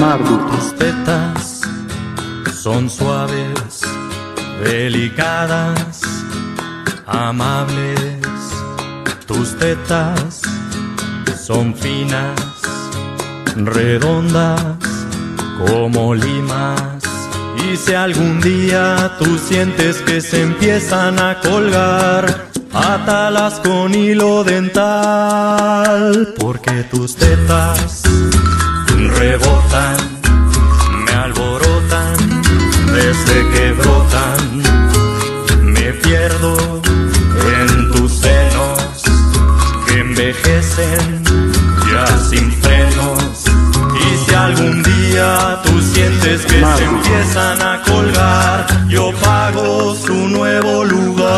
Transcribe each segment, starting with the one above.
Tus tetas son suaves, delicadas, amables. Tus tetas son finas, redondas como limas. Y si algún día tú sientes que se empiezan a colgar, átalas con hilo dental, porque tus tetas rebotan, me alborotan desde que brotan. Me pierdo en tus senos que envejecen ya sin frenos. Y si algún día tú sientes que se empiezan a colgar, yo pago su nuevo lugar.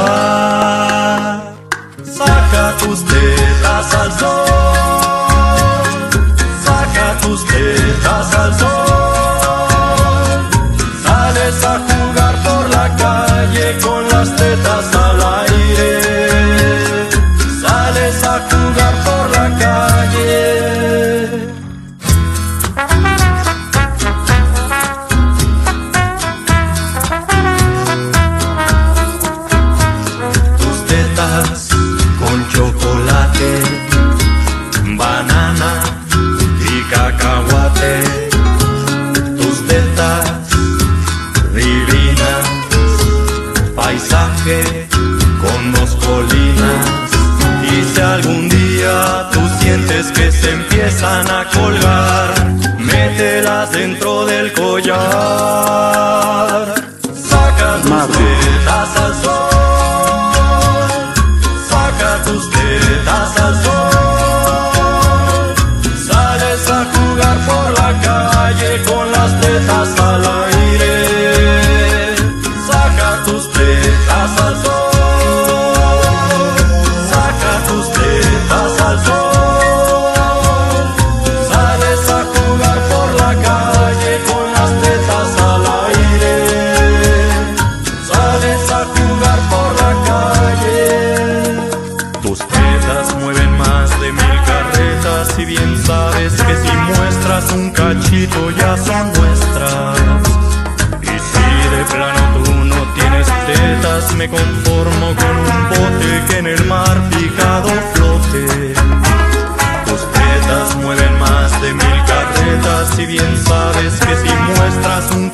Saca tus tetas al sol tus tetas al sol. Sales a jugar por la calle con las tetas al aire. Empiezan a colgar, mételas dentro del collar.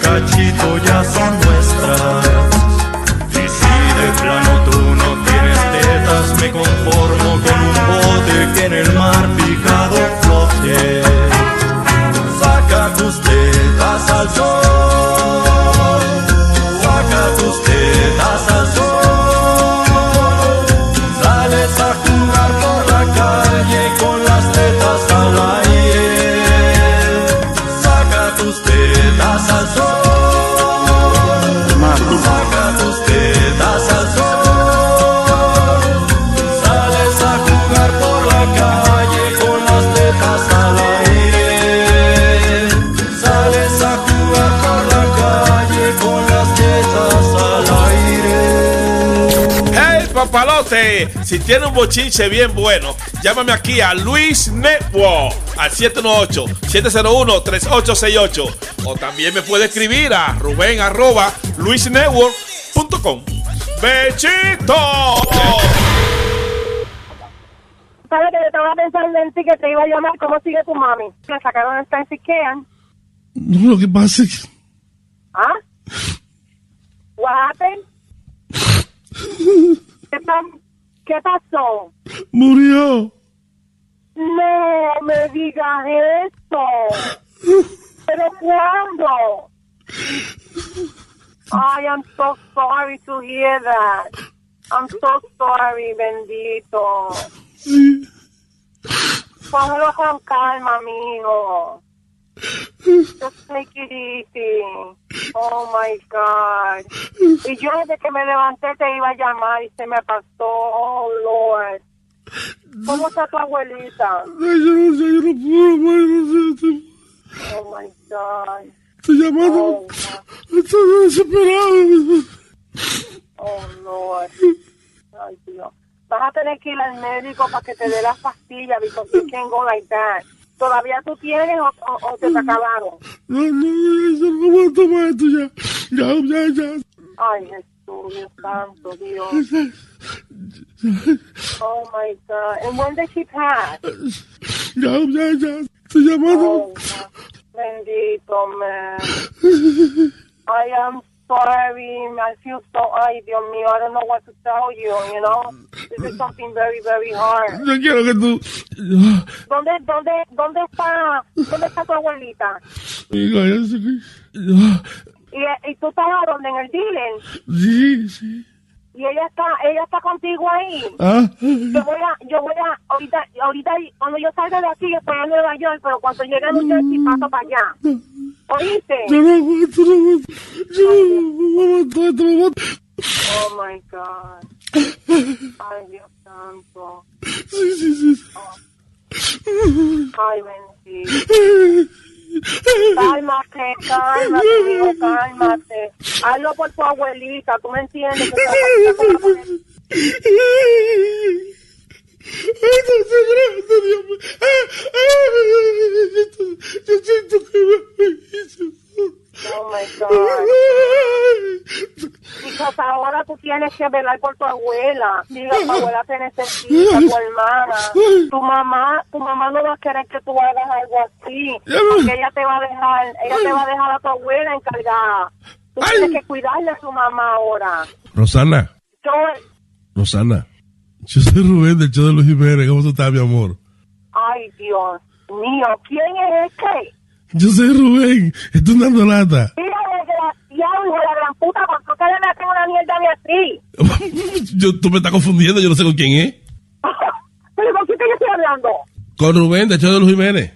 같이 돌. Tiene un bochinche bien bueno, llámame aquí a Luis Network al 718-701-3868. O también me puede escribir a Rubén arroba luisnetwork.com. ¡Bechito! ¿Sabes que yo estaba pensando en ti que te iba a llamar? ¿Cómo sigue tu mami? Le sacaron esta en Siquean. No, lo que pasa es que ¿Ah? What happened? ¿Qué, pa- ¿Qué pasó? Murió. No me digas eso. ¿Pero cuándo? I am so sorry to hear that. I'm so sorry, bendito. Sí. cógelo con calma, amigo. Just take it easy. Oh my God. Y yo desde que me levanté te iba a llamar y se me pasó. Oh Lord. ¿Cómo está tu abuelita? Ay, yo no sé, yo no puedo, madre, no sé. Oh my God. estoy llamando. Oh. Estoy desesperado. Oh Lord. Ay, Dios. Vas a tener que ir al médico para que te dé las pastillas because you can't go like that. ¿Todavía tú tienes o, o, o te te acabaron? No, no, yo no puedo tomar esto ya. Ya, ya, ya. Ay, Jesús, Dios santo, Dios. Oh my God. And when did she pass? Ya, ya, ya. Estoy llamando. Oh, bendito, man. I am sorry. I feel so, ay, Dios mío, I don't know what to tell you, you know? This is something very, very hard. Yo quiero que tú. ¿Dónde, dónde, dónde está, dónde está tu abuelita? Diga, ya sé que. Y, y tú estás a dónde, en el dealer, Sí, sí. y ella está, ella está contigo ahí. Ah, Yo voy a, yo voy a, ahorita, ahorita, cuando yo salga de aquí, yo estoy en Nueva York, pero cuando llegue a New Jersey paso para allá. ¿Oíste? yo no aguanto, no aguanto. Yo no aguanto no aguanto. Oh my God. Ay, Dios santo. Sí, sí, sí. Ay, bendito. Cálmate, cálmate, cálmate. Hazlo por tu abuelita, tú me entiendes. Oh my God. Because ahora tú tienes que velar por tu abuela. Diga, tu abuela te necesita, tu hermana. Tu mamá, tu mamá no va a querer que tú hagas algo así. Porque ella te va a dejar, ella te va a dejar a tu abuela encargada. Tú tienes que cuidarle a su mamá ahora. Rosana, Yo, Rosana. Yo soy Rubén del show de Luis Jiménez. ¿Cómo tú estás, mi amor? ay Dios mío, ¿quién es este? Yo soy Rubén. Estoy dando lata. Mira, desgraciado, hijo de la gran puta, ¿por qué ustedes me hacen una mierda de así? Yo, tú me estás confundiendo. Yo no sé con quién es. ¿Pero con quién te estoy hablando? Con Rubén del show de Luis Jiménez.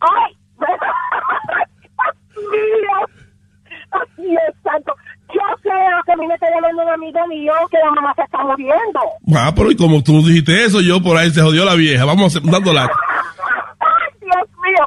¡Ay! Dios, Dios santo. Yo sé que a mí me está llamando un amigo mío que la mamá se está muriendo. Ah, pero y como tú dijiste eso, yo por ahí se jodió la vieja. Vamos a hacer- dando lata. ¡Ay, Dios mío!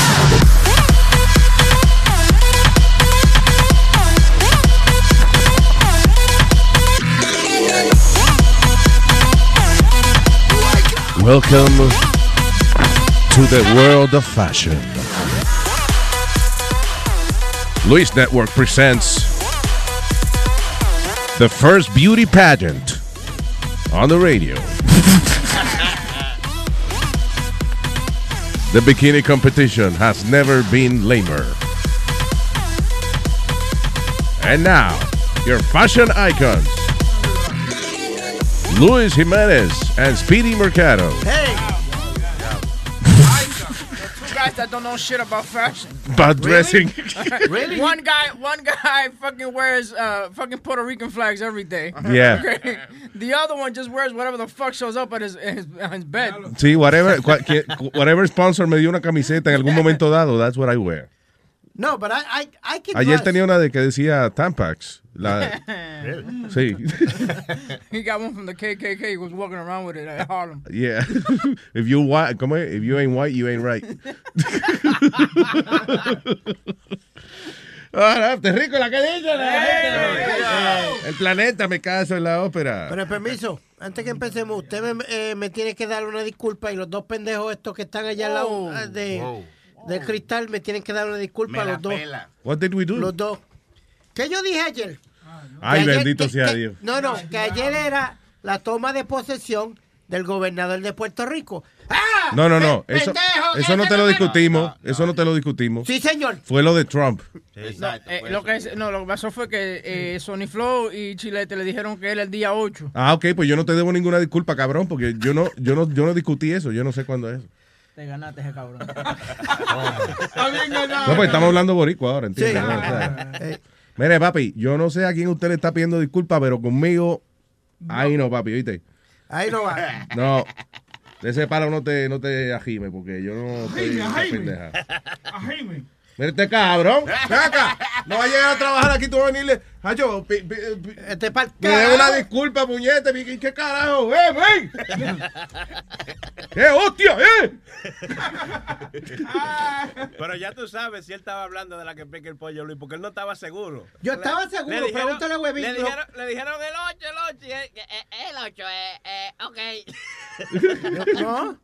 Welcome to the world of fashion. Luis Network presents the first beauty pageant on the radio. the bikini competition has never been lamer. And now, your fashion icons. Luis Jimenez and Speedy Mercado. Hey! Two guys that don't know shit about fashion. About dressing. Really? One guy, one guy fucking wears uh, fucking Puerto Rican flags every day. Yeah. Okay. The other one just wears whatever the fuck shows up at his, his, on his bed. Sí, whatever, whatever sponsor me dio una camiseta en algún momento dado, that's what I wear. No, but I, I, I can Ayer tenía una de que decía Tampax. La, sí. He got one from the KKK. He was walking around with it at Harlem. Yeah. if you white, come on, if you ain't white, you ain't right. Ahora, te rico la que dice la gente. El planeta me caso en la ópera. Pero permiso, antes que empecemos, usted me, eh, me tiene que dar una disculpa y los dos pendejos estos que están allá al lado Oh. ah, de, del cristal me tienen que dar una disculpa los dos. What did we do? Los dos. ¿Qué yo dije ayer? Ay, ayer- bendito que- sea que- Dios. No, no, que ayer era la toma de posesión del gobernador de Puerto Rico. ¡Ah! No, no, no. Eso, eso no te lo no discutimos. Eso no te lo discutimos. Sí, señor. Fue lo de Trump. No, eh, lo, que, es- no, lo que pasó fue que eh, Sony Flow y Chilete le dijeron que era el día 8. Ah, ok, pues yo no te debo ninguna disculpa, cabrón, porque yo no, yo no, yo no discutí eso. Yo no sé cuándo es. Te ganaste ese cabrón. No, pues estamos hablando boricua ahora, ¿entiendes? Sí. No, o sea, Eh, Mire, papi, yo no sé a quién usted le está pidiendo disculpas, pero conmigo, ahí no, papi, ¿viste? ahí no va. No, de ese palo no te, no te ajime, porque yo no estoy Ajime, ajime. Ajime. Este cabrón, ven acá, no va a llegar a trabajar aquí, tú vas a venirle, Hacho, pi- pi- pi- Este pa'l me debe una disculpa, puñete, ¿qué, carajo? ¡Eh, ven! ¡Eh, hostia, eh! Pero ya tú sabes si él estaba hablando de la que pica el pollo, Luis, porque él no estaba seguro. Yo estaba seguro, pregúntale a Huevín, Le dijeron, le dijeron el 8, el 8, y él, eh, el 8, eh, eh, ok. No.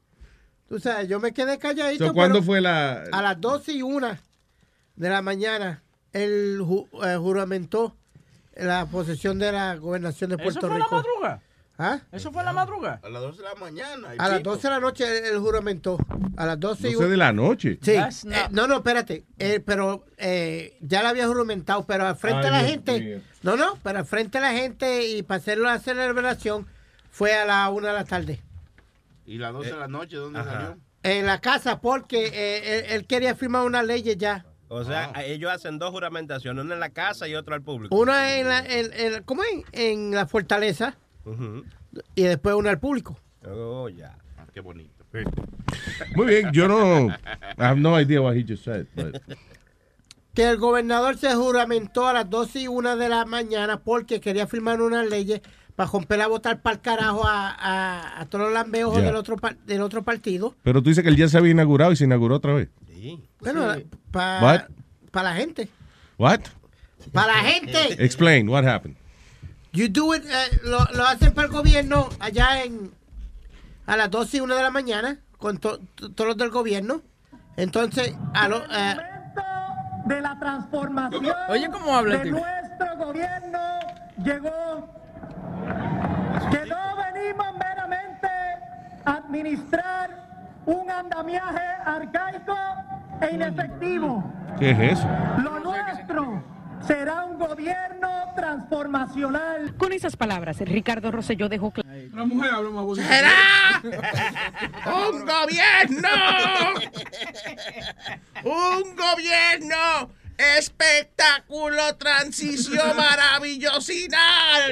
Tú sabes, yo me quedé calladito. So, ¿Cuándo fue la...? A las 12 y 1 de la mañana, él ju- eh, juramentó la posesión de la gobernación de ¿Eso Puerto fue la Rico. madruga? ¿Ah? ¿Eso fue la madruga? A las 12 de la mañana. A las 12 de la noche él, él juramentó. A las 12 y 12 1. de la noche. Sí. Eh, no, no, espérate. Eh, pero eh, ya la había juramentado, pero al frente de Ay, la Dios gente. mío. No, no, pero al frente de la gente y para hacer la celebración fue a la 1 de la tarde. ¿Y las 12 de la noche dónde salió? En la casa, porque eh, él, él quería firmar unas leyes ya. O sea, ellos hacen dos juramentaciones, una en la casa y otra al público. Una en la, en, en- ¿cómo es? En la fortaleza y después una al público. Oh, ya. Ah, qué bonito. Muy bien, yo no... I have no idea what he just said, but... Que el gobernador se juramentó a las 12 y 1 de la mañana porque quería firmar unas leyes para romper a votar para el carajo a, a, a todos los lambeojos Ya. del, otro, del otro partido. Pero tú dices que el día se había inaugurado y se inauguró otra vez. Bueno, para la gente. What? Para la gente. Explain, what happened? You do it, eh, lo, lo hacen para el gobierno allá en a las 12 y 1 de la mañana con to- to- todos los del gobierno. Entonces, a lo, eh, de la transformación Oye, ¿cómo habla de tipo? nuestro gobierno llegó que no venimos meramente a administrar un andamiaje arcaico e inefectivo. ¿Qué es eso? Lo nuestro será un gobierno transformacional. Con esas palabras, Ricardo Rosselló dejó claro. La mujer más bonito. un gobierno, un gobierno espectáculo, transición maravillosidad.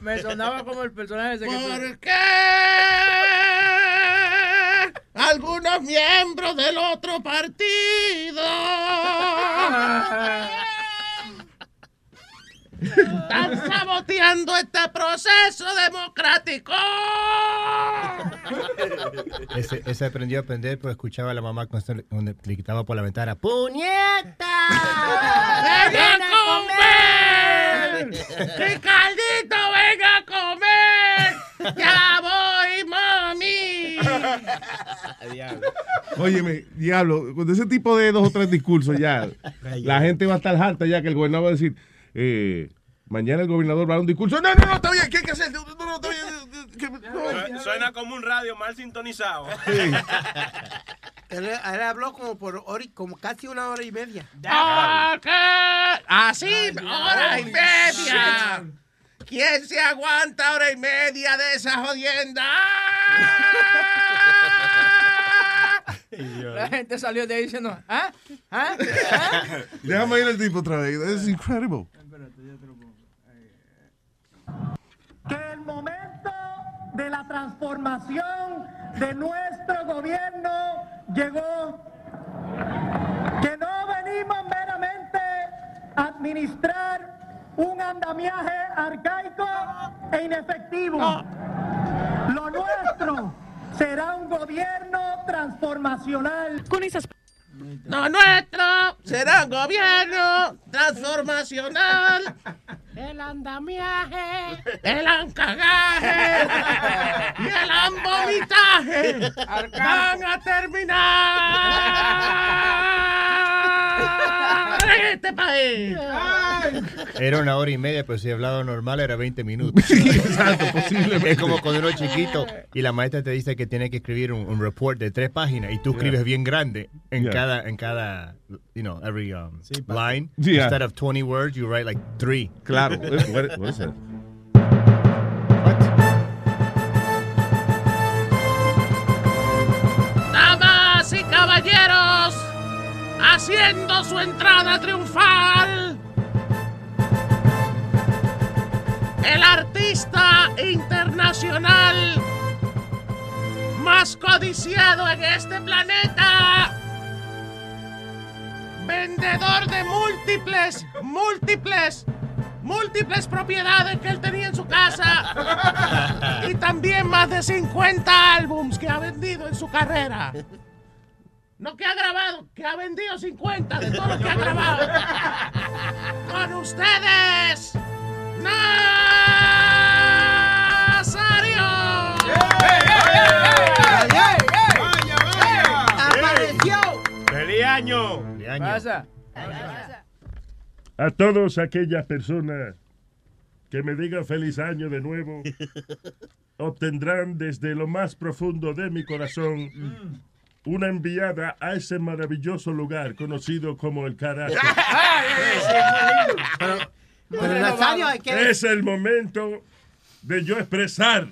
Me sonaba como el personaje ese que... ¿Por qué algunos miembros del otro partido están saboteando este proceso democrático? Ese, ese aprendió a aprender porque escuchaba a la mamá cuando, le gritaba por la ventana. ¡Puñeta! ¡Ven a comer! ¡Ricardito, venga a comer! ¡Ya voy, mami! Óyeme, diablo, con ese tipo de dos o tres discursos ya, la gente va a estar harta ya que el gobernador va a decir, eh, mañana el gobernador va a dar un discurso. No, no, no, está bien, ¿qué hay que hacer? No, no, no, está bien. que- Su- Suena como un radio mal sintonizado. Él, él habló como por hora como casi una hora y media. Así, hora y media. ¿Quién se aguanta hora y media de esa jodienda? La gente salió de ahí diciendo, ¿ah? ¿ah? ¿ah? Déjame ir el tipo otra vez. Es incredible. Momento de la transformación de nuestro gobierno llegó, que no venimos meramente a administrar un andamiaje arcaico e inefectivo. Lo nuestro será un gobierno transformacional. Con esas Lo nuestro será un gobierno transformacional. El andamiaje. El ancagaje y el ambomitaje van a terminar este país. Era una hora y media, pero si hablaba normal era 20 minutos. Exacto, posiblemente. Es como cuando uno es chiquito y la maestra te dice que tiene que escribir un, un report de tres páginas y tú escribes Yeah. bien grande en Yeah. cada, en cada, you know, every um, line. Yeah. Instead of 20 words, you write like three. Claro. What- what is that? Haciendo su entrada triunfal, el artista internacional más codiciado en este planeta, vendedor de múltiples, múltiples, múltiples propiedades que él tenía en su casa. Y también más de 50 álbums que ha vendido en su carrera. No que ha grabado, que ha vendido 50 de todo lo que ha grabado. Con ustedes, Nazario. ¡Apareció! ¡Feliz año! Pasa. A todos aquellas personas que me digan feliz año de nuevo, obtendrán desde lo más profundo de mi corazón una enviada a ese maravilloso lugar conocido como el Carajo. Pero Nazario, hay que... Es el momento de yo expresar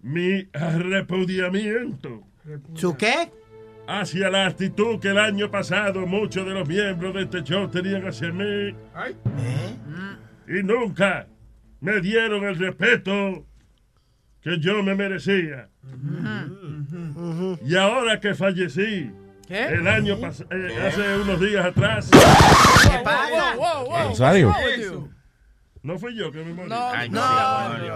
mi repudiamiento. ¿Su qué? Hacia la actitud que el año pasado muchos de los miembros de este show tenían hacia mí. Y nunca me dieron el respeto que yo me merecía. Y ahora que fallecí, el año pas- eh, hace unos días atrás. ¿Qué pasa? Wow, wow, Rosario. what's wrong with you? No fui yo que me morí. No, Ay, no. no. Eh,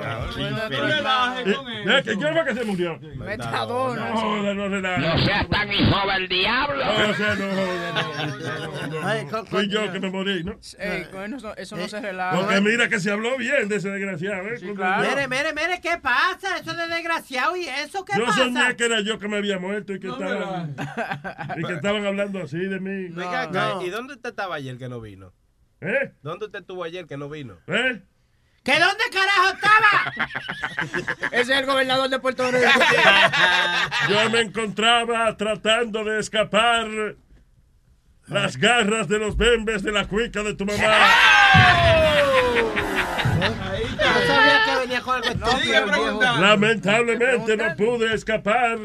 eh, ¿Quién fue que se murió? Metadona. No no relaja. No seas tan hijo del diablo. No, o sea, no no, no, no, no. Fui yo que me morí, ¿no? Eso, eso no se relaja. Porque mira que se habló bien de ese desgraciado, ¿eh? Yo- Mire, mire, mire, ¿qué pasa? Eso de desgraciado y eso, ¿qué Yo pasa? soñé que era yo que me había muerto y que, estaban, y que estaban hablando así de mí. No. ¿y dónde usted estaba ayer que no vino? ¿Eh? ¿Dónde usted estuvo ayer que no vino? ¿Eh? ¿Que dónde carajo estaba? Ese es el gobernador de Puerto Rico. Yo me encontraba tratando de escapar las garras de los bembes de la cuica de tu mamá. No sabía que venía con algo estúpido. el viejo. Lamentablemente no pude escapar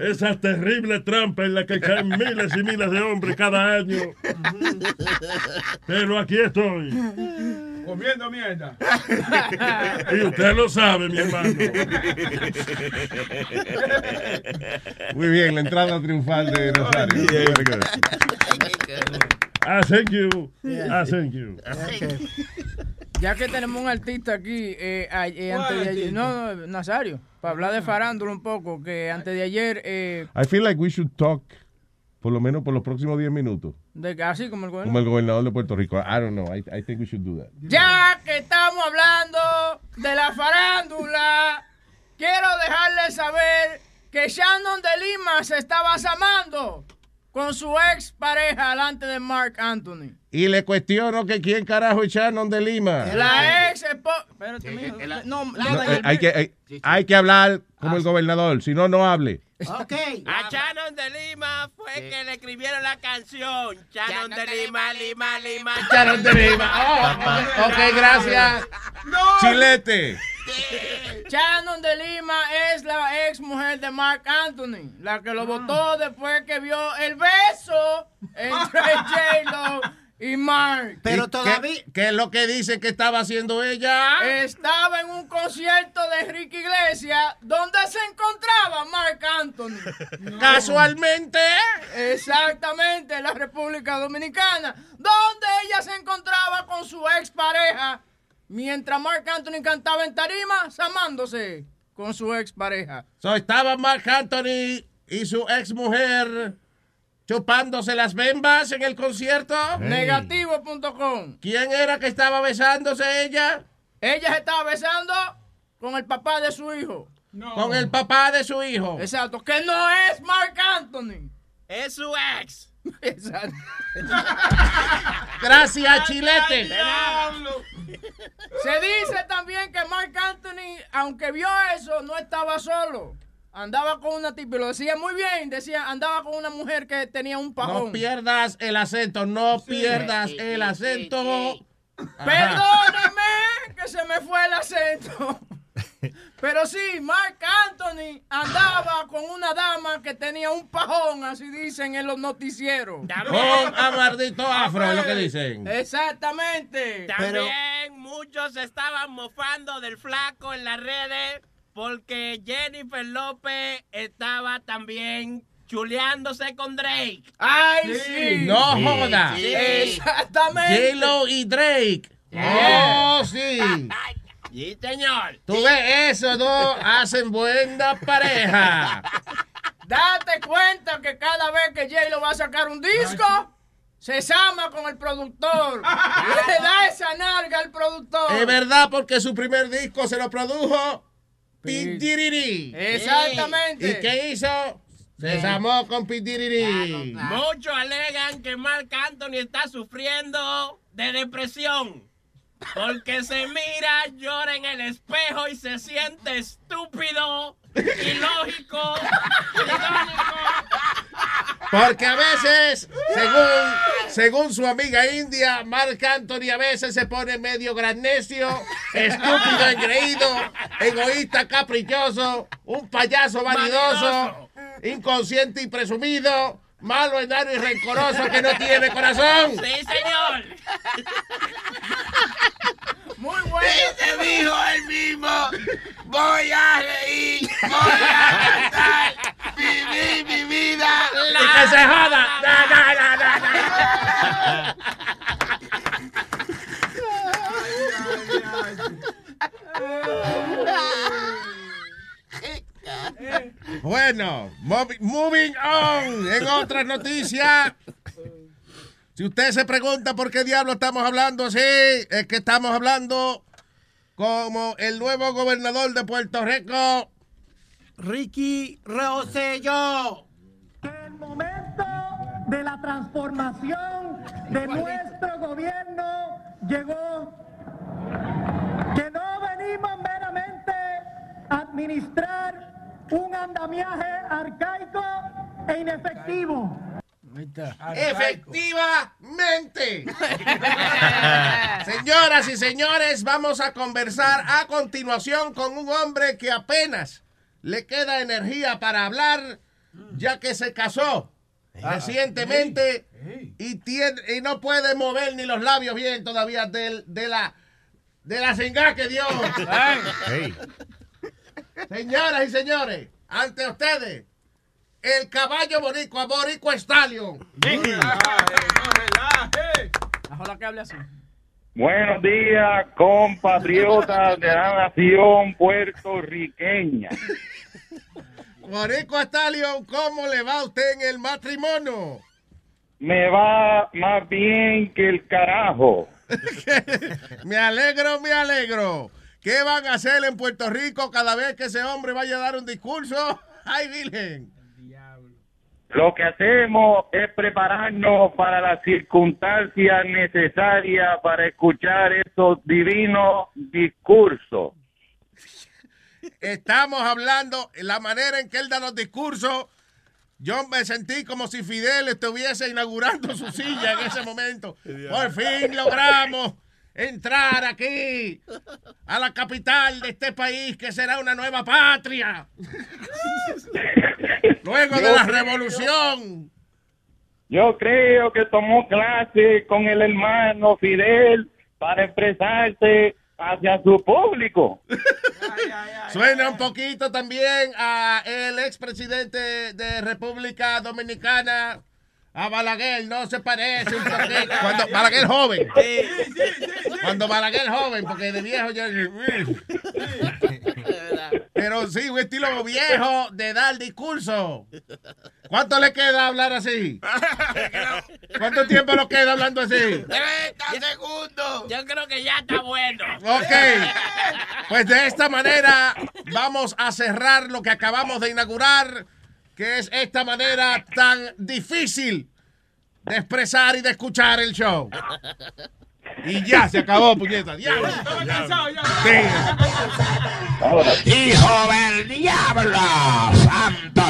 esa terrible trampa en la que caen miles y miles de hombres cada año. Pero aquí estoy. Comiendo mierda. Y usted lo sabe, mi hermano. Muy bien, la entrada triunfal de Rosario. Very good. Ah, thank you. Ah, thank you. Ya que tenemos un artista aquí, eh, a- eh, ¿Cuál antes de ayer, no, no, Nazario, para hablar de farándula un poco, que antes de ayer, eh, I feel like we should talk por lo menos por los próximos 10 minutos. de, así como el gobierno. Como el gobernador de Puerto Rico. I don't know. I, I think we should do that. Ya que estamos hablando de la farándula, quiero dejarles saber que Shannon de Lima se estaba amando con su ex pareja delante de Mark Anthony. Y le cuestiono que quién carajo es Shannon de Lima. La ex esposa. Espérate, mijo. No, No, no, eh, hay, que, hay, hay que hablar como el gobernador, si no, no hable. Ok. A Shannon de Lima fue que le escribieron la canción. Shannon de Lima, Lima, Lima. Shannon de Lima. Oh, ok, gracias. Chilete. Shannon de Lima es la ex mujer de Mark Anthony, la que lo votó después que vio el beso entre J-Lo y Mark. Pero ¿Y todavía... ¿Qué, qué es lo que dice que estaba haciendo ella? Estaba en un concierto de Ricky Iglesias donde se encontraba Mark Anthony. Casualmente. Exactamente, en la República Dominicana, donde ella se encontraba con su ex pareja mientras Mark Anthony cantaba en tarima, amándose con su ex pareja. So, estaba Mark Anthony y su ex mujer chupándose las bembas en el concierto. Negativo.com. ¿Quién era que estaba besándose ella? Ella se estaba besando con el papá de su hijo. Con el papá de su hijo. Exacto, que no es Mark Anthony. Es su ex. Exacto. Gracias, Chilete. Se dice también que Mark Anthony, aunque vio eso, no estaba solo. Andaba con una tipa, y lo decía muy bien, decía, andaba con una mujer que tenía un pajón. No pierdas el acento, no pierdas el acento. Perdóname que se me fue el acento. Pero sí, Mark Anthony andaba con una dama que tenía un pajón, así dicen en los noticieros. Con amardito afro, es lo que dicen. Exactamente. También muchos estaban mofando del flaco en las redes porque Jennifer López estaba también chuleándose con Drake. ¡Ay, sí! No joda. Sí. Exactamente. J-Lo y Drake. Yeah. Oh, sí. Sí, señor. Tú ves, esos dos hacen buena pareja. Date cuenta que cada vez que J-Lo va a sacar un disco, se llama con el productor. Le da esa narga al productor. Es verdad, porque su primer disco se lo produjo Pitiriri. Exactamente. ¿Y qué hizo? Se llamó con Pitiriri. Muchos alegan que Mark Anthony está sufriendo de depresión. Porque se mira, llora en el espejo y se siente estúpido, ilógico. Porque a veces, según, según su amiga india, Mark Anthony a veces se pone medio gran necio, estúpido, engreído, egoísta, caprichoso, un payaso vanidoso, inconsciente y presumido, malo, enano y rencoroso que no tiene corazón. Sí, señor. Muy bueno. Ese dijo él mismo, voy a reír, voy a cantar, vivir mi vida. Y que se joda. Da, da, da, da, da. Bueno, movi- moving on. En otras noticias. Si usted se pregunta por qué diablo estamos hablando así, es que estamos hablando como el nuevo gobernador de Puerto Rico, Ricky Rosselló. El momento de la transformación de nuestro gobierno llegó. Que no venimos meramente a administrar un andamiaje arcaico e inefectivo. Efectivamente. Señoras y señores, vamos a conversar a continuación con un hombre que apenas le queda energía para hablar, ya que se casó recientemente y, tiene, y no puede mover ni los labios bien todavía del- de, la de la que dio. Señoras y señores, ante ustedes, el caballo boricua, boricua Stallion. Ojalá que hable así. Buenos días, compatriotas de la nación puertorriqueña. Boricua Stallion, ¿cómo le va a usted en el matrimonio? Me va más bien que el carajo. me alegro, me alegro. ¿Qué van a hacer en Puerto Rico cada vez que ese hombre vaya a dar un discurso? ¡Ay, Virgen! Lo que hacemos es prepararnos para las circunstancias necesarias para escuchar estos divinos discursos. Estamos hablando, la manera en que él da los discursos. Yo me sentí como si Fidel estuviese inaugurando su silla en ese momento. Por fin logramos entrar aquí a la capital de este país que será una nueva patria. Luego de la revolución. Yo creo que tomó clase con el hermano Fidel para expresarse hacia su público. Suena un poquito también a el expresidente de República Dominicana, a Balaguer, no se parece un poquito. Cuando Balaguer joven. Cuando Balaguer joven, porque de viejo ya... Pero sí, un estilo viejo de dar discurso. ¿Cuánto le queda hablar así? ¿Cuánto tiempo nos queda hablando así? 30 segundos. Yo creo que ya está bueno. Ok. Pues de esta manera vamos a cerrar lo que acabamos de inaugurar, que es esta manera tan difícil de expresar y de escuchar el show. Y ya, se acabó, puñeta. Diablo. ¡Hijo del diablo! ¡Santo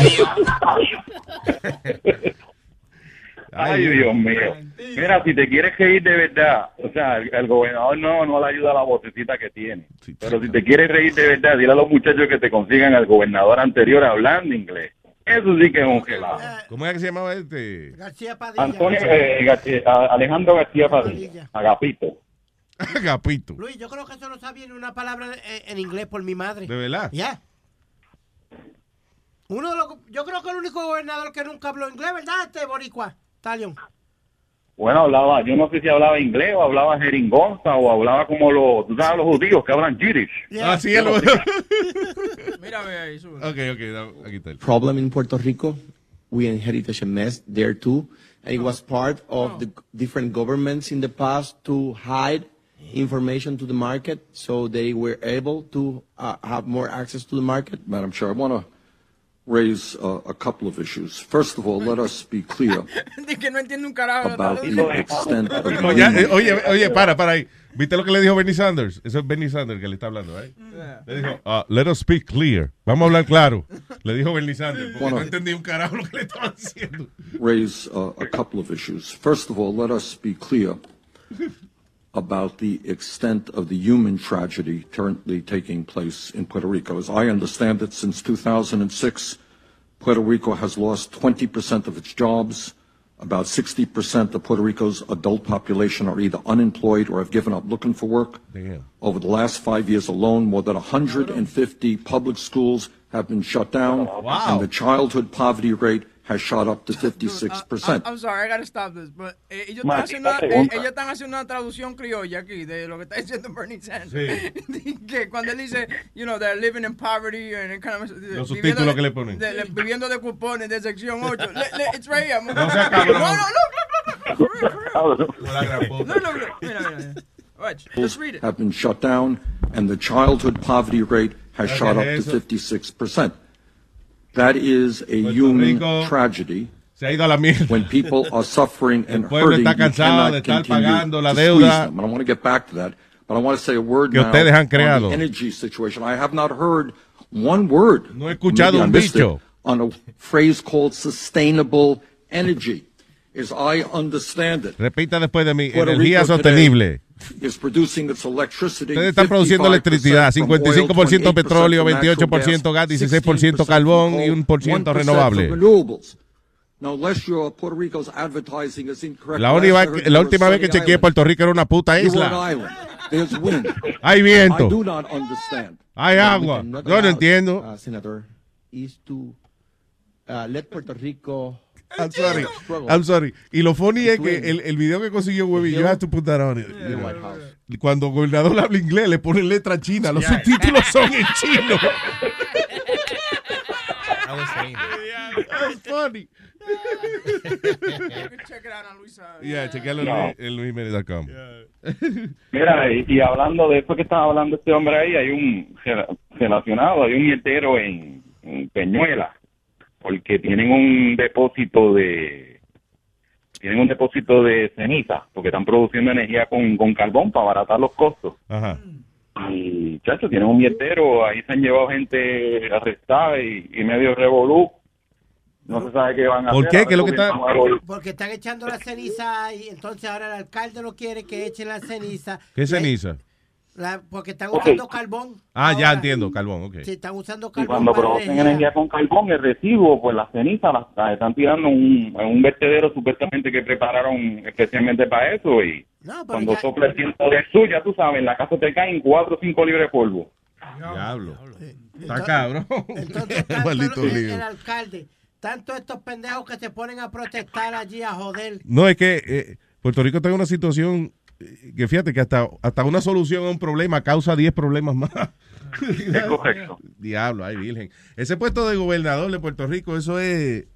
Ay, Dios mío. Mira, si te quieres reír de verdad, o sea, el, el gobernador no, no le ayuda a la vocecita que tiene. Pero si te quieres reír de verdad, dile a los muchachos que te consigan al gobernador anterior hablando inglés. Eso sí que es un gelado. ¿Cómo es que se llamaba este? García Padilla. Antonio, eh, García- Alejandro García Padilla, Agapito. Agapito. Luis, yo creo que eso no sabía ni una palabra en, en inglés por mi madre. ¿De verdad? Ya. Uno de los, yo creo que el único gobernador que nunca habló inglés, ¿verdad? Este boricua, Talion. Bueno, hablaba, yo no sé si hablaba inglés o hablaba jeringonza o hablaba como los, tú sabes, los judíos que hablan Yiddish. Ah, sí, el... Yo no sé. Mira, ve ahí, sube. Ok, ok, aquí está el... problem in Puerto Rico. We inherited a mess there too. And it was part of the different governments in the past to hide information to the market so they were able to uh, have more access to the market. Madam Chair, I want to raise uh, a couple of issues. First of all, let us be clear about the extent of No, ya, eh, oye, oye, para, para ahí. ¿Viste lo que le dijo Bernie Sanders? Eso es Bernie Sanders que le está hablando, ¿eh? Le dijo, ah, let us speak clear. Vamos a hablar claro. Le dijo Bernie Sanders, porque Bueno. no entendí un carajo lo que le estaban diciendo. raise uh, a couple of issues. First of all, let us be clear about the extent of the human tragedy currently taking place in Puerto Rico. As I understand it, since 2006, Puerto Rico has lost 20% of its jobs. About 60% of Puerto Rico's adult population are either unemployed or have given up looking for work. Over the last five years alone, more than 150 public schools have been shut down, Wow. and the childhood poverty rate has shot up to 56%. I'm sorry, I gotta stop this, but eh, ellos, están Maldita haciendo, eh, ellos están haciendo una traducción criolla aquí de lo que está diciendo Bernie Sanders. que cuando él dice, you know, they're living in poverty and kind of, Los viviendo subtítulos que le ponen. de- de- viviendo de cupones de sección 8. Le- le- it's right here. No sea cabrón. No, no. La gran Look, look, look. Mira, mira, mira. Watch, just read it. have been shut down, and the childhood poverty rate has Okay, shot up eso. to 56%. That is a human tragedy. Se ha ido a la mierda. When people are suffering and pueblo hurting, está cansado de estar pagando la deuda them. And I want to get back to that, but I want to say a word Que now ustedes han creado. the energy situation. I have not heard one word. No he escuchado un bicho. on a phrase called sustainable energy. As I understand it, Repita después de mí, energía sostenible. Is producing its electricity Ustedes están produciendo electricidad, 55% petróleo, 28% gas, 16% carbón y 1% renovable. Incorrect, La, única- la última vez que chequeé Puerto Rico era una puta isla. Hay viento. Hay agua. Yo no entiendo. uh, Senator, is to uh, let Puerto Rico. I'm sorry. I'm sorry. Y lo funny es que el, el video que consiguió Webby, you have to put that on it. the White House. Cuando el gobernador habla inglés, le ponen letra china. Los subtítulos son en chino. I was saying that. That's funny. Check it out on Luisa. Yeah, chequealo No. en luisjimenez.com. Mira, y, y hablando de eso que estaba hablando este hombre ahí, hay un rela- relacionado, hay un nietero en, en Peñuela, porque tienen un depósito de tienen un depósito de ceniza, porque están produciendo energía con, con carbón para abaratar los costos. Ajá. Y, chacho, tienen un mietero, ahí se han llevado gente arrestada y, y medio revolú. No se sabe qué van a ¿Por hacer. qué? ¿Qué es lo que está- Porque están echando la ceniza y entonces ahora el alcalde no quiere que echen la ceniza. ¿Qué ceniza? La- porque están usando carbón. Ah, ya entiendo, carbón, ok. Sí, están usando Y carbón. cuando para producen energía. energía con carbón, el residuo, pues las cenizas las, las están tirando en un, en un vertedero supuestamente que prepararon especialmente para eso. Y No, cuando ya- sopla el viento de sur, ya tú sabes, en la casa te caen 4 o 5 libres de polvo. Diablo. Está cabrón. Entonces, tanto el, el alcalde, tanto estos pendejos que se ponen a protestar allí a joder. No, es que eh, Puerto Rico está en una situación eh, que fíjate que hasta, hasta una solución a un problema causa 10 problemas más. Es correcto. Diablo, ay virgen. Ese puesto de gobernador de Puerto Rico, eso es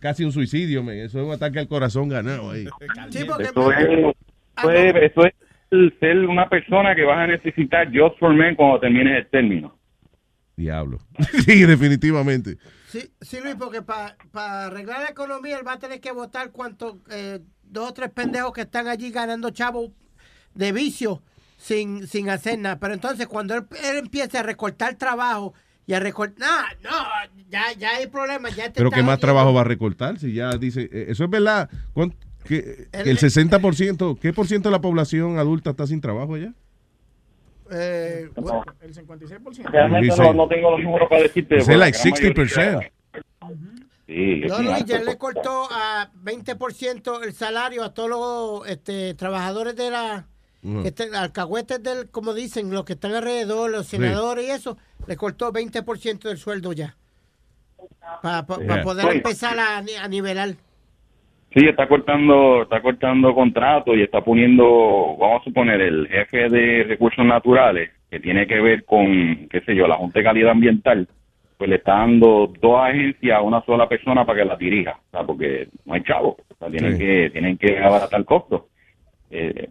casi un suicidio. Eso es un ataque al corazón ganado ahí. Sí, porque Eso es, eso es, eso es el ser una persona que vas a necesitar just for men cuando termines el término. Diablo. sí, definitivamente. Sí, sí Luis, porque para arreglar la economía él va a tener que votar cuanto eh, dos o tres pendejos que están allí ganando chavos de vicio sin, sin hacer nada. Pero entonces cuando él, él empiece a recortar trabajo y a recortar... No, no, ya, ya hay problemas. Ya te Pero ¿qué más trabajo va a recortar? Si ya dice, eh, eso es verdad. ¿Cuán- que, El- que el 60%, ¿qué por ciento de la población adulta está sin trabajo allá? Eh, El 56%. Realmente no, no tengo los números para decirte. Pero like la gran 60%. Sí, alto. ya le cortó a 20% el salario a todos los este, trabajadores de la... Que estén- alcahuetes del, como dicen, los que están alrededor, los Sí. senadores y eso, le cortó 20% del sueldo ya. Para Yeah. poder Sí. empezar a, a nivelar. Sí, está cortando, está cortando contratos y está poniendo, vamos a suponer, el jefe de recursos naturales, que tiene que ver con, qué sé yo, la Junta de Calidad Ambiental, pues le está dando dos agencias a una sola persona para que la dirija, o sea, porque no hay chavo, o sea, tienen Sí. que, tienen que abaratar costos, eh,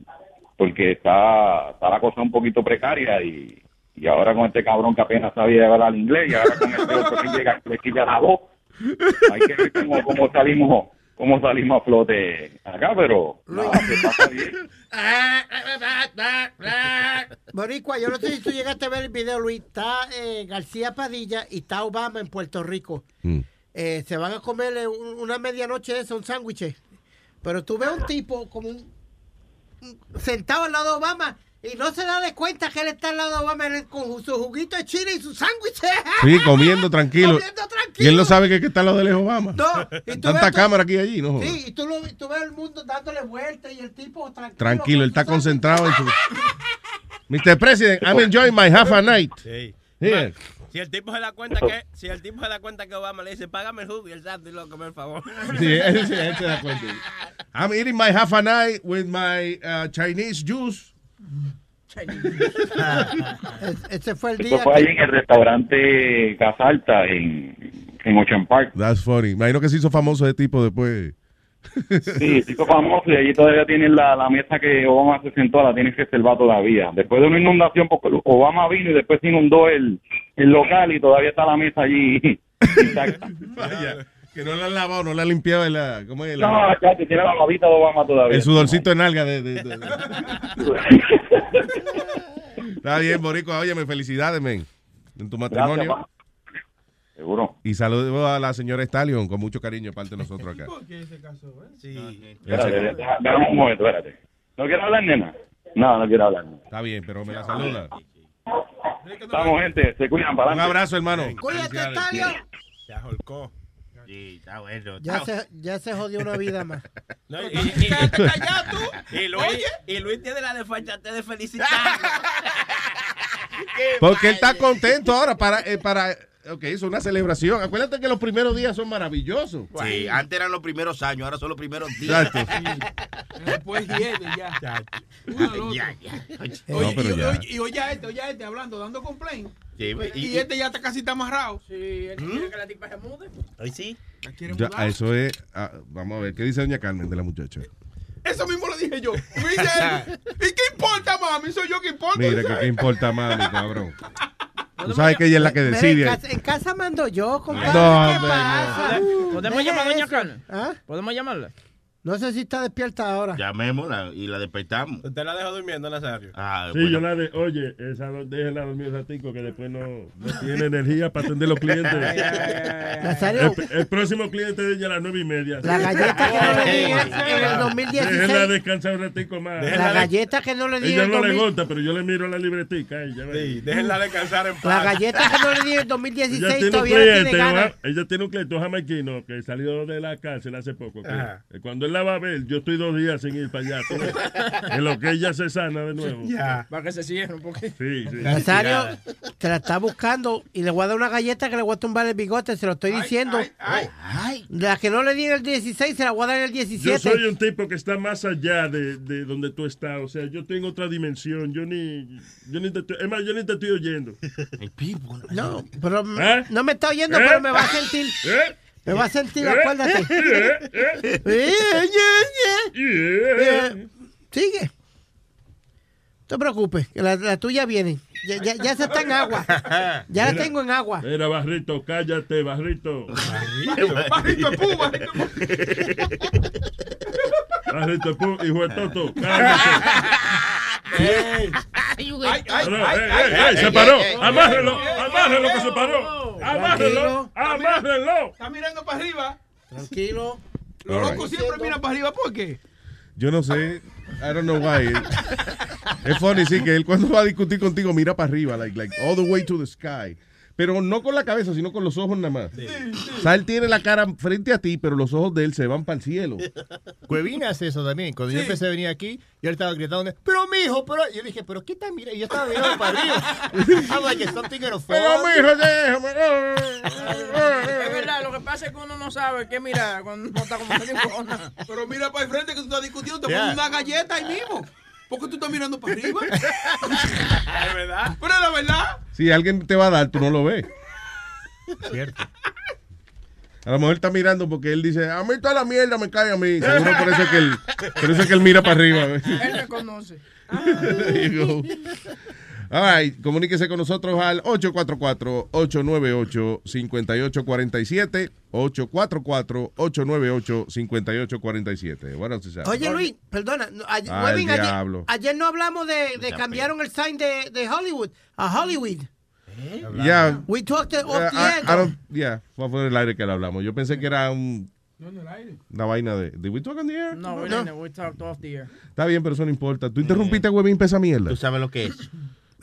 porque está, está la cosa un poquito precaria y, y ahora con este cabrón que apenas sabía hablar inglés y ahora con este otro que llega, le quilla la voz, hay que ver cómo, cómo salimos cómo salimos a flote acá, pero nada, se pasa bien. Boricua, yo no sé si tú llegaste a ver el video, Luis. Está eh, García Padilla y está Obama en Puerto Rico. Mm. Eh, se van a comer un- una medianoche de eso, un sándwich. Pero tú ves un tipo como un, un- sentado al lado de Obama y no se da de cuenta que él está al lado de Obama con su juguito de chile y su sándwich. Sí, comiendo tranquilo. Comiendo Y él no sabe que, que está lo de lejos Obama. No, y tú Tanta ves- cámara aquí y allí, no jodas. Sí, y tú, lo, tú ves el mundo dándole vueltas y el tipo tranquilo. Tranquilo, él está concentrado en su... Mr. President, I'm enjoying my half a night. Sí. Here. Si el tipo se da cuenta que, si el tipo se da cuenta que Obama le dice, págame el jugo y el santo y lo come, por favor. Sí, él, sí, él se da cuenta. I'm eating my half a night with my uh, Chinese juice. Es- Ese fue el Esto día. fue que- ahí en el restaurante Casalta en, en Ocean Park. That's funny. Imagino que se hizo famoso ese tipo después. Sí, chico famoso y allí todavía tienen la, la mesa que Obama se sentó, la tienen reservada todavía. Después de una inundación, porque Obama vino y después se inundó el, el local y todavía está la mesa allí. intacta. Vaya, que no la han lavado, no la han limpiado. La, ¿Cómo es? No, La- ya tiene la babita de Obama todavía. el sudorcito de nalga de... de- de- Está bien, Boricua. Óyeme, felicidades, men. En tu matrimonio. Gracias. Seguro. Y saludos a la señora Stallion con mucho cariño de parte de nosotros acá. Sí. Espérate, deja- déjame un momento, espérate. ¿No quiero hablar, nena? No, no quiero hablar. Está bien, pero me la saluda. Estamos, gente. Se cuidan para Un adelante. abrazo, hermano. Cuídate. Talio. Ya holcó. Sí, está bueno. Ya está- se, ya se jodió una vida más. No, y, y- y- y Luis, y Luis tiene la desfachate de felicitar. Porque él está contento ahora para, eh, para ok, es una celebración. Acuérdate que los primeros días son maravillosos. Sí, antes eran los primeros años, ahora son los primeros días. Exacto. Después hiede ya. Ya, ya. No, Oye, pero y, ya. oye, y oye a este, oye a este hablando, dando complaint. Sí, Y, y- este ya está casi está amarrado. Sí, él quiere que la tipa se mude. Ay, sí. La quiere Ya, mudar. eso es. ah, vamos a ver, ¿qué dice doña Carmen de la muchacha? Eso mismo lo dije yo. ¿Y qué importa, mami? Soy yo que importa. Mira, qué importa mami, cabrón. Tú sabes que ella es la que decide. En casa, en casa mando yo, compadre. No, ¿Qué hombre, pasa? no. ¿Podemos Deje llamar a doña. Carmen? ¿Ah? ¿Podemos llamarla? No sé si está despierta ahora. Llamémosla y la despertamos. Usted la dejó durmiendo, Nazario. Ah, Sí, bueno. yo la de, oye, esa déjela dormir un ratico que después no, no tiene energía para atender los clientes. Nazario, El, el próximo cliente de ella a las nueve y media. la galleta que no le di en, el Déjela 2016. descansar un ratico más. La galleta que no le di en Ella el no le 2000 gusta, pero yo le miro la libretica. Ella, Sí, déjenla descansar en paz. La galleta que no le di en el ella 2016 tiene un todavía no tiene cliente, ganas. ella tiene un cliente un jamaiquino que salió de la cárcel hace poco. que, Ajá. cuando él la va a ver, yo estoy dos días sin ir para allá. en lo que ella se sana de nuevo. Ya. Para que se cierre un poquito. Sí, sí. Nazario te la está buscando y le voy a dar una galleta que le voy a tumbar el bigote, se lo estoy diciendo. La que no le di en el 16 se la voy a dar en el Yo 17. soy un tipo que está más allá de, de donde tú estás. O sea, yo tengo otra dimensión. Yo ni, yo ni te estoy, es más, yo ni te estoy oyendo. No, pero ¿Eh? no me está oyendo, ¿Eh? pero me va a sentir. ¿Eh? Me va a sentir, ¿Eh? acuérdate. ¿Eh? ¿Eh? Eh. Eh, Sigue. te preocupes, que la, la tuya viene. Ya, ya, ya se está en agua. Ya la Mira. tengo en agua. Mira, Barrito, cállate, Barrito. Barrito Pú, Barrito Barrito, pu, hijo de Toto, cállate. Se paró. Amárrelo, amárrelo que se paró. Amárrelo, amárrelo. Está mirando para arriba. Tranquilo. Los locos right. siempre miran para arriba. ¿Por qué? Yo no sé. I don't know why. es funny, sí, que él cuando va a discutir contigo mira para arriba, like, like all the way to the sky. Pero no con la cabeza, sino con los ojos nada más. O sea, él tiene la cara frente a ti, pero los ojos de él se van para el cielo. Cuevina hace eso también. Cuando yo Sí. empecé a venir aquí, yo estaba gritando, pero mijo, pero. Yo dije, pero ¿qué está mirando? Y yo estaba mirando para arriba. I'm like, something gonna fall? Pero, mijo, déjame. Es verdad, lo que pasa es que uno no sabe qué mirar cuando no está como. Pero mira para el frente que tú estás discutiendo. Te Yeah. pones una galleta ahí mismo. ¿Por qué tú estás mirando para arriba? Es verdad. Pero es la verdad. Si alguien te va a dar, tú no lo ves. Cierto. A lo mejor está mirando porque él dice, a mí toda la mierda me cae a mí. Seguro por eso es que él, por eso es que él mira para arriba. Él me conoce. All right, comuníquese con nosotros al 844-898-5847. 844-898-5847. Bueno, se sabe. Oye, Luis, perdona. no, ayer, Webin, ayer- ayer no hablamos de, de cambiaron el sign de, de Hollywood a Hollywood. Ya. We talked off Uh, the I- air. I don't- yeah, fue por el aire que le hablamos. Yo pensé que era un, una vaina de. ¿Did we talk on the air? No, we didn't. We talked off the air. Está bien, pero eso no importa. Tú interrumpiste a Webin para esa mierda. Tú sabes lo que es.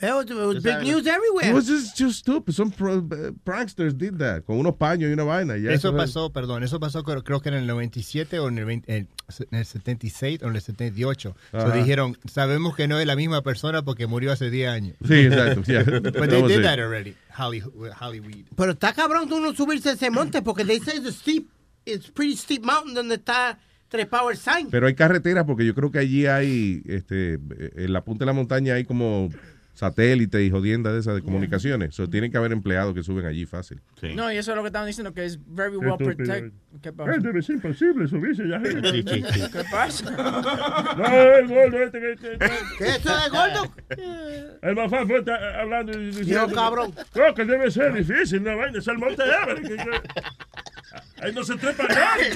It was, it was big sabes. news everywhere. It was just, just stupid. Some uh, pranksters did that. Con unos paños y una vaina. Ya Eso es- pasó, perdón, eso pasó creo, creo que en el 97 o en el, 20 en el 76 o en el 78. So dijeron, sabemos que no es la misma persona porque murió hace 10 años. Sí, exacto, yeah. But they did it. that already. Hollywood. Hollywood. Pero está cabrón tú no subirse ese monte porque they say the steep, it's pretty steep mountain donde está el sign. Pero hay carreteras porque yo creo que allí hay, este, en la punta de la montaña hay como satélites y jodiendas de esas de comunicaciones. So, tienen que haber empleados que suben allí fácil. No, y eso es lo que estaban diciendo, que es very well protected. ¿Qué pasa? debe ser imposible subirse. Sí, sí, sí. ¿Qué pasa? No, el gordo este que... que- que- ¿Qué es eso de gordo? El mafá fue hablando y diciendo... Dios, cabrón. No, que debe ser difícil, la vaina, es el monte Everest. Ahí no se trepa nadie.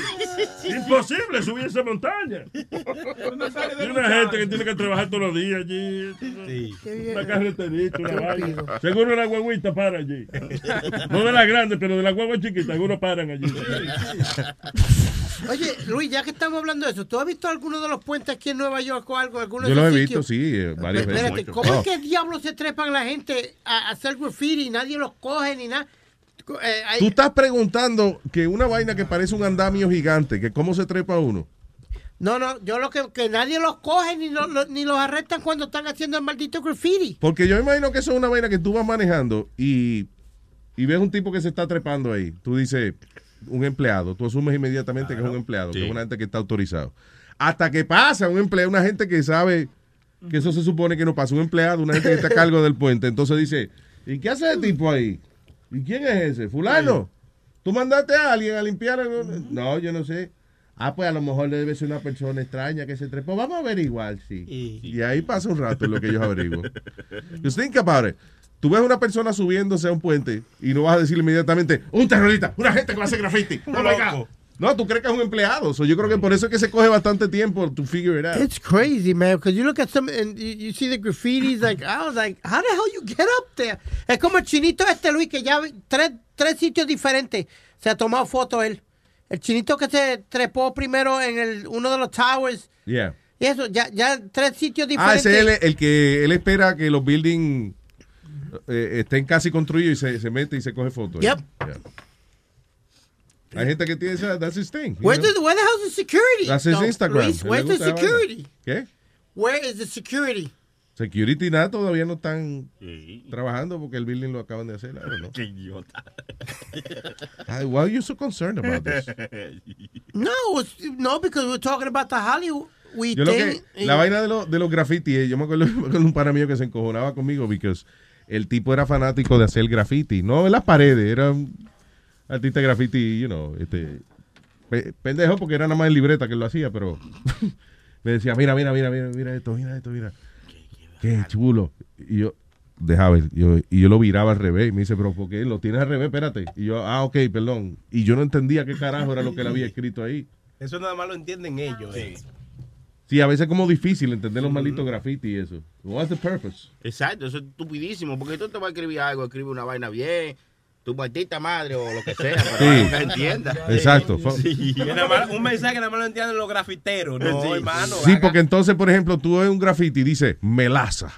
Imposible subir esa montaña. Hay una gente que tiene que trabajar todos los días allí. Una carreterita, una vaina. Seguro la guaguita para allí. No de la grande, pero de la guagua chiquita, algunos paran allí. Oye, Luis, ya que estamos hablando de eso, ¿tú has visto alguno de los puentes aquí en Nueva York o algo? ¿Alguno Yo de los he visto, sí, eh, varias veces. Espérate, ¿cómo Oh. es que diablos se trepan la gente a, a hacer graffiti y nadie los coge ni nada? Eh, hay- Tú estás preguntando que una vaina que parece un andamio gigante, que cómo se trepa uno. No, no, yo lo que, que nadie los coge ni, lo- lo- ni los arrestan cuando están haciendo el maldito graffiti. Porque yo imagino que eso es una vaina que tú vas manejando y, y ves un tipo que se está trepando ahí. Tú dices, un empleado. Tú asumes inmediatamente que es un empleado, que es una gente que está autorizado. Hasta que pasa un empleado, una gente que sabe que eso se supone que no pasa. Un empleado, una gente que está a cargo del puente. Entonces dice, ¿y qué hace el tipo ahí? ¿Y quién es ese? ¿Fulano? ¿Tú mandaste a alguien a limpiar? el- No, yo no sé. Ah, pues a lo mejor debe ser una persona extraña que se trepó. Vamos a averiguar, sí. Y ahí pasa un rato lo que ellos averiguan. Just think about it. Tú ves una persona subiéndose a un puente y no vas a decir inmediatamente, un terrorista, una gente que va a hacer graffiti. Oh my God. No, tú crees que es un empleado. So, yo creo que por eso es que se coge bastante tiempo to figure it out. It's crazy, man, because you look at some and you, you see the graffiti, like, I was like, how the hell you get up there? Es como el chinito este, Luis, que ya tres, tres sitios diferentes se ha tomado foto él. El chinito que se trepó primero en el, uno de los towers. Yeah. Y eso, ya, ya tres sitios Ah, diferentes. ese es el, el que él espera que los buildings eh, estén casi construidos y se, se mete y se coge fotos. Yep. Yeah. Hay gente que tiene esa, that's his thing. Where's the, where the hell's the security? That's his No, Instagram. Luis, where's the security? ¿Qué? Where is the security? Security nada todavía no están trabajando porque el building lo acaban de hacer. Know. Qué idiota. Ay, why are you so concerned about this? No, no, because we're talking about the Hollywood we Yo lo que, la vaina de, los de los graffiti, eh, yo me acuerdo, me acuerdo un pana mío que se encojonaba conmigo porque el tipo era fanático de hacer graffiti, no en las paredes, era un artista de graffiti, you know, este, pe- pendejo porque era nada más en libreta que lo hacía, pero me decía, mira, mira, mira, mira, mira esto, mira esto, mira. qué chulo. Y yo, deja ver, yo, y yo lo viraba al revés. Y me dice, pero ¿por qué lo tienes al revés? Espérate. Y yo, ah, ok, perdón. Y yo no entendía qué carajo era lo que él había escrito ahí. Eso nada más lo entienden ellos. eh. Sí, a veces es como difícil entender los malditos graffiti y eso. What's the purpose? Exacto, eso es estupidísimo. Porque tú te vas a escribir algo, escribe una vaina bien, tu maldita madre o lo que sea, pero Sí. que entienda. Exacto. Sí. Un mensaje que nada más lo entienden los grafiteros. No, Sí. hermano. Sí, porque entonces, por ejemplo, tú ves un graffiti y dice melaza.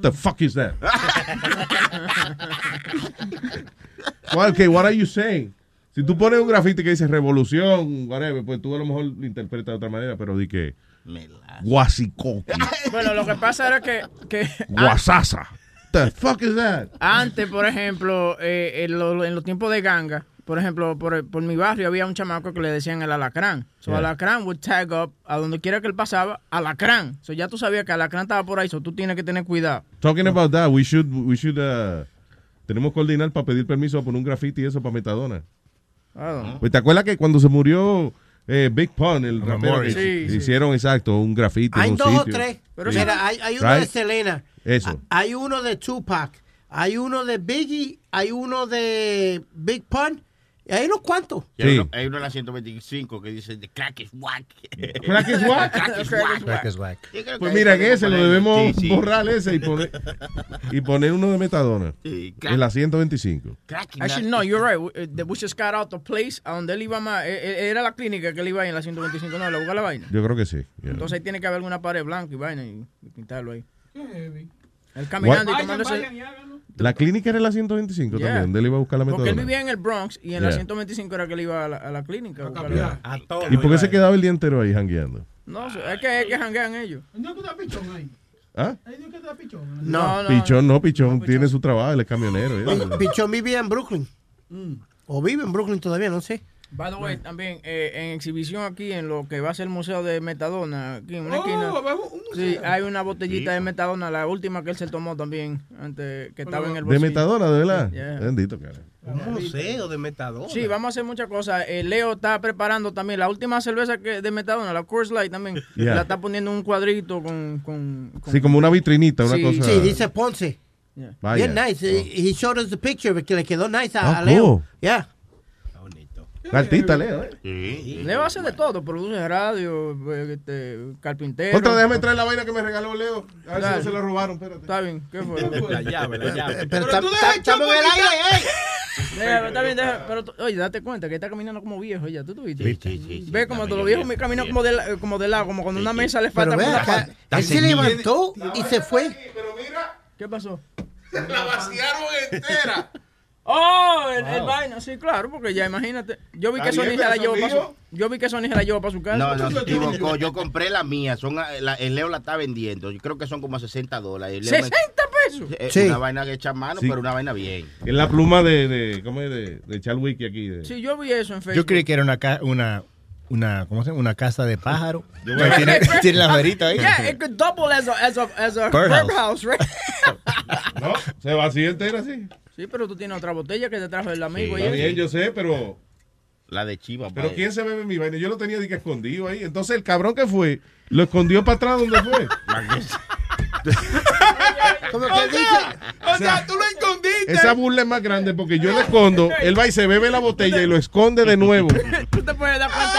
The fuck is that? well, okay, what are you saying? Si tú pones un graffiti que dice revolución, whatever, pues tú a lo mejor lo interpretas de otra manera, pero di que guasicoqui, Bueno, lo que pasa era que, que guasasa. The fuck is that? antes, por ejemplo, eh, en, lo- en los tiempos de ganga, por ejemplo, por, por mi barrio había un chamaco que le decían el alacrán. So, Yeah. alacrán would tag up a donde quiera que él pasaba, alacrán. So, ya tú sabías que alacrán estaba por ahí, so tú tienes que tener cuidado. Talking about that, we should, we should, uh, tenemos que coordinar para pedir permiso a poner un graffiti y eso para Metadona. Pues te acuerdas que cuando se murió eh, Big Pun, el rapero, que Sí, sí. hicieron exacto un graffiti en Hay un dos o tres. Pero Mira, hay, hay uno de? Selena. Eso. Hay uno de Tupac. Hay uno de Biggie. Hay uno de Big Pun. Hay unos cuantos. Y Hay, uno, hay uno en la 125 que dice, the crack is whack. ¿Crack is whack? Crack is whack. Crack is whack. Pues mira, en ese lo debemos Sí, sí. borrar ese y poner, y poner uno de Metadona. Sí, en la 125. Actually, no, you're right. We, just got out the place a donde él iba más. eh, eh, Era la clínica que él iba ahí en la 125. No, le busca la vaina. Yo creo que sí. yeah. Entonces ahí tiene que haber alguna pared blanca y vaina y, pintarlo ahí. Él caminando y tomándose. La clínica era la 125 Yeah. también, donde él iba a buscar la Porque él Metadona. vivía en el Bronx y en la Yeah. 125 era que él iba a la, a la clínica. a buscar la- ¿Y por qué se quedaba el día entero ahí jangueando? No, es que es que janguean ellos. ¿No está pichón ahí? ¿Ah? ¿Ahí no que está pichón? No, no. Pichón no, Pichón tiene su trabajo, él es camionero. Yeah. Pichón vivía en Brooklyn. O vive en Brooklyn todavía, no sé. By the way, también eh, en exhibición aquí en lo que va a ser el museo de Metadona, aquí en una Oh, esquina. un. Sí, hay una botellita de Metadona, la última que él se tomó también, antes que estaba en el De bolsillo. Metadona, de verdad. Yeah. Bendito, cara. Un museo de metadona. Sí, vamos a hacer muchas cosas. Eh, Leo está preparando también la última cerveza que de Metadona, la Coors Light también. Yeah. La está poniendo en un cuadrito con... con, con- Sí, como una vitrinita, una Sí. cosa. Sí, dice Ponce. Vaya. Bien nice. He he showed us the picture que le quedó nice a, Oh, a Leo. cool. Yeah. Artista, Leo, ¿eh? Leo hace de todo, produce radio, eh, este, carpintero. Contra, déjame traer la vaina que me regaló Leo. A ver si no se la robaron, espérate. Está bien, ¿qué fue? La llave, la llave. Pero estamos en el aire, eh. Deja, está bien, deja, pero tú- oye, date cuenta que está caminando como viejo ella, ¿tú tuviste? Sí, sí, sí, sí, Ve como todos los viejos me caminan como de, la- como de lado, como cuando una mesa le Pero falta acá. pata. Él se levantó y se fue. ¿Qué pasó? La vaciaron entera. Oh, el, el vaina, sí, claro, porque ya imagínate. Yo vi que Está Sony bien, se la llevó para su, yo vi que Sony se la llevó para su casa. No, no, se equivocó. Yo compré la mía. Son, a- la- el Leo la está vendiendo. Yo creo que son como a 60 dólares. Leo me- 60 pesos. Es Sí. una vaina que echa mano, Sí. pero una vaina bien. Es la pluma de, de ¿cómo es? De, de Chalwiki aquí. De, Sí, yo vi eso en Facebook. Yo creí que era una, una, una, ¿cómo se llama? Una casa de pájaro. Tiene, tiene la verita ahí. Yeah, it could double as a, as a, as a Birdhouse. birdhouse, right? No, se vacía entera así. Sí, pero tú tienes otra botella que te trajo el amigo. y Está eso. bien, yo sé, pero. La de Chiva. Pero padre. ¿quién se bebe mi vaina? Yo lo tenía de que escondido ahí. Entonces el cabrón que fue, lo escondió para atrás donde fue. Como que él dice. O sea, tú lo escondiste. Esa burla es más grande porque yo lo escondo, él va y se bebe la botella y lo esconde de nuevo. Tú te puedes dar cuenta,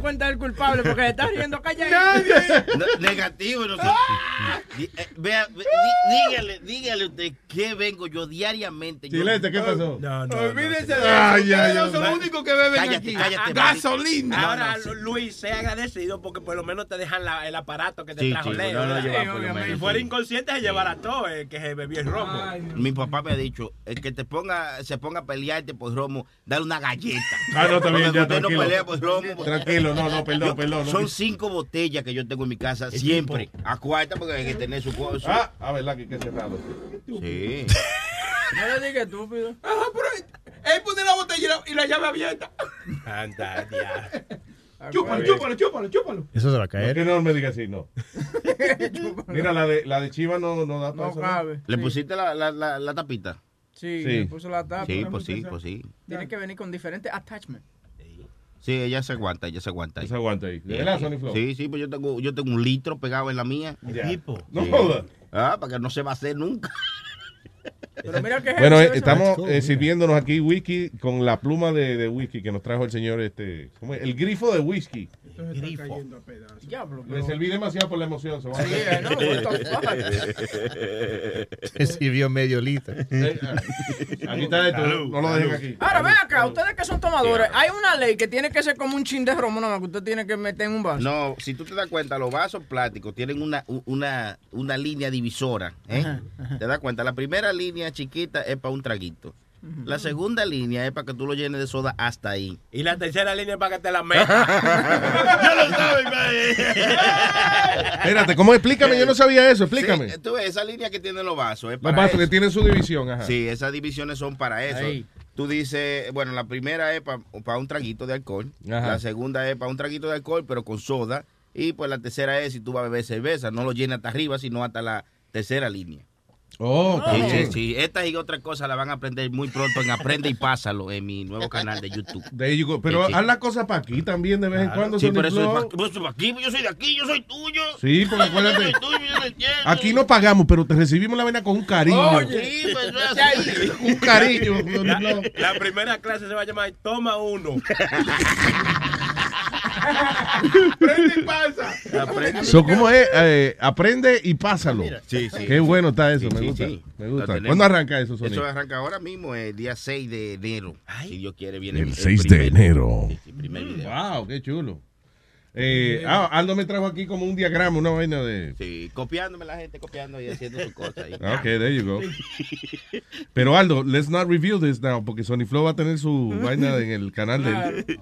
cuenta del culpable porque se está riendo callado. No, negativo. No, sé. Di- eh, vea, dígale, dígale usted que vengo yo diariamente. yo- Chilete, ¿qué pasó? No, no. Olvídense de Ay, eso. ay, Ustedes no ay, son ay. los únicos que beben Cállate, aquí. cállate, Gasolina. Ahora, Luis, sea agradecido porque por lo menos te dejan la- el aparato que te Sí, trajo chico, Leo. no lo ¿verdad? lleva Sí, por lo obviamente. menos, Si fuera inconsciente, se llevara todo, el que se bebió el romo. Mi papá me ha dicho, el que te ponga, se ponga a pelearte por romo, dale una galleta. Ah, no, Porque ya, usted no pelea por romo. Tranquilo, no, no, perdón, Yo- perdón. no. Son cinco botellas que yo tengo en mi casa siempre. A cuarta porque hay que tener su cosa. Ah, a verdad que hay que cerrarlo. Sí. No le digas estúpido. Ajá, pero él pone la botella y la, y la llave abierta. Anda, ya. Chúpalo, chúpalo, chúpalo, chúpalo. Eso se va a No, caer. que no me diga así, no. Mira, la de, la de Chiva no, no da No eso. cabe. ¿Le Sí. pusiste la, la, la, la tapita? Sí, Sí. le puso la tapa. Sí, pues sí, pues sí. Tiene que venir con diferentes attachments. Sí, ella se aguanta, ella se aguanta. ahí. Se aguanta ahí. ¿De Sí. verdad, Sony Flow? Sí, sí, pues yo tengo, yo tengo un litro pegado en la mía. Ya. No Sí. joda. Ah, para que no se va a hacer nunca. Pero mira que Bueno, eh, estamos eh, sirviéndonos aquí whisky con la pluma de, de whisky que nos trajo el señor, este, ¿cómo es? el grifo de whisky. Grifo. Diablo, Me serví demasiado por la emoción. se Sí, sirvió medio litro. Eh, Aquí está esto, no lo dejen aquí. Ahora, ven acá, ustedes que son tomadores, hay una ley que tiene que ser como un chin de romo, nada más que usted tiene que meter en un vaso. No, si tú te das cuenta, los vasos plásticos tienen una, una, una línea divisora. ¿eh? Ajá, ajá. ¿Te das cuenta? La primera línea chiquita es para un traguito. La segunda línea es para que tú lo llenes de soda hasta ahí. Y la tercera línea es para que te la metas. ya lo sabes, Espérate, ¿cómo? Explícame, yo no sabía eso, explícame. Sí, tú ves, esa línea que tienen los vasos es Los para vasos eso. que tienen su división, ajá. Sí, esas divisiones son para eso. Ahí. Tú dices, bueno, la primera es para un traguito de alcohol. Ajá. La segunda es para un traguito de alcohol, pero con soda. Y pues la tercera es si tú vas a beber cerveza. No lo llenas hasta arriba, sino hasta la tercera línea. Oh, Sí, sí, sí. Estas y otras cosas la van a aprender muy pronto en Aprende y Pásalo en mi nuevo canal de YouTube. There you go. Pero Sí, sí. haz la cosa para aquí también de vez en cuando. Sí, pero eso es Flow. pa- pues, aquí, yo soy de aquí, yo soy tuyo. Sí, porque acuérdate. Yo soy tuyo, yo soy tuyo. Aquí no pagamos, pero te recibimos la vena con un cariño. Sí, pues un cariño. La, la primera clase se va a llamar Toma uno. Prende y pasa. So, ¿Cómo es? Eh, aprende y pásalo. Sí, sí. Qué bueno está eso, Sí, me sí, gusta. sí. Me gusta. ¿Cuándo arranca eso, Sonic? Eso arranca ahora mismo, el día 6 de enero. Si Dios quiere, viene El 6 de primer- enero. Sí, sí, primer video. Wow, qué chulo. Eh, ah, Aldo me trajo aquí como un diagrama, una vaina de. Sí, copiándome la gente, copiando y haciendo su cosa ahí. Ok, there you go. Pero Aldo, let's not review this now, porque Sony Flow va a tener su vaina en el canal de él.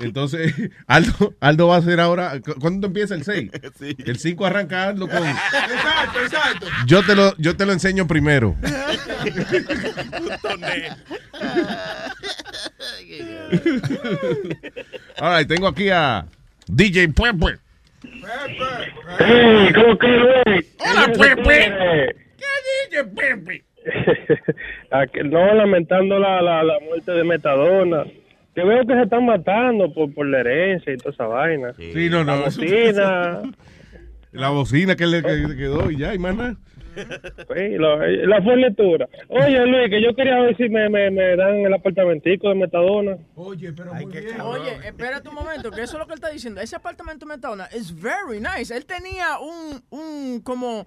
Entonces, Aldo, Aldo va a hacer ahora. ¿cu- ¿Cuándo empieza el 6? El 5 arranca Aldo con. Exacto, exacto. Yo te lo, yo te lo enseño primero. All right, tengo aquí a DJ Puepue. Hey, ¿cómo que? Hola, Pepe. ¿Qué dice Pepe? no, lamentando la, la, la muerte de Metadona. Que veo que se están matando por, por la herencia y toda esa vaina. Sí, no, no. La bocina. La bocina que le que le quedó y ya, y más nada. Sí, lo- la fornitura. Oye, Luis, que yo quería ver si me, me, me dan el apartamentico de Metadona. Oye, pero muy bien. Oye, espérate un momento, que eso es lo que él está diciendo. Ese apartamento de Metadona es very nice. Él tenía un, un como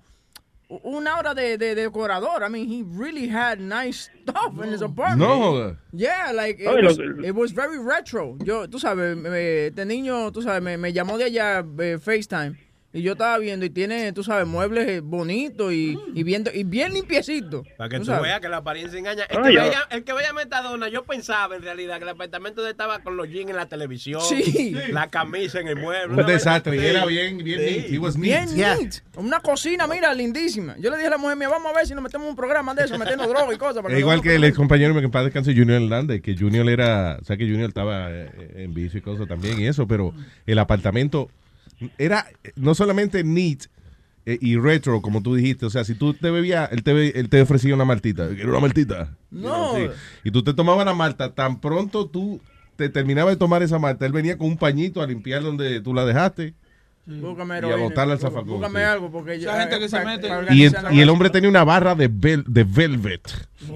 una hora de, de decorador. I mean, he really had nice stuff in his apartment. No joda. Yeah, like, it, Oye, was, lo- it was very retro. Yo, tú sabes, me- este niño, tú sabes, me, me llamó de allá eh, FaceTime. Y yo estaba viendo y tiene, tú sabes, muebles eh, bonitos y, y, viendo, y bien limpiecitos. Para que tú, veas que la apariencia engaña. El, que ya. veía, el que veía Metadona, yo pensaba en realidad que el apartamento de estaba con los jeans en la televisión, Sí. la camisa en el mueble. Un una desastre. Y era bien, bien Sí. neat. He was Bien neat. neat. Una cocina, mira, lindísima. Yo le dije a la mujer mía, vamos a ver si nos metemos en un programa de eso, metiendo droga y cosas. para Es igual que el ex compañero que en paz descanse Junior Hernández, que Junior era, o sea que Junior estaba eh, en vicio y cosas también y eso, pero el apartamento era no solamente neat eh, y retro, como tú dijiste, o sea, si tú te bebías, él te, él te ofrecía una maltita, ¿quieres una maltita? No. Sí. Y tú te tomabas la malta, tan pronto tú te terminabas de tomar esa malta, él venía con un pañito a limpiar donde tú la dejaste. Búscame Y a botarla al zafacón, Búscame sí. algo porque yo- gente eh, que se mete- Y el, y el hombre tenía una barra de, vel- de velvet.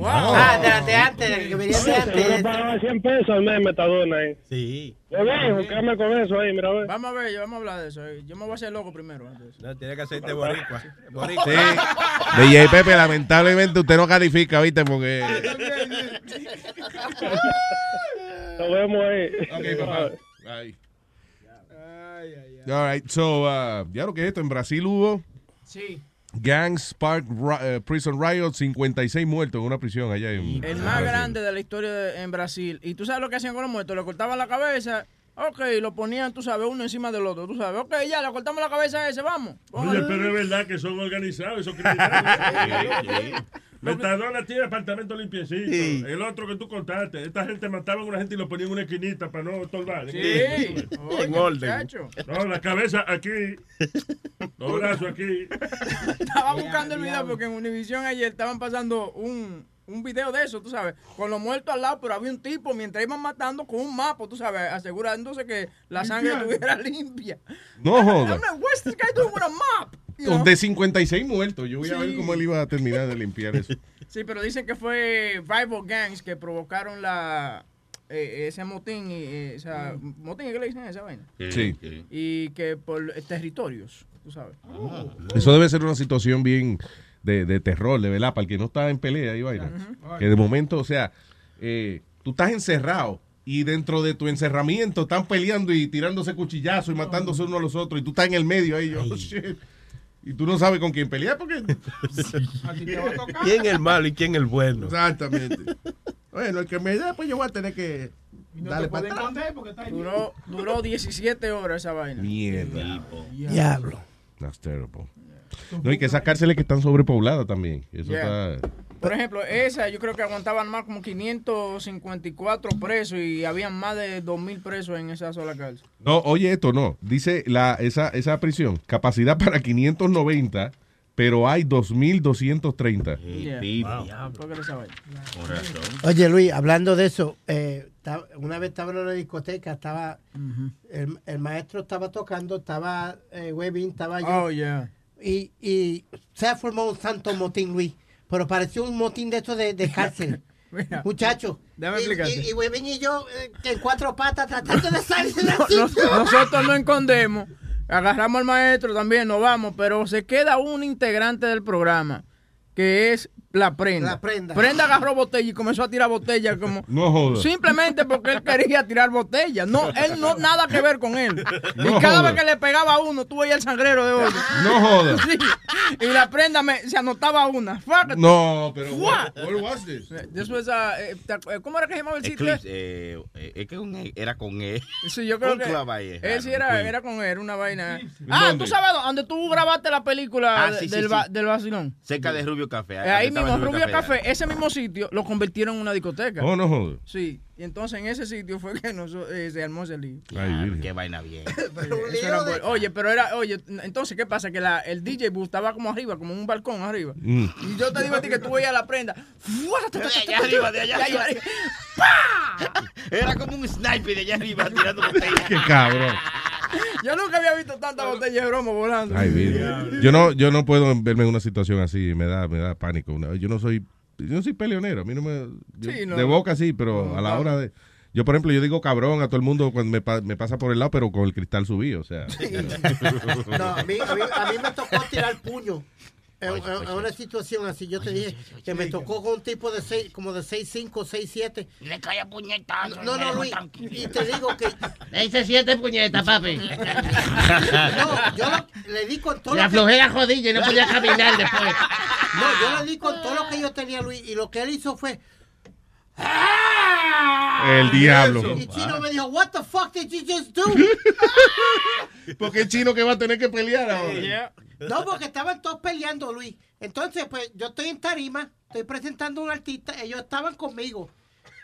Ah, de, de antes, de que venía de antes. me pagaba 100 pesos al mes Metadona ahí. Sí. Yo bien, quédame con eso ahí, mira, a ver. Vamos a ver, vamos a hablar de eso. eh. Yo me voy a hacer loco primero. antes. No, tiene que hacerte boricua. boricua. Sí. DJ Pepe, lamentablemente usted no califica, ¿viste? Porque. Nos vemos ahí. Ok, papá. Bye. All right, so, uh, ya lo que es esto, en Brasil hubo Sí. Gang Spark Ri- eh, Prison Riot, 56 muertos en una prisión allá en El en más Brasil. grande de la historia de- en Brasil. Y tú sabes lo que hacían con los muertos. Le cortaban la cabeza. Ok, lo ponían, tú sabes, uno encima del otro. Tú sabes, ok, ya, le cortamos la cabeza a ese, vamos. Oye, pero es verdad que son organizados esos criminales. Metadona tiene apartamento limpiecito. Sí. El otro que tú contaste. Esta gente mataba a una gente y lo ponía en una esquinita para no estorbar. Sí. En Oye, orden. muchacho. No, la cabeza aquí. Los brazos aquí. Estaba buscando el video porque en Univision ayer estaban pasando un, un video de eso, tú sabes, con los muertos al lado, pero había un tipo mientras iban matando con un mapa, tú sabes, asegurándose que la sangre estuviera limpia. No joda. I'm like, what's this guy doing with a mop? No. De 56 muertos. Yo voy a ver cómo él iba a terminar de limpiar eso. Sí, pero dicen que fue rival gangs que provocaron la eh, ese motín y eh, o sea, motín ¿qué le dicen a esa vaina? Sí. Y que por eh, territorios, tú sabes. Eso debe ser una situación bien de, de terror, de verdad, para el que no está en pelea y vaina. Que de momento, o sea, eh, tú estás encerrado y dentro de tu encerramiento están peleando y tirándose cuchillazos y matándose uno a los otros y tú estás en el medio ahí. oh, shit. Y tú no sabes con quién pelear porque... ¿Quién es el malo y quién es el bueno? Exactamente. Bueno, el que me dé, pues yo voy a tener que darle para atrás. Duró, duró 17 horas esa vaina. Mierda. Diablo. That's terrible. No, y que esas cárceles que están sobrepobladas también. Eso Yeah. está... Por ejemplo, esa yo creo que aguantaban más como 554 presos y habían más de 2.000 presos en esa sola cárcel. No, oye esto, no. Dice la, esa, esa prisión, capacidad para 590, pero hay 2.230. Yeah. ¿Por qué no esa vaina? Oye, Luis, hablando de eso, eh, una vez estaba en una discoteca, estaba el, el maestro estaba tocando, estaba eh, Webin, estaba yo. Oh, yeah. Y, y se formó un santo motín, Luis. Pero pareció un motín de estos de, de cárcel. Mira, Muchacho. déjame y, explicarte. y, y Webin y yo eh, en cuatro patas tratando de salir de la No- nosotros no escondemos, agarramos al maestro también, nos vamos, pero se queda un integrante del programa que es la prenda. La prenda. Prenda agarró botella y comenzó a tirar botella como No jodas. simplemente porque él quería tirar botella. No, él no nada que ver con él. No y cada joda. vez que le pegaba a uno, tú veías el sangrero de otro. No joda. Sí. Y la prenda me, se anotaba una. Fuck. No, pero what, what was this? ¿Cómo era que se llamaba el sitio? Eh, eh, es que un- era con E. Sí, yo creo Un que. club ahí, Él sí un era, era con él, era una vaina. Ah, ¿Dónde? tú sabes dónde tú grabaste la película Ah, sí, del, sí. del vacilón. Cerca de Rubio Café. Eh, ahí Rubio Café, ese mismo sitio lo convirtieron en una discoteca. Oh, no jodas. Sí, y entonces en ese sitio fue que nos, eh, se armó ese lío. Qué vaina bien. Era. Oye, pero era, oye, entonces, ¿qué pasa? Que la, el DJ booth estaba como arriba, como un balcón arriba. Mm. Y yo te digo a ti que tú veías la prenda. De allá arriba, de allá arriba. Era como un sniper de allá arriba tirando botellas. Qué cabrón. Yo nunca había visto tanta botella de broma volando. Ay. Yo no, yo no puedo verme en una situación así, me da, me da pánico. Yo no soy, yo no soy peleonero, a mí no me, yo- Sí, no. de boca sí, pero No, a la claro. hora de, yo por ejemplo, yo digo cabrón a todo el mundo cuando me, pa- me pasa por el lado, pero con el cristal subido, o sea. No, a mí, a, mí, a mí me tocó tirar puño. En- en una situación así, yo te dije que me tocó con un tipo de seis, como de 6'5, 6'7. Le cae a puñetazo. No, no, Luis. Y te digo que. Le hice siete puñetas, papi. No, yo lo- le di con todo La lo que- flojera jodilla y no podía caminar después. No, yo le di con todo lo que yo tenía, Luis. Y lo que él hizo fue. El diablo. Y Chino me dijo, What the fuck did you just do? Porque el chino que va a tener que pelear ahora. No, porque estaban todos peleando, Luis. Entonces, pues yo estoy en tarima, estoy presentando a un artista, ellos estaban conmigo.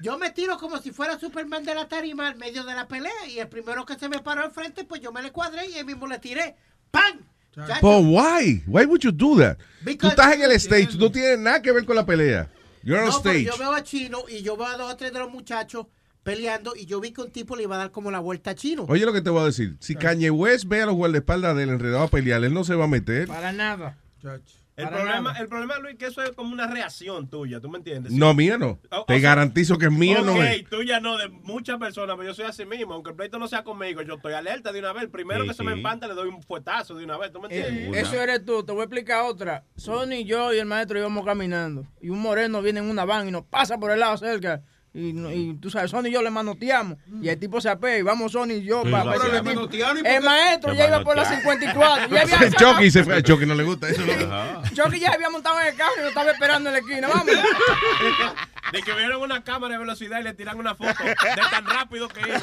Yo me tiro como si fuera Superman de la tarima al medio de la pelea y el primero que se me paró al frente, pues yo me le cuadré y él mismo le tiré. ¡Pam! But why? Why would you do that? Tú Because- estás en el stage, tú no tienes nada que ver con la pelea. You're on No, pero stage. yo veo a Chino y yo veo a dos o tres de los muchachos peleando y yo vi que un tipo le iba a dar como la vuelta a Chino. Oye lo que te voy a decir. Si Kanye West ve a los guardaespaldas del enredado a pelear, él no se va a meter. Para nada. El Para problema, nada. el problema, Luis, que eso es como una reacción tuya, ¿tú me entiendes? No, mía no. O- o Te sea- garantizo que mía no Ok, es. tuya no, de muchas personas, pero yo soy así mismo. Aunque el pleito no sea conmigo, yo estoy alerta de una vez. El primero Sí, que se me empanta le doy un fuetazo de una vez, ¿tú me Eh, entiendes? eso eres tú, te voy a explicar otra. Sony, yo y el maestro íbamos caminando. Y un moreno viene en una van y nos pasa por el lado cerca. Y, no- y tú sabes, Sony y yo le manoteamos. Y el tipo se apea y vamos Sony y yo Sí, para lo para hacía. ese tipo. ¿Manotearon y por El maestro ya iba por la manotearon. 54. Ya había Chucky se fue. A Chucky no le gusta eso. ¿no? Chucky ya había montado en el carro y lo estaba esperando en la esquina. Vamos. De que vieron una cámara de velocidad y le tiran una foto de tan rápido que iba.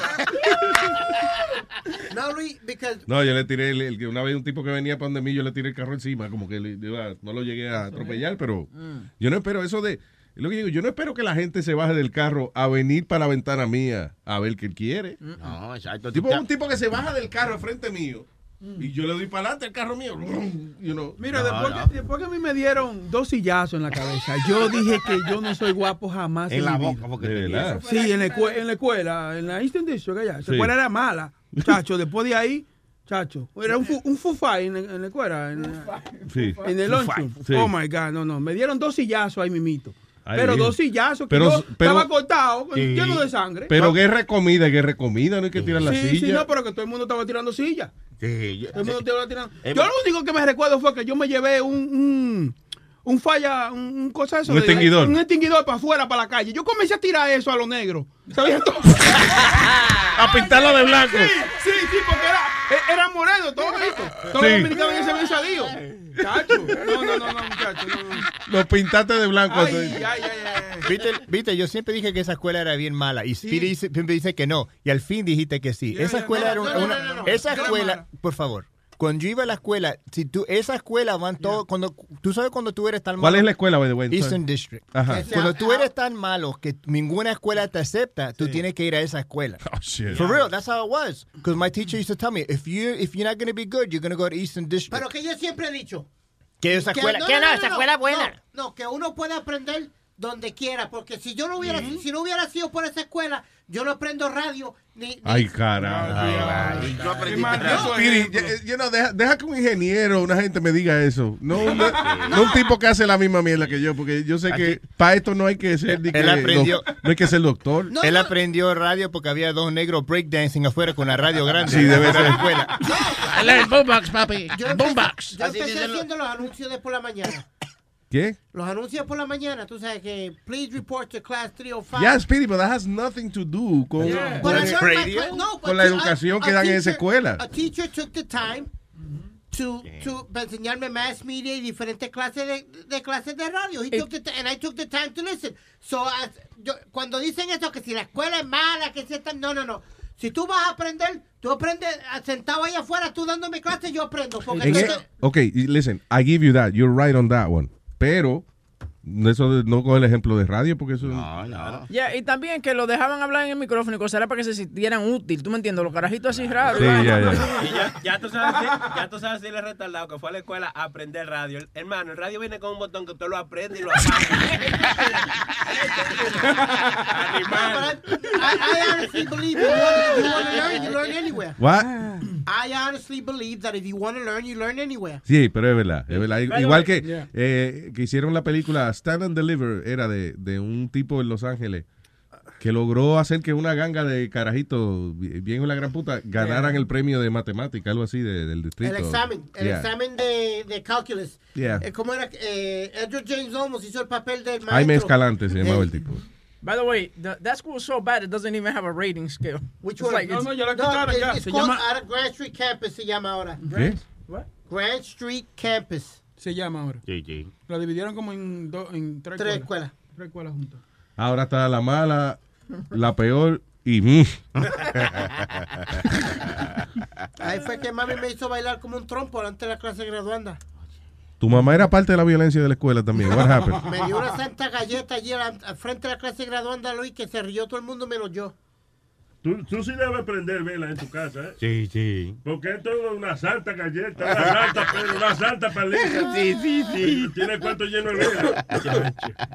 No, Luis, because No, yo le tiré, el, el que una vez un tipo que venía para donde mí, yo le tiré el carro encima, como que le- no lo llegué a atropellar, pero Mm. yo no espero eso de, lo que digo, yo no espero que la gente se baje del carro a venir para la ventana mía a ver qué quiere. No, exacto. Tipo, un tipo que se baja del carro al frente mío y yo le doy para adelante el carro mío. You know. Mira, después, Que, después que a mí me dieron dos sillazos en la cabeza, yo dije que yo no soy guapo jamás. En la mi boca, vida. porque De te verdad. Sí, en la, escue- en la escuela, en la Eastern District allá. Esa Sí. escuela era mala. Muchacho, después de ahí, Chacho, era un, fu- un fufá en, en la escuela, en, Sí. en el Fufá. lunch. Sí. Oh my God, no, no. Me dieron dos sillazos ahí mimito. Ay, pero dos sillazos que Pero- yo pero- estaba cortado, Sí. lleno de sangre. Pero guerra de comida, guerra de comida, no hay que tirar la sí, sí, silla. no, pero que todo el mundo estaba tirando sillas. Sí, yo- Todo el mundo estaba tirando. Eh, Yo lo único que me recuerdo fue que yo me llevé un, un, un falla, un, un cosa eso. Un de- extinguidor. Un extinguidor para afuera, para la calle. Yo comencé a tirar eso a los negros. ¿Sabías todo? a pintarlo de blanco. Sí, sí, sí, porque era, e- era moreno, todo esto. Todos Sí. los dominicanos ya se habían salido. Chacho. No, no, no, no, muchacho. No, no. Lo pintaste de blanco. Ay, así. ay, ay, ay. ¿Viste, viste, yo siempre dije que esa escuela era bien mala y Speedy dice- siempre dice que no y al fin dijiste que sí. esa escuela era una, no, no, una- no, no, no. esa escuela, por favor. Cuando yo iba a la escuela, si tú esa escuela van todos cuando tú sabes cuando tú eres tan malo. ¿Cuál es la escuela, by the way? Eastern District. Ajá. Cuando tú eres tan malo que ninguna escuela te acepta, tú tienes que ir a esa escuela. Oh, shit. For real, that's how it was. Because my teacher used to tell me, if you if you're not going to be good, you're going to go to Eastern District. Pero que yo siempre he dicho. que esa escuela, que no, esa escuela es buena. No, no, que uno puede aprender donde quiera, porque si yo no hubiera, si no hubiera sido por esa escuela, yo no aprendo radio ni, ni- Ay, carajo. Y tú aprendiste Qué nada. mal- Speedy, ya- you know, deja, deja que un ingeniero, una gente me diga eso. No, un- no un tipo que hace la misma mierda que yo, porque yo sé que para esto no hay que ser ni que Él aprendió. doc- no hay que ser doctor. No, Él no. aprendió radio porque había dos negros breakdancing afuera con la radio grande. Sí, debe ser. la escuela. El boombox, papi. yo empecé, Boombox. yo empecé haciendo los anuncios de por la mañana. ¿Qué? Los anuncios por la mañana, tú sabes que please report to class 305. Yeah, Speedy, but that has nothing to do con, Yeah. con, cla- no, con la a- educación a que dan en esa teacher- escuela. A teacher took the time to, to para enseñarme mass media y diferentes clases de, de clases de radio. He took the and I took the time to listen. So, as- yo, cuando dicen eso, que si la escuela es mala, que si está, no, no, no. Si tú vas a aprender, tú aprendes ah, sentado ahí afuera, tú dándome clases, yo aprendo. Porque e- ok, listen, I give you that. You're right on that one. Pero, eso de- no coge el ejemplo de radio porque eso... No, no. Ya, y también que lo dejaban hablar en el micrófono y cosas era para que se sintieran útil. ¿Tú me entiendes? Los carajitos así raros. Sí, ya, ya. Y ya, ya tú sabes, si- ya tú sabes si le retardado que fue a la escuela a aprender radio. Hermano, el radio viene con un botón que usted lo aprende y lo apaga. Animal. I, I honestly believe if you want, if you want to learn, you learn anywhere. What? I honestly believe that if you want to learn, you learn anywhere. Sí, pero es verdad, es verdad. Igual que, yeah. eh, que hicieron la película Stand and Deliver, era de, de un tipo en Los Ángeles que logró hacer que una ganga de carajitos bi- bien en la gran puta ganaran el premio de matemática, algo así de- del distrito. El examen, el Yeah. examen de, de calculus. Yeah. Eh, ¿Cómo era? Eh, Edward James Olmos hizo el papel del maestro. Jaime Escalante se llamaba Eh, el tipo. By the way, the, that school is so bad it doesn't even have a rating scale. Which It's one? like No, no, ya la No, quitaron it- ya. it's Se called llama, Grant Street Campus se llama ahora. ¿Qué? Grant Street Campus. Se llama ahora. Sí, sí. La dividieron como en, dos en tres, Tres escuelas. escuelas. Tres escuelas juntas. Ahora está la mala, la peor y... mm. Ahí fue que mami me hizo bailar como un trompo delante de la clase graduanda. Tu mamá era parte de la violencia de la escuela también. What happened? Me dio una santa galleta allí al frente de la clase graduanda, Luis, que se rió todo el mundo menos yo. Tú, tú sí debes aprender vela en tu casa, ¿eh? Sí, sí. Porque es todo una santa galleta, una santa, pero una santa paliza. Sí, sí, sí. Tiene el cuarto lleno de vela.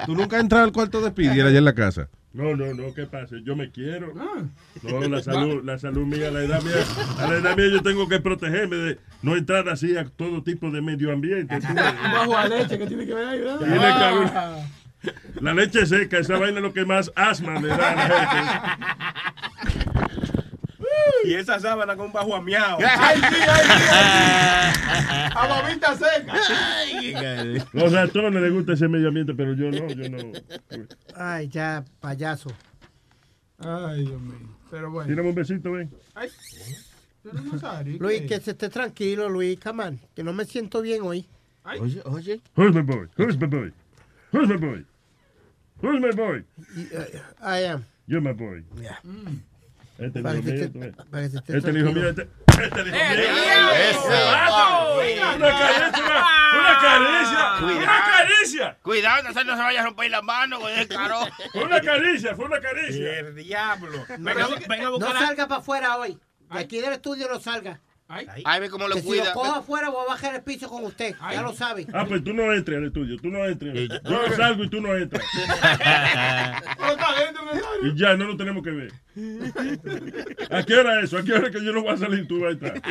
¿Tú nunca has entrado al cuarto de Speedy allá en la casa? No, no, no, ¿qué pasa? Yo me quiero. No, la salud, la salud mía, la edad mía, a la edad mía yo tengo que protegerme de no entrar así a todo tipo de medio ambiente. Bajo a leche que tiene que ver ahí, ¿verdad? Tiene que haber- La leche seca, esa vaina es lo que más asma le da a la Y esa sábana con un bajo amiao. ¡Ay, sí, ay, sí! ay, sí! ¡A babita seca! gente. Los ratones les gusta ese medio ambiente, pero yo no, yo no. Ay, ya, payaso. Ay, Dios mío. Pero bueno. Tírame un besito, ven. Ay, pero no Luis, que se esté tranquilo, Luis, come on, que no me siento bien hoy. Oye, oye. Who's my boy? Who's my boy? Who's my boy? Who's my boy? Y, eh, I am. You're my boy. Yeah. Este el Este es el hijo tranquilo. mío. Este este es el hijo mío. Eso. Una caricia, una, caricia. Una caricia. Cuidado, no se, no vaya a romper la mano, güey, claro. Fue una caricia, fue una caricia. El diablo. No, Venga, no, venga a no buscar a- salga para afuera hoy. De aquí del estudio no salga. Ay, ve cómo lo Que si cuida. lo cojo afuera voy a bajar el piso con usted. Ya lo sabe. Ah, pues tú no entres al estudio, tú no entres. Yo salgo y tú no entras. Y ya, no lo tenemos que ver. ¿A qué hora es eso? ¿A qué hora que yo no voy a salir y tú vas a entrar?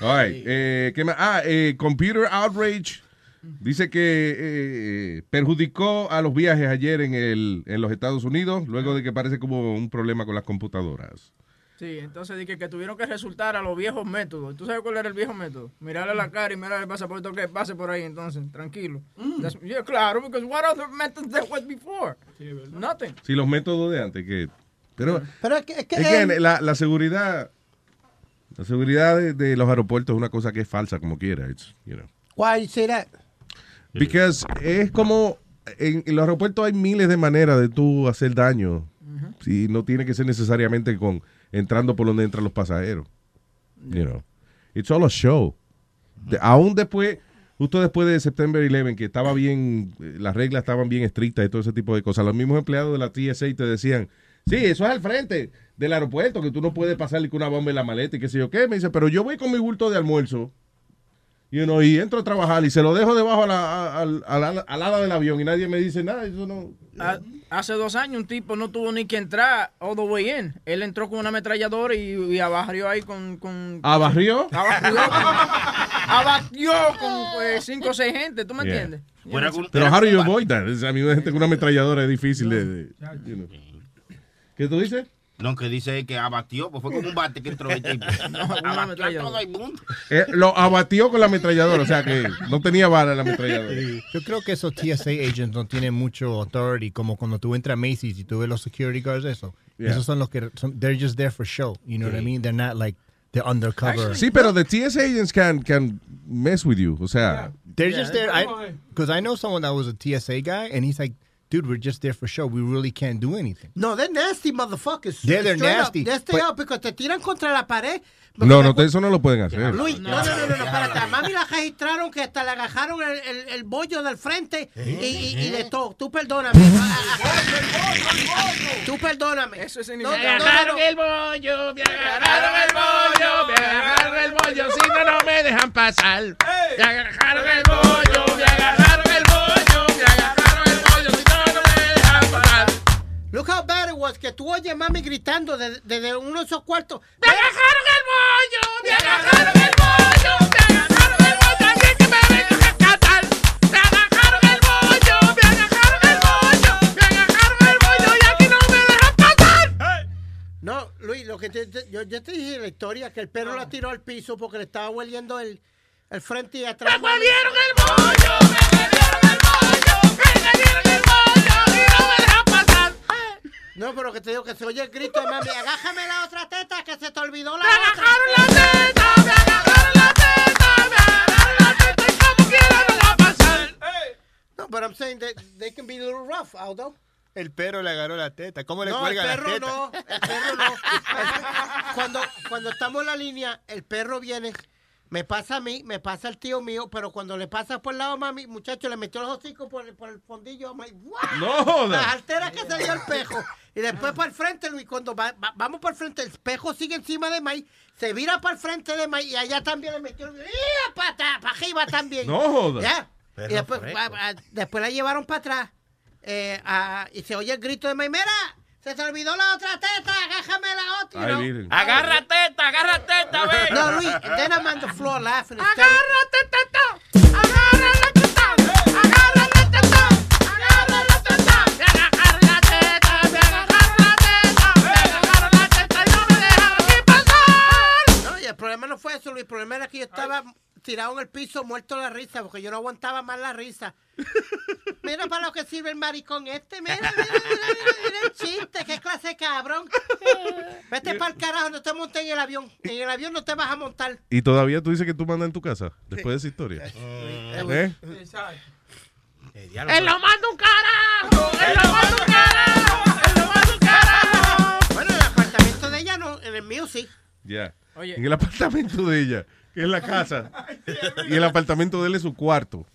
All right, eh, ¿qué más? Ah, eh, Computer Outrage dice que eh, perjudicó a los viajes ayer en, el, en los Estados Unidos, luego de que parece como un problema con las computadoras. Sí, entonces dije que tuvieron que resultar a los viejos métodos. ¿Tú sabes cuál era el viejo método? Mirarle la cara y mirarle el pasaporte que pase por ahí entonces, tranquilo. That's- yeah, claro, because what other methods there was before? Nothing. Sí, los métodos de antes que... Pero, Pero es que, es que es que él- la, la seguridad... La seguridad de, de los aeropuertos es una cosa que es falsa como quiera. It's, you know. Why you say that? Because es como en, en los aeropuertos hay miles de maneras de tú hacer daño. Sí, no tiene que ser necesariamente con entrando por donde entran los pasajeros. You know. It's all a show. De- aún después, justo después de September 11, que estaba bien, eh, las reglas estaban bien estrictas y todo ese tipo de cosas. Los mismos empleados de la TSA te decían, sí, eso es al frente del aeropuerto, que tú no puedes pasarle con una bomba en la maleta y qué sé yo qué. Me dice, pero yo voy con mi bulto de almuerzo you know, y entro a trabajar y se lo dejo debajo a la, a- al- al ala- al ala del avión y nadie me dice nada. Eso no. Ha- Hace dos años un tipo no tuvo ni que entrar all the way in. Él entró con una ametralladora y, y abarrió ahí con... con ¿Abarrió? Abarrió con, abatió con eh, cinco o seis gente, ¿tú me Yeah. entiendes? Pero how do you avoid that? A mí una gente con una ametralladora es difícil de... de- you know. ¿Qué tú dices? No, que dice que abatió, pues fue como un bate que entró el tipo. abatió a todo el mundo. Eh, lo abatió con la ametralladora, o sea que no tenía bala la ametralladora. Yo creo que esos TSA agents no tienen mucho authority, como cuando tú entras a Macy's y tú ves los security guards, eso. Yeah. Esos son los que, son, they're just there for show, you know what I mean? They're not like, they're undercover. Sí, pero the TSA agents can, can mess with you, o sea... They're just there, because I, know someone that was a TSA guy, and he's like, dude, we're just there for show. We really can't do anything. No, they're nasty motherfuckers. Yeah, they're up. nasty, They're straight but- up because te tiran contra la pared. No, no, eso no lo pueden hacer. Luis, no, no, no, no, no, espérate. A mami la registraron que hasta le agajaron el, el, el bollo del frente y, y, y de todo. Tú perdóname. Tú perdóname. Eso es no, Me agarraron no. el bollo, me agarraron el bollo, me agarraron el bollo, si no, no me dejan pasar. Me agarraron el bollo, me agarraron el bollo, me agarraron Look how bad it was que tú oyes mami gritando desde, uno de esos cuartos. Me agarraron el bollo, me agarraron el bollo, me agarraron el bollo, alguien que me venga a rescatar. Me agarraron el bollo, me agarraron el bollo, me agarraron el bollo y aquí no me dejan pasar. No, Luis, lo que te- te- yo, yo te dije la historia que el perro la tiró al piso porque le estaba hueliendo el, el frente y atrás. Me huelieron el bollo, me huelieron el bollo, me huelieron el bollo No, pero que te digo que se oye el grito de mami, agájame la otra teta que se te olvidó la Me otra. agarraron la teta, me agarraron la teta, me agarraron la teta y como quiera no va a pasar. No, but I'm saying that they can be a little rough, Aldo. El perro le agarró la teta. ¿Cómo le No, el cuelga la perro teta? no, el perro no. Cuando, cuando estamos en la línea, el perro viene, me pasa a mí, me pasa al tío mío, pero cuando le pasa por el lado a mami, muchacho, le metió los hocicos por, el- por el fondillo a mami. ¡Guau! No jodas. Las alteras que se dio el espejo. Y después para el frente, Luis, cuando va- va- vamos para el frente, el espejo sigue encima de May, se vira para el frente de May y allá también le metió para para arriba también. No jodas. Ya. Y después, la llevaron para atrás eh, a- y se oye el grito de May, mira, se te olvidó la otra teta, agájame la otra. you Ay, know. miren. Agarra teta, agarra teta. No, Luis, then I'm on the floor laughing. Agárrate, teta, agarra la teta, agarra la teta, agarra la teta, me agarraron la teta, me agarraron la teta, me agarraron la teta y no me dejan aquí pasar. No, y el problema no fue eso, Luis. El problema era que yo estaba tirado en el piso, muerto la risa, porque yo no aguantaba más la risa. Mira para lo que sirve el maricón este. Mira, mira, mira, mira, mira el chiste. Qué clase de cabrón. Vete para el carajo, no te montes en el avión. En el avión no te vas a montar. Y todavía tú dices que tú mandas en tu casa, después de esa historia. ¿Eh? Él lo manda un carajo, él lo manda un carajo, él lo manda un carajo. Bueno, en el apartamento de ella no, en el mío sí. Ya. Oye. En el apartamento de ella, que es la casa. y el apartamento de él es su cuarto.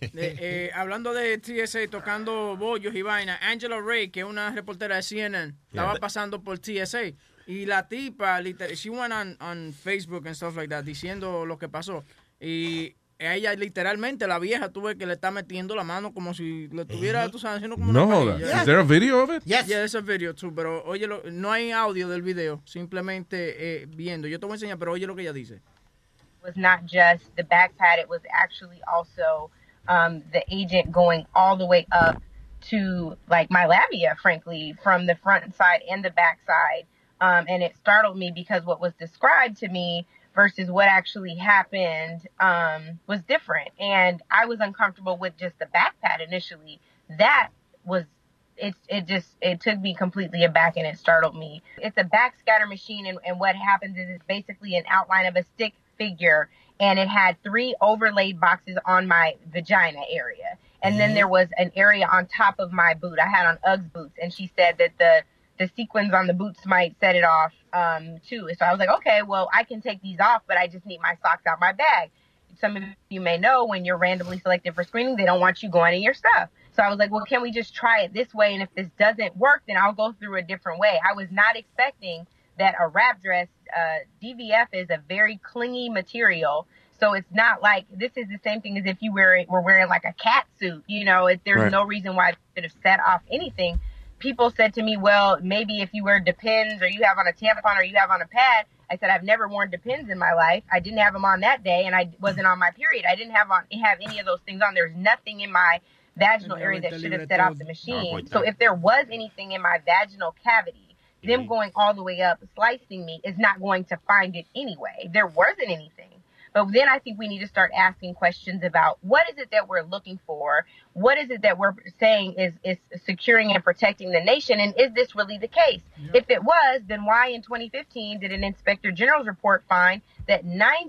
Eh, eh, hablando de TSA tocando bollos y vaina, Angela Ray, que es una reportera de CNN, estaba pasando por TSA. Y la tipa, literal, she went on, on Facebook and stuff like that, diciendo lo que pasó. Y ella literalmente, la vieja, tuve que le está metiendo la mano como si le estuviera, tú sabes, haciendo como No una. Is there a video of it? Yeah, there's a video too, pero oye, lo- no hay audio del video, simplemente eh, viendo. Yo te voy a enseñar, pero oye lo que ella dice. Was not just the back pad, it was actually also um, the agent going all the way up to like my labia, frankly, from the front side and the back side. Um, and it startled me because what was described to me versus what actually happened um, was different. And I was uncomfortable with just the back pad initially. That was it it just it took me completely aback and it startled me. It's a backscatter machine and, and what happens is it's basically an outline of a stick figure and it had three overlaid boxes on my vagina area. And then there was an area on top of my boot. I had on Uggs boots and she said that the the sequins on the boots might set it off um too. So I was like, okay, well I can take these off, but I just need my socks out my bag. Some of you may know when you're randomly selected for screening, they don't want you going in your stuff. So I was like, well, can we just try it this way? And if this doesn't work, then I'll go through a different way. I was not expecting that a wrap dress, uh, DVF is a very clingy material. So it's not like this is the same thing as if you were were wearing like a cat suit. You know, if there's Right. no reason why it should have set off anything. People said to me, well, maybe if you wear Depends or you have on a tampon or you have on a pad. I said I've never worn Depends in my life. I didn't have them on that day, and I wasn't on my period. I didn't have on have any of those things on. There's nothing in my vaginal area that should have set off the machine. So if there was anything in my vaginal cavity, them mm-hmm. going all the way up, slicing me, is not going to find it anyway. There wasn't anything. But then I think we need to start asking questions about what is it that we're looking for? What is it that we're saying is, is securing and protecting the nation? And is this really the case? If it was, then why in 2015 did an inspector general's report find that 95%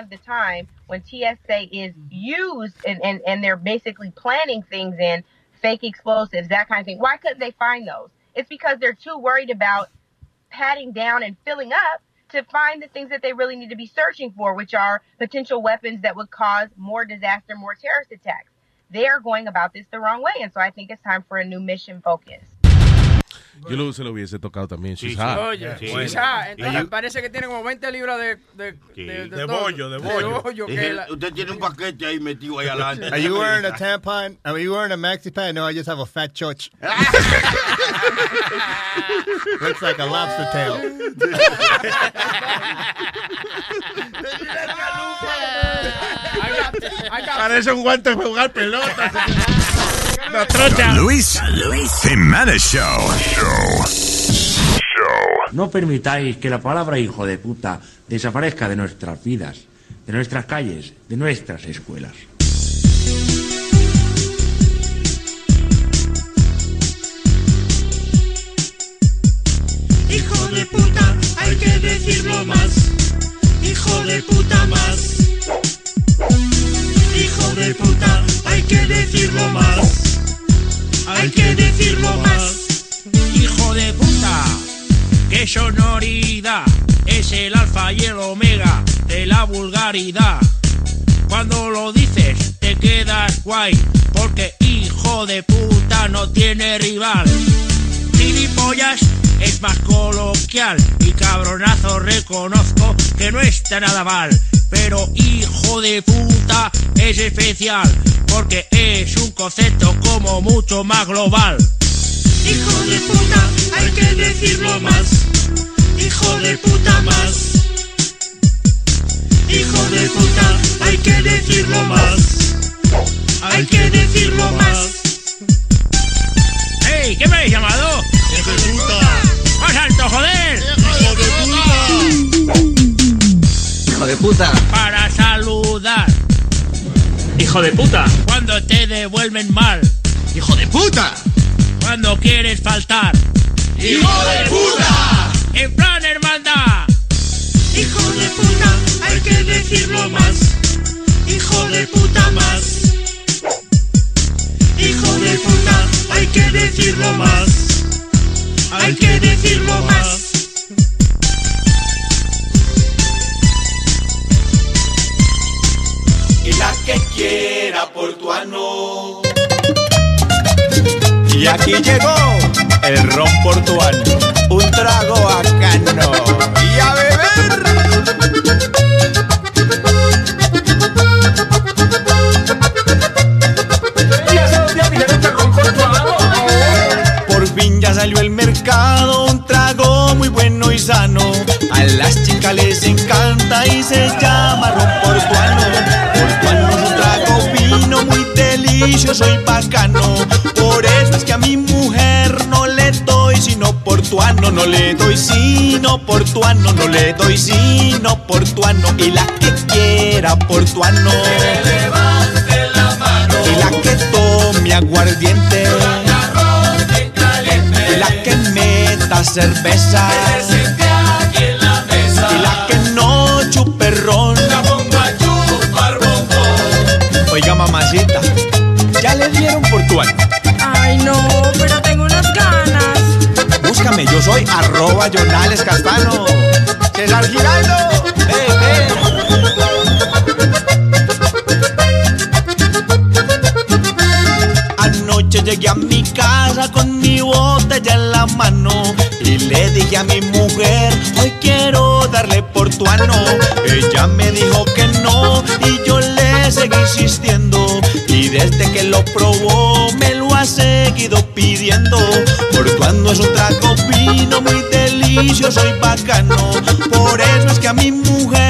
of the time when TSA is mm-hmm. used and, and, and they're basically planning things in fake explosives, that kind of thing, why couldn't they find those? It's because they're too worried about patting down and filling up to find the things that they really need to be searching for, which are potential weapons that would cause more disaster, more terrorist attacks. They are going about this the wrong way. And so I think it's time for a new mission focus. Yo lo, se lo hubiese tocado también. Sí, Oye, quizá, entonces parece que tiene como 20 libras de, de, de, De todo. bollo, de bollo. que Dije, la- Usted tiene un paquete ahí metido ahí adelante. Are you wearing a tampon? Are you wearing a maxi pad? No, I just have a fat church. Looks like a lobster tail. Parece un guante de jugar pelota. Luis, Luis Jiménez Show. No permitáis que la palabra hijo de puta desaparezca de nuestras vidas, de nuestras calles, de nuestras escuelas. Hijo de puta, hay que decirlo más. Hijo de puta más. Hijo de puta, hay que decirlo más. Hay que decirlo más. Hijo de puta, qué sonoridad. Es el alfa y el omega de la vulgaridad. Cuando lo dices te quedas guay, porque hijo de puta no tiene rival. Gilipollas es más coloquial y cabronazo reconozco que no está nada mal. Pero hijo de puta es especial, porque es un concepto como mucho más global. Hijo de puta, hay que decirlo más. Hijo de puta más. Hijo de puta, hay que decirlo más. Hay que decirlo más. ¡Ey! ¿Qué me habéis llamado? ¡Hijo de puta! ¡Más alto, joder! ¡Hijo de puta! Hijo de puta. Para saludar. Hijo de puta. Cuando te devuelven mal. Hijo de puta. Cuando quieres faltar. ¡Hijo de puta! En plan hermandad. Hijo de puta, hay que decirlo más. Hijo de puta más. Hijo de puta, hay que decirlo más. Hay que decirlo más. Y la que quiera por tu ano. Y aquí llegó el ron portuano, un trago bacano. Y a Por fin ya salió el un trago muy bueno y sano. A las chicas les encanta y se llama ron portuano. Portuano es un trago fino, muy delicioso y bacano. Por eso es que a mi mujer no le doy sino portuano, no le doy sino portuano, no le doy sino portuano. Y la que quiera portuano, y la que tome aguardiente, meta cerveza, y la que no chupe ron. Oiga mamacita, ya le dieron portuano. Ay, no, pero tengo unas ganas. Búscame, yo soy arroba Jonales Castano. César Giraldo. Ve. Anoche llegué a mi casa con mi botella en la mano y le dije a mi mujer, hoy quiero darle portuano. Ella me dijo que no y yo le seguí insistiendo y desde que lo probó me lo ha seguido pidiendo. Portuano es un trago fino muy delicioso y bacano. Por eso es que a mi mujer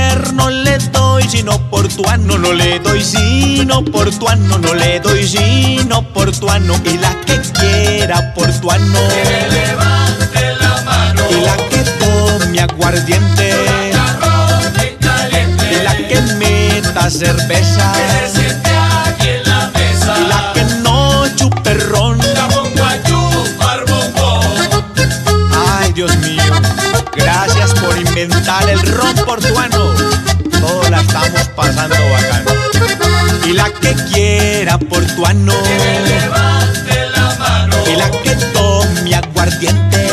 doy sino portuano, no le doy sino portuano, no le doy sino portuano. Y la que quiera portuano, y la que tome aguardiente, y la que meta cerveza, y la que no chupe ron. Ay, Dios mío, gracias por inventar el ron portuano. La estamos pasando bacano. Y la que quiera portuano, y la que tome aguardiente,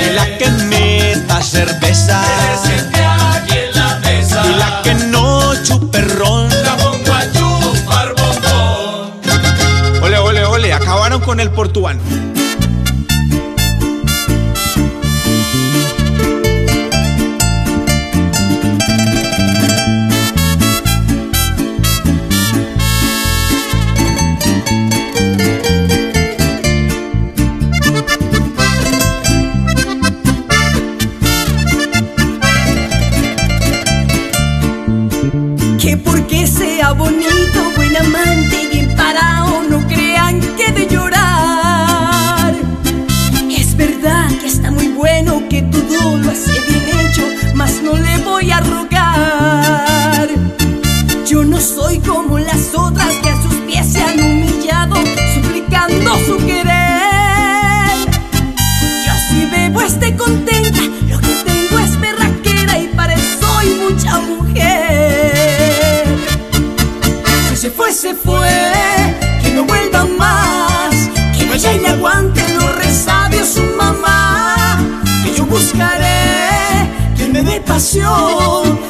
y la que meta cerveza, y la que no chupe ron. Ole, ole, ole, acabaron con el portuano. Lo que tengo es berraquera y para eso soy mucha mujer. Si se fue, se fue, que no vuelva más, que vaya y le aguante los resabios su mamá, que yo buscaré que me dé pasión.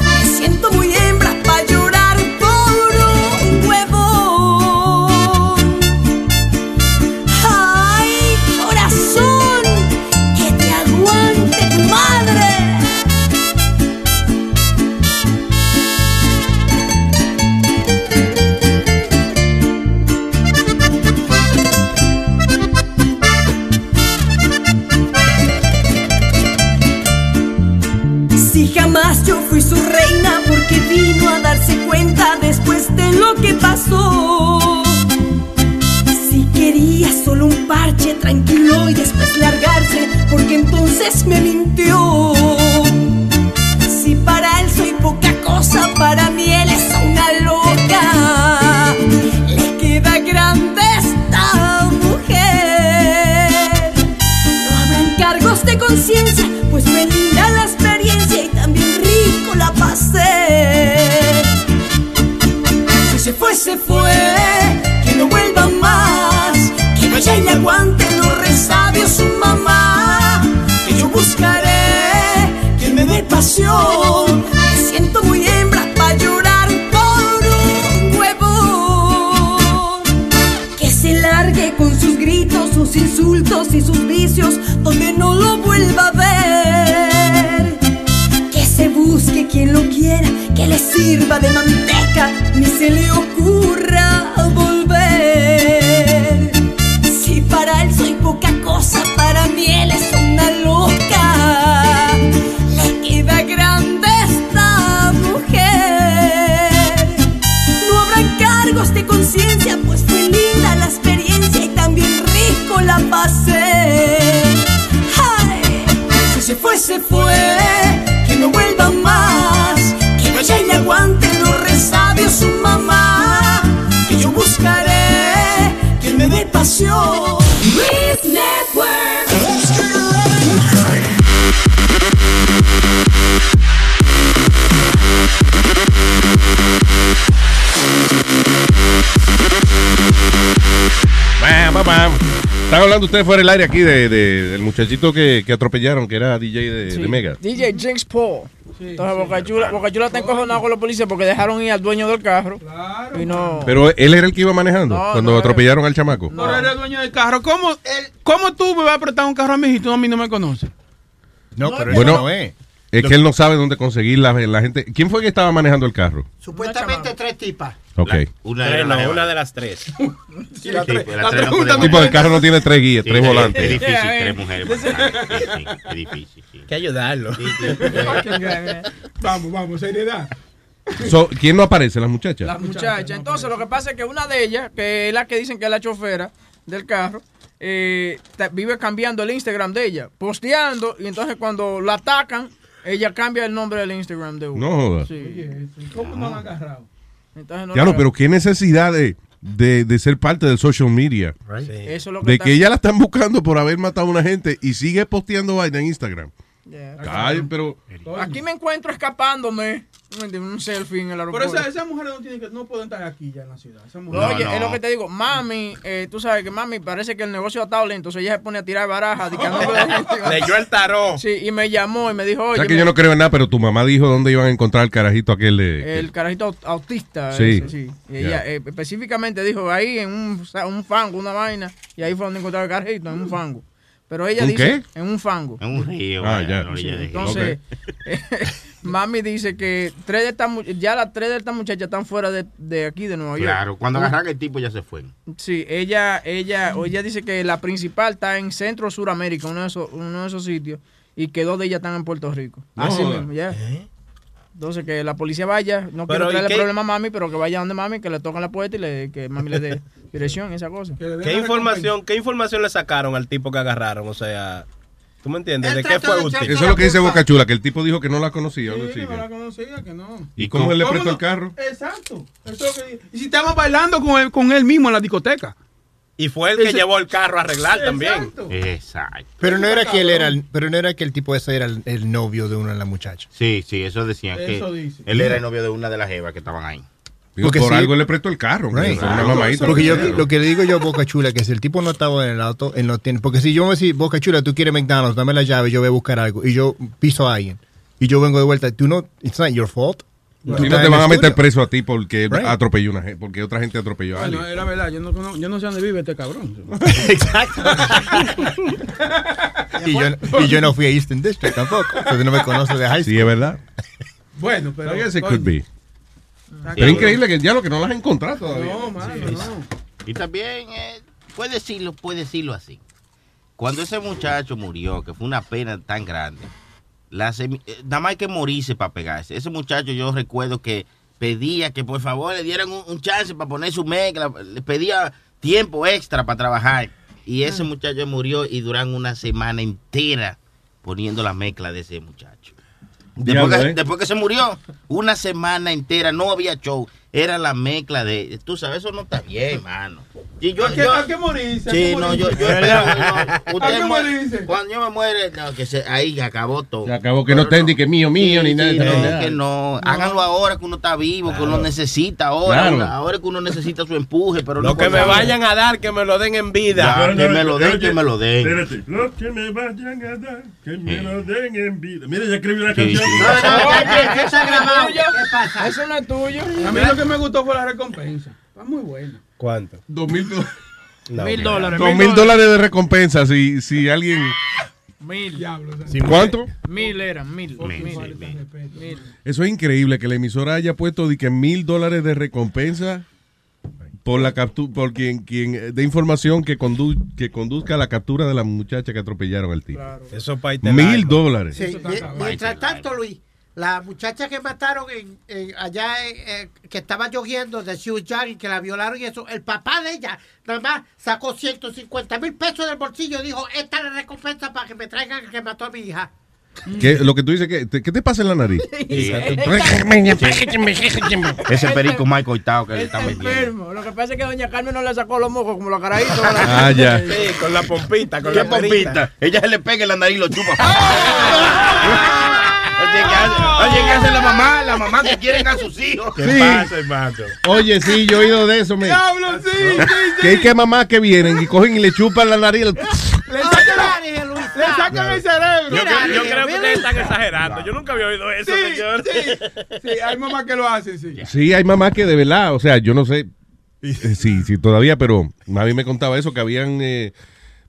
Un parche tranquilo y después largarse porque entonces me mintió. Si para él soy poca cosa, para mí él es una loca. Le queda grande esta mujer. No habrán cargos de conciencia, pues me linda la experiencia y también rico la pasé. Si se fue, se fue, que hablando ustedes fuera del aire aquí de, de- del muchachito que, que atropellaron, que era DJ de, de Mega. DJ Jinx Paul. Entonces Boca Chula, Boca Chula está encojonado con los policías porque dejaron ir al dueño del carro. Y no. Pero él era el que iba manejando No, cuando no, atropellaron al chamaco. No eres dueño del carro. ¿Cómo, ¿Cómo tú me vas a prestar un carro a mí si tú a mí no me conoces? No, pero Bueno, eso no es. Es que él no sabe dónde conseguir la, la gente. ¿Quién fue que estaba manejando el carro? Supuestamente tres tipas. Ok. Una Tres, de no, las una de las tres. Sí, la tres no Tipo, el carro no tiene tres guías, Sí, tres es- volantes. Es difícil, Yeah, tres eh. mujeres. Sí, es difícil. Hay que ayudarlo. vamos, vamos, seriedad. So, ¿Quién no aparece? ¿Las muchachas? Las muchachas. Entonces, lo que pasa es que una de ellas, que es la que dicen que es la chofera del carro, eh, vive cambiando el Instagram de ella, posteando, y entonces cuando la atacan, ella cambia el nombre del Instagram de uno. No joda. Sí. ¿Cómo no han agarrado? Entonces, no Ya no, la- pero qué necesidad de, de, de ser parte del social media. Sí. Eso es lo que De está- que ella la están buscando por haber matado a una gente y sigue posteando vaina en Instagram. Yeah. Ay, pero Aquí me encuentro escapándome. ¿Me entiendes? Un selfie en el Pero aeropuerto. esas esas mujeres no, tienen que, no pueden estar aquí ya en la ciudad. Oye, es lo que te digo, mami, eh, tú sabes que mami parece que el negocio ha estado lento, entonces ella se pone a tirar barajas. Leyó el tarot. Sí, y me llamó y me dijo, o oye, sea que me- yo no creo en nada, pero tu mamá dijo dónde iban a encontrar el carajito aquel de... el carajito aut- autista. Sí. ese, sí. Y ella eh, específicamente dijo ahí en un, un fango, una vaina, y ahí fue donde encontraron el carajito, en un fango. Pero ella ¿Un dice, qué? en un fango. En un río. Ah, vaya, ya. Sí, entonces, mami dice que tres de estas, ya las tres de estas muchachas están fuera de, de aquí, de Nueva York. Claro, cuando Uh, agarran el tipo ya se fue. Sí, ella, ella, o ella dice que la principal está en Centro Suramérica, uno de esos, uno de esos sitios, y que dos de ellas están en Puerto Rico. No Así joda. mismo, ya. Entonces que la policía vaya, no Pero, quiero ¿y traerle qué- problema a mami, pero que vaya donde mami, que le toquen la puerta y le, que mami le dé dirección esa cosa. ¿Qué información, ¿Qué información le sacaron al tipo que agarraron? O sea, ¿tú me entiendes? ¿De qué fue útil? Eso es lo que dice Boca Chula, que el tipo dijo que no la conocía. Sí, que- no la conocía, que no. ¿Y cómo él le prestó el carro? Exacto. Eso es lo que- y si estaba bailando con él, con él mismo en la discoteca. Y fue el que Ese- llevó el carro a arreglar también. Exacto. Exacto. Pero no era que él era, el- pero no era que el tipo ese era el, el novio de una de las muchachas. Sí, sí, eso decían Eso que dice. él era el novio de una de las jevas que estaban ahí. Digo, Porque por sí- algo le prestó el carro. Right. hombre, una mamadita. Porque yo, lo que le digo yo a Boca Chula, que si el tipo no estaba en el auto, él no tiene. Porque si yo me decís, Boca Chula, tú quieres McDonald's, dame la llave, yo voy a buscar algo. Y yo piso a alguien. Y yo vengo de vuelta. Tú no, it's not your fault. No te van a meter estudio. preso a ti porque Right. atropelló una gente, porque otra gente atropelló a Bueno, alguien. era verdad, yo no, conozco- yo no sé dónde vive este cabrón. Exacto. y, yo, y yo no fui a Eastern District tampoco. Entonces no me conoce de high school. Sí, es verdad. Bueno, pero. I guess it coño. could be. Pero es increíble que ya lo que no las has encontrado todavía. No, mano, Sí. no. Y también, eh, puede decirlo, puede decirlo así. Cuando ese muchacho murió, que fue una pena tan grande, la semi- eh, nada más hay que morirse para pegarse. Ese muchacho yo recuerdo que pedía que por favor le dieran un, un chance para poner su mezcla, le pedía tiempo extra para trabajar. Y ese muchacho murió y duran una semana entera poniendo la mezcla de ese muchacho. Después, Diablo, que, ¿eh? después que se murió, una semana entera, no había show, era la mezcla de... Tú sabes, eso no está bien, mano. Y yo, ¿A qué- yo- a qué morirse? ¿A Sí, qué no, yo, morirse? yo no. Usted ¿A qué muere- morirse? cuando yo me muere, no, que se, ahí acabó todo. Se acabó que no estén ni que mío, mío, ni nada. Sí, de esa no, pendeja. que no. Háganlo ahora que uno está vivo, que uno necesita ahora. Claro. ahora que uno necesita su empuje, pero Lo no que me vayan a dar, que me lo den en vida. Ya, que me lo den, que me lo den. Espérate. Lo que me vayan a dar, que me lo den en vida. Mira, ya escribí una canción. sí. ¿Qué está grabado? ¿Qué pasa? Eso no es tuyo. A mí lo que me gustó fue la recompensa. Está muy buena. ¿Cuánto? Dos mil dólares. No, Mil mira. dólares. Dos mil dólares de recompensa si, si alguien... Mil. Diablo. o sea, Sí, ¿Cuánto? Mil eran, mil. Mil, Mil. mil. Eso es increíble que la emisora haya puesto de que mil dólares de recompensa por la captura, por quien, quien de información que, condu que conduzca a la captura de la muchacha que atropellaron al tipo. Eso para irte Mil dólares. Sí, mi- mientras tanto, Luis, la muchacha que mataron en, en- allá, en- eh, que estaba lloviendo de Sioux y que la violaron y eso, el papá de ella nada más sacó 150 mil pesos del bolsillo y dijo, esta es la recompensa para que me traigan al que mató a mi hija. ¿Qué, lo que tú dices, ¿qué, te- ¿qué te pasa en la nariz? Ese perico mal coitado que le están metiendo. Lo que pasa es que doña Carmen no le sacó los mojos como los carajitos. Ah, ya. Sí, con la pompita, con ¿Qué la pompita? Ella se le pega en la nariz y lo chupa. Oye, ¿qué hace, oye, ¿qué hace la mamá? La mamá que quieren a sus hijos. ¿Qué Sí. pasa, hermano? Oye, sí, yo he oído de eso, me. Diablo, sí, sí, Que hay que mamás que vienen y cogen y le chupan la nariz. Le sacan, le sacan el cerebro. Yo, creo- yo creo que ustedes están exagerando. Yo nunca había oído eso, Sí, señor. Sí, hay mamás que lo hacen, sí. Sí, hay mamás que de verdad, o sea, yo no sé eh, sí, sí, todavía, pero a mí me contaba eso, que habían eh,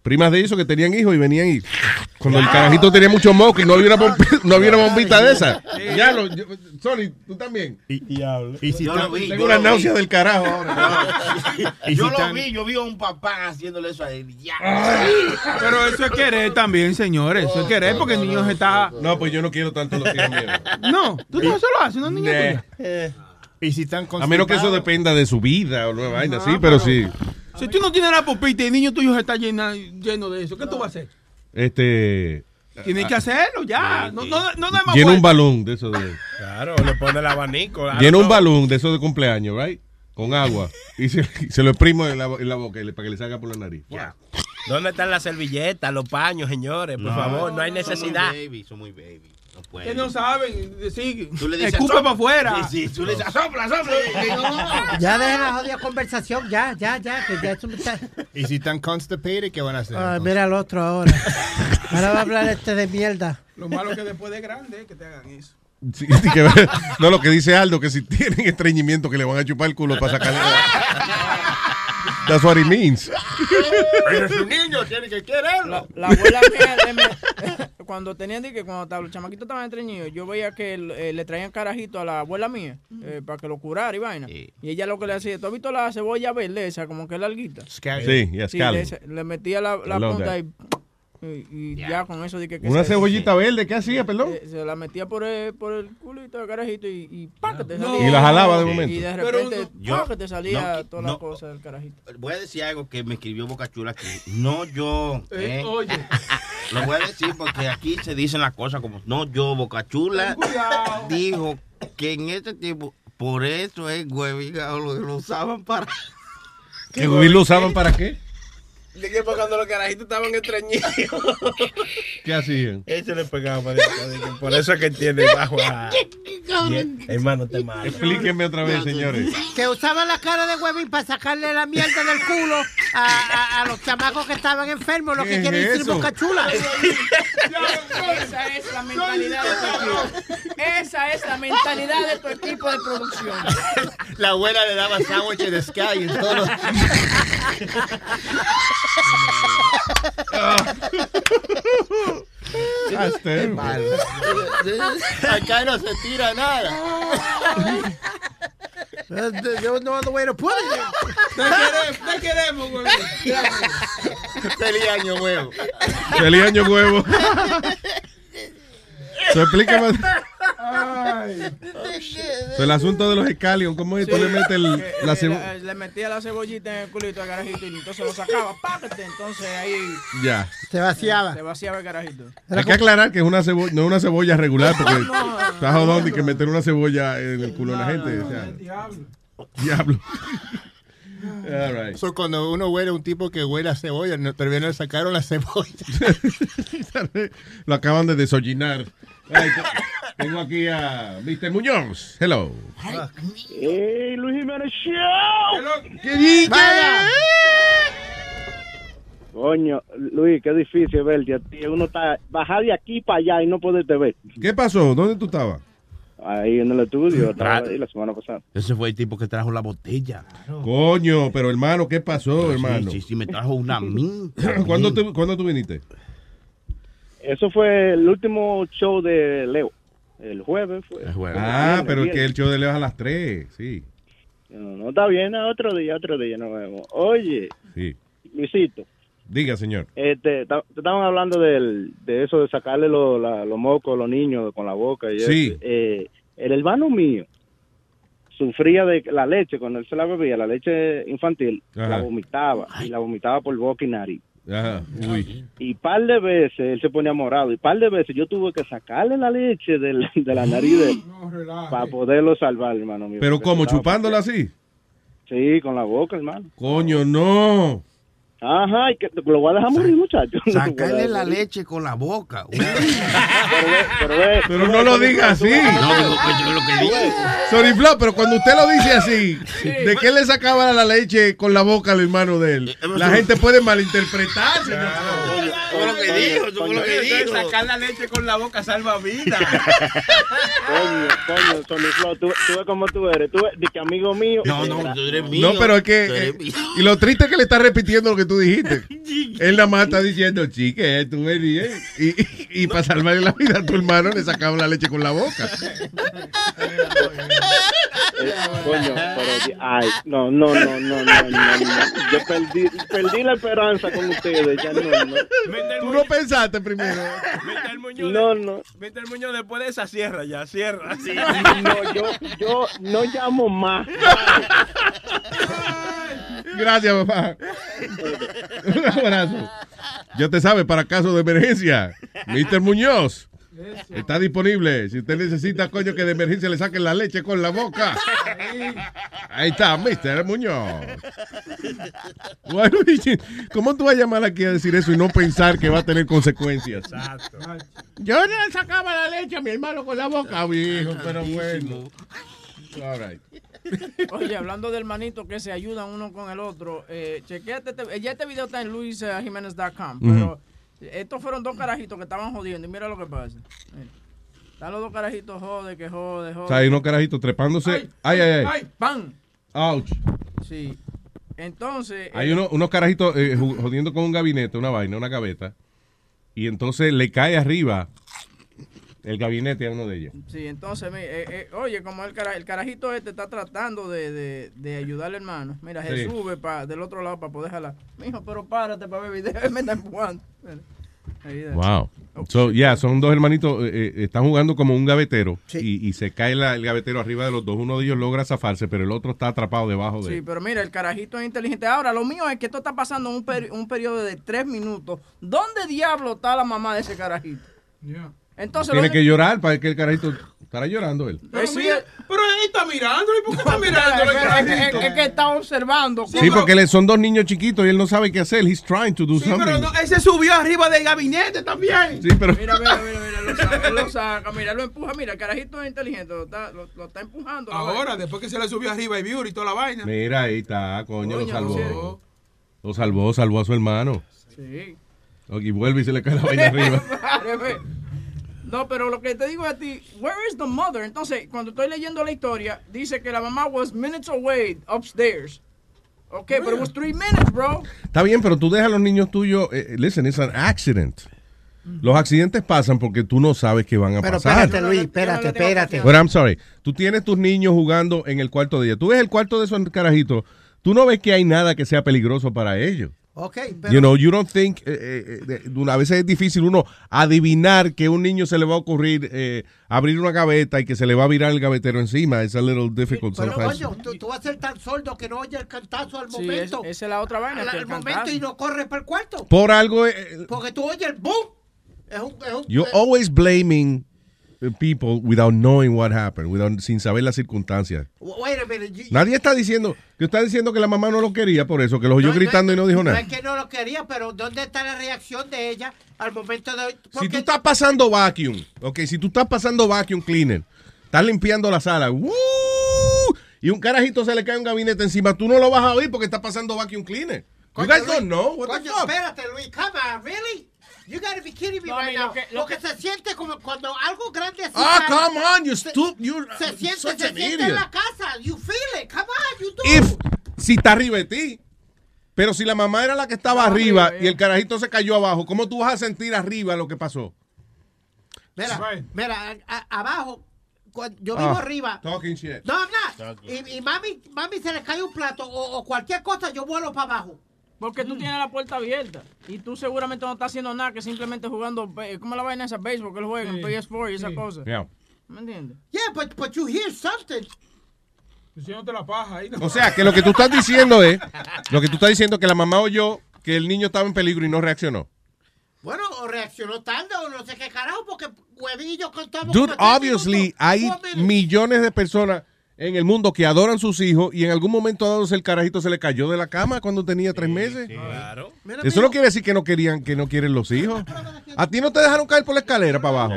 primas de eso que tenían hijos y venían y cuando el carajito tenía mucho moco y no había una, bombi- no había una bombita de esa. Ya lo, yo- Sony, tú también. Diablo. Y si Yo está- lo vi, tengo yo una lo náusea vi. del carajo ahora. Y Y yo si lo tan- vi, yo vi a un papá haciéndole eso a él. Ya. Pero eso es querer también, señores. Eso es querer porque el niño se está. No, pues yo no quiero tanto los hijos. No, tú no se lo haces, una niña tuya. Y si están A menos que eso dependa de su vida o una vaina, sí, pero sí. Si tú no tienes la popita y el niño tuyo se está llena- lleno de eso, ¿qué tú vas a hacer? Este. Tienes que hacerlo ya. No, no, no más Llena un balón de eso de. Claro, le pone el abanico. claro, Llena un balón de eso de cumpleaños, right? Con agua. Y se, se lo exprimo en la, en la boca y le- para que le salga por la nariz. ¿Dónde están las servilletas, los paños, señores? Por No. favor, no hay necesidad. Son muy baby, son muy baby. No pueden. Que no saben decir. Tú le dices, escupe para afuera. Sí, sí, tú le dices, sopla, sopla. Ya dejen la jodida conversación, ya, ya, ya, que ya me está... Y si están constipated, ¿qué van a hacer? Ay, mira al otro ahora. Ahora va a hablar este de mierda. Lo malo es que después de grande es que te hagan eso. Sí, sí, que- no, lo que dice Aldo, que si tienen estreñimiento que le van a chupar el culo para sacarle. That's what it means. Pero es un niño, tiene que quererlo. La abuela mía, cuando tenían que cuando los chamaquitos estaban estreñidos, yo veía que eh, le traían carajito a la abuela mía eh, para que lo curara y vaina. Y ella lo que le hacía, ¿tú has visto la cebolla verde esa, como que es larguita? Sí, yeah, Sí, le, le metía la, la I love punta that. y, y- y ya con eso dije que Una se- cebollita verde, ¿qué hacía, perdón? se la metía por el, por el culito del carajito y, y ¡pam! que te No. salía. Y la jalaba de momento. Y de repente, yo- que te salía no, toda no. la cosa del carajito. Voy a decir algo que me escribió Boca Chula que no yo. Eh, ¿eh? oye. Lo voy a decir porque aquí se dicen las cosas como no yo, Boca Chula Cuidado. dijo que en este tiempo, por eso es hueviga lo, lo usaban para. ¿Que lo usaban para qué? De que cuando los carajitos estaban estreñidos. ¿Qué hacían? Ese le pegaba para Por eso es que entiende bajo a... Hermano, te malo. Explíquenme otra vez, señores. Que usaban la cara de huevín para sacarle la mierda del culo a, a- a los chamacos que estaban enfermos, lo ¿Qué que es quiere decir boca chula. Esa es la mentalidad de tu equipo. Esa es la mentalidad de tu equipo de producción. La abuela le daba sándwiches de Sky y todo. Hasta Mal. Acá no se tira nada. There was no other way to put it. Te queremos, te queremos, güey. Feliz año nuevo. Feliz año nuevo. So, explícame. So, el asunto de los escalion, ¿cómo es? Tú le metes el, la eh, cebo- la- le metía la cebollita en el culito al carajito y entonces lo sacaba, págate, entonces ahí Ya. Se vaciaba. se vaciaba el carajito. Hay que aclarar que es una cebolla, no es una cebolla regular, porque está jodón de que meter una cebolla en el culo de la gente. o sea, diablo. All right. So, cuando uno huele a un tipo que huele a cebolla, no, todavía no le sacaron la cebolla. Lo acaban de desollinar. Ay, Tengo aquí a Mr. Muñoz. Hello. ¡Hey, Luis Jiménez Show! ¿Qué dice? Coño, Luis, qué difícil verte a ti. Uno está bajar de aquí para allá y no poderte ver. ¿Qué pasó? ¿Dónde tú estabas? Ahí en el estudio, estaba Tra- ahí la semana pasada. Ese fue el tipo que trajo la botella. Coño, pero hermano, ¿qué pasó, hermano? Sí, sí, sí, me trajo una minta. ¿Cuándo, tú, ¿Cuándo tú viniste? Eso fue el último show de Leo. El jueves fue. Ah, El pero es que el show de Leo es a las 3, sí. No, no está bien, otro día, otro día nos vemos. Oye, Sí. Luisito, Diga, señor. este, ta- te estaban hablando del, de eso de sacarle lo- los mocos a los niños con la boca. Y Sí. Eh, el hermano mío sufría de la leche, cuando él se la bebía, la leche infantil, Ajá. la vomitaba y la vomitaba por boca y nariz. Ajá. Uy. Y par de veces él se ponía morado. Y par de veces yo tuve que sacarle la leche de la nariz de él para poderlo salvar, hermano mío. Pero como chupándola así. Sí, con la boca, hermano. Coño, no. Ajá, y que lo voy a dejar morir, muchacho. Sacarle la leche con la boca. Pero, ve, Pero no lo diga así. No, digo, pues, yo lo que digo. Sorry, Flo, pero cuando usted lo dice así, ¿de qué le sacaba la leche con la boca al hermano de él? La gente puede malinterpretar, señor. Que dijo, eso fue lo que Entonces, dijo. Sacar la leche con la boca salva vidas. Coño, coño, Sony Flow, tú, tú ves cómo tú eres. Tú ves, de que amigo mío. No, no, tú eres mío. No, pero es que. Eh, y lo triste es que le está repitiendo lo que tú dijiste. Él nada más está diciendo, chique, tú venías. Y, y, y para salvarle la vida a tu hermano le sacaba la leche con la boca. Eh, coño, pero. Ay, no, no, no, no, no, no. no. Yo perdí, perdí la esperanza con ustedes. Ya no, no. Tú no pensaste primero. Mr. Muñoz, No, no. Mr. Muñoz, después de esa sierra ya, cierra. Sí. No, yo, yo no llamo más. Gracias, papá. Un abrazo. Ya te sabe, para caso de emergencia, Mr. Muñoz está disponible. Si usted necesita, coño, que de emergencia le saquen la leche con la boca. Ahí está, Mr. Muñoz. Bueno, ¿Cómo tú vas a llamar aquí a decir eso y no pensar que va a tener consecuencias? Yo no le sacaba la leche a mi hermano con la boca, viejo, pero bueno. All right. Oye, hablando del manito que se ayudan uno con el otro, eh, chequeate, este- ya este video está en luisjiménez.com, pero estos fueron dos carajitos que estaban jodiendo y mira lo que pasa. Mira. Están los dos carajitos jode, que jode, jode. O sea, hay unos carajitos trepándose. Ay, ay, ay. ¡Pam! Ouch. Sí. Entonces... Hay eh, uno- unos carajitos eh, jodiendo con un gabinete, una vaina, una gaveta. Y entonces le cae arriba el gabinete a uno de ellos. Sí, entonces, mi- eh, eh, oye, como el, cara- el carajito este está tratando de, de, de ayudar al hermano. Mira, se Sí. sube pa, del otro lado para poder jalar. Mijo, pero párate para ver video. Me está empujando. Wow. So, yeah, son dos hermanitos, eh, eh, están jugando como un gavetero y, y se cae la- el gavetero arriba de los dos. Uno de ellos logra zafarse, pero el otro está atrapado debajo de Sí, él. pero mira, el carajito es inteligente. Ahora, lo mío es que esto está pasando en un, peri- un periodo de tres minutos. ¿Dónde diablo está la mamá de ese carajito? Entonces, Tiene lo- que llorar para que el carajito estará llorando él. Sí, mira, pero él está mirándolo. ¿Y por qué está espera, es, carajito? es- es que está observando. Sí, porque son dos niños chiquitos y él no sabe qué hacer. He's trying to do Sí, something. pero no, él se subió arriba del gabinete también. Sí, pero Mira, mira, mira, mira, lo saca, él lo saca, mira, lo empuja, mira, el carajito es inteligente, lo está, lo, lo está empujando. Ahora, después que se le subió arriba el Beauty y toda la vaina. mira, ahí está, coño, lo salvó. Lo salvó, salvó a su hermano. Sí. Y vuelve y se le cae la vaina arriba. No, pero lo que te digo a ti, where is the mother? Entonces, cuando estoy leyendo la historia, dice que la mamá was minutes away upstairs. Ok, pero it was three minutes, bro. Está bien, pero tú dejas a los niños tuyos. eh, listen, it's an accident. Los accidentes pasan porque tú no sabes que van a Pero pasar. espérate, Luis, espérate, espérate. But I'm sorry. Tú tienes tus niños jugando en el cuarto de ella. Tú ves el cuarto de esos carajitos. Tú no ves que hay nada que sea peligroso para ellos. Ok, You pero know, you don't think, eh, eh, eh, de- a veces es difícil uno adivinar que a un niño se le va a ocurrir eh, abrir una gaveta y que se le va a virar el gavetero encima. It's a little difficult Pero sometimes. coño, tú, tú vas a ser tan sordo que no oye el cantazo al Sí, momento. es- esa es la otra vaina, Al, que el al momento y no corre para el cuarto. Por algo, eh, Porque tú oyes el boom. Es un, es un- You're eh, always blaming people without knowing what happened, without, sin saber las circunstancias. wait a minute, you- Nadie está diciendo que está diciendo que la mamá no lo quería por eso, que lo oyó no, gritando y no dijo No nada. es que no lo quería, pero ¿dónde está la reacción de ella al momento de... Si tú estás pasando vacuum, ok, si tú estás pasando vacuum cleaner, estás limpiando la sala, ¡woo! y un carajito se le cae un gabinete encima, tú no lo vas a oír porque está pasando vacuum cleaner. You guys don't know what the coño, fuck? espérate, Luis, come on, really? You gotta be kidding me No, right mira, now. lo que- lo Porque se siente como cuando algo grande así Ah, cae, come on, you stu- you're Se siente, such se an siente idiot. en la casa. You feel it. Come on, you do. If, si está arriba de ti. Pero si la mamá era la que estaba arriba y el carajito se cayó abajo, ¿cómo tú vas a sentir arriba lo que pasó? Mira, mira, a- a- abajo, yo vivo Ah, arriba. Talking shit. No, I'm not. Y, y mami, mami se le cae un plato o, o cualquier cosa, yo vuelo para abajo. Porque tú tienes la puerta abierta y tú seguramente no estás haciendo nada que simplemente jugando, eh, ¿cómo la vaina esa béisbol que él juega en PS4 y esa cosa? Yeah. ¿Me entiendes? Yeah, but, but you hear something. La paja ahí. O sea, que lo que tú estás diciendo es, lo que tú estás diciendo es que la mamá oyó que el niño estaba en peligro y no reaccionó. Bueno, o reaccionó tarde o no sé qué carajo, porque huevillo contamos. Dude, obviously hay millones de personas en el mundo que adoran sus hijos y en algún momento dado el carajito se le cayó de la cama cuando tenía tres meses. Claro. Eso no quiere decir que no querían, que no quieren los hijos. A ti no te dejaron caer por la escalera para abajo.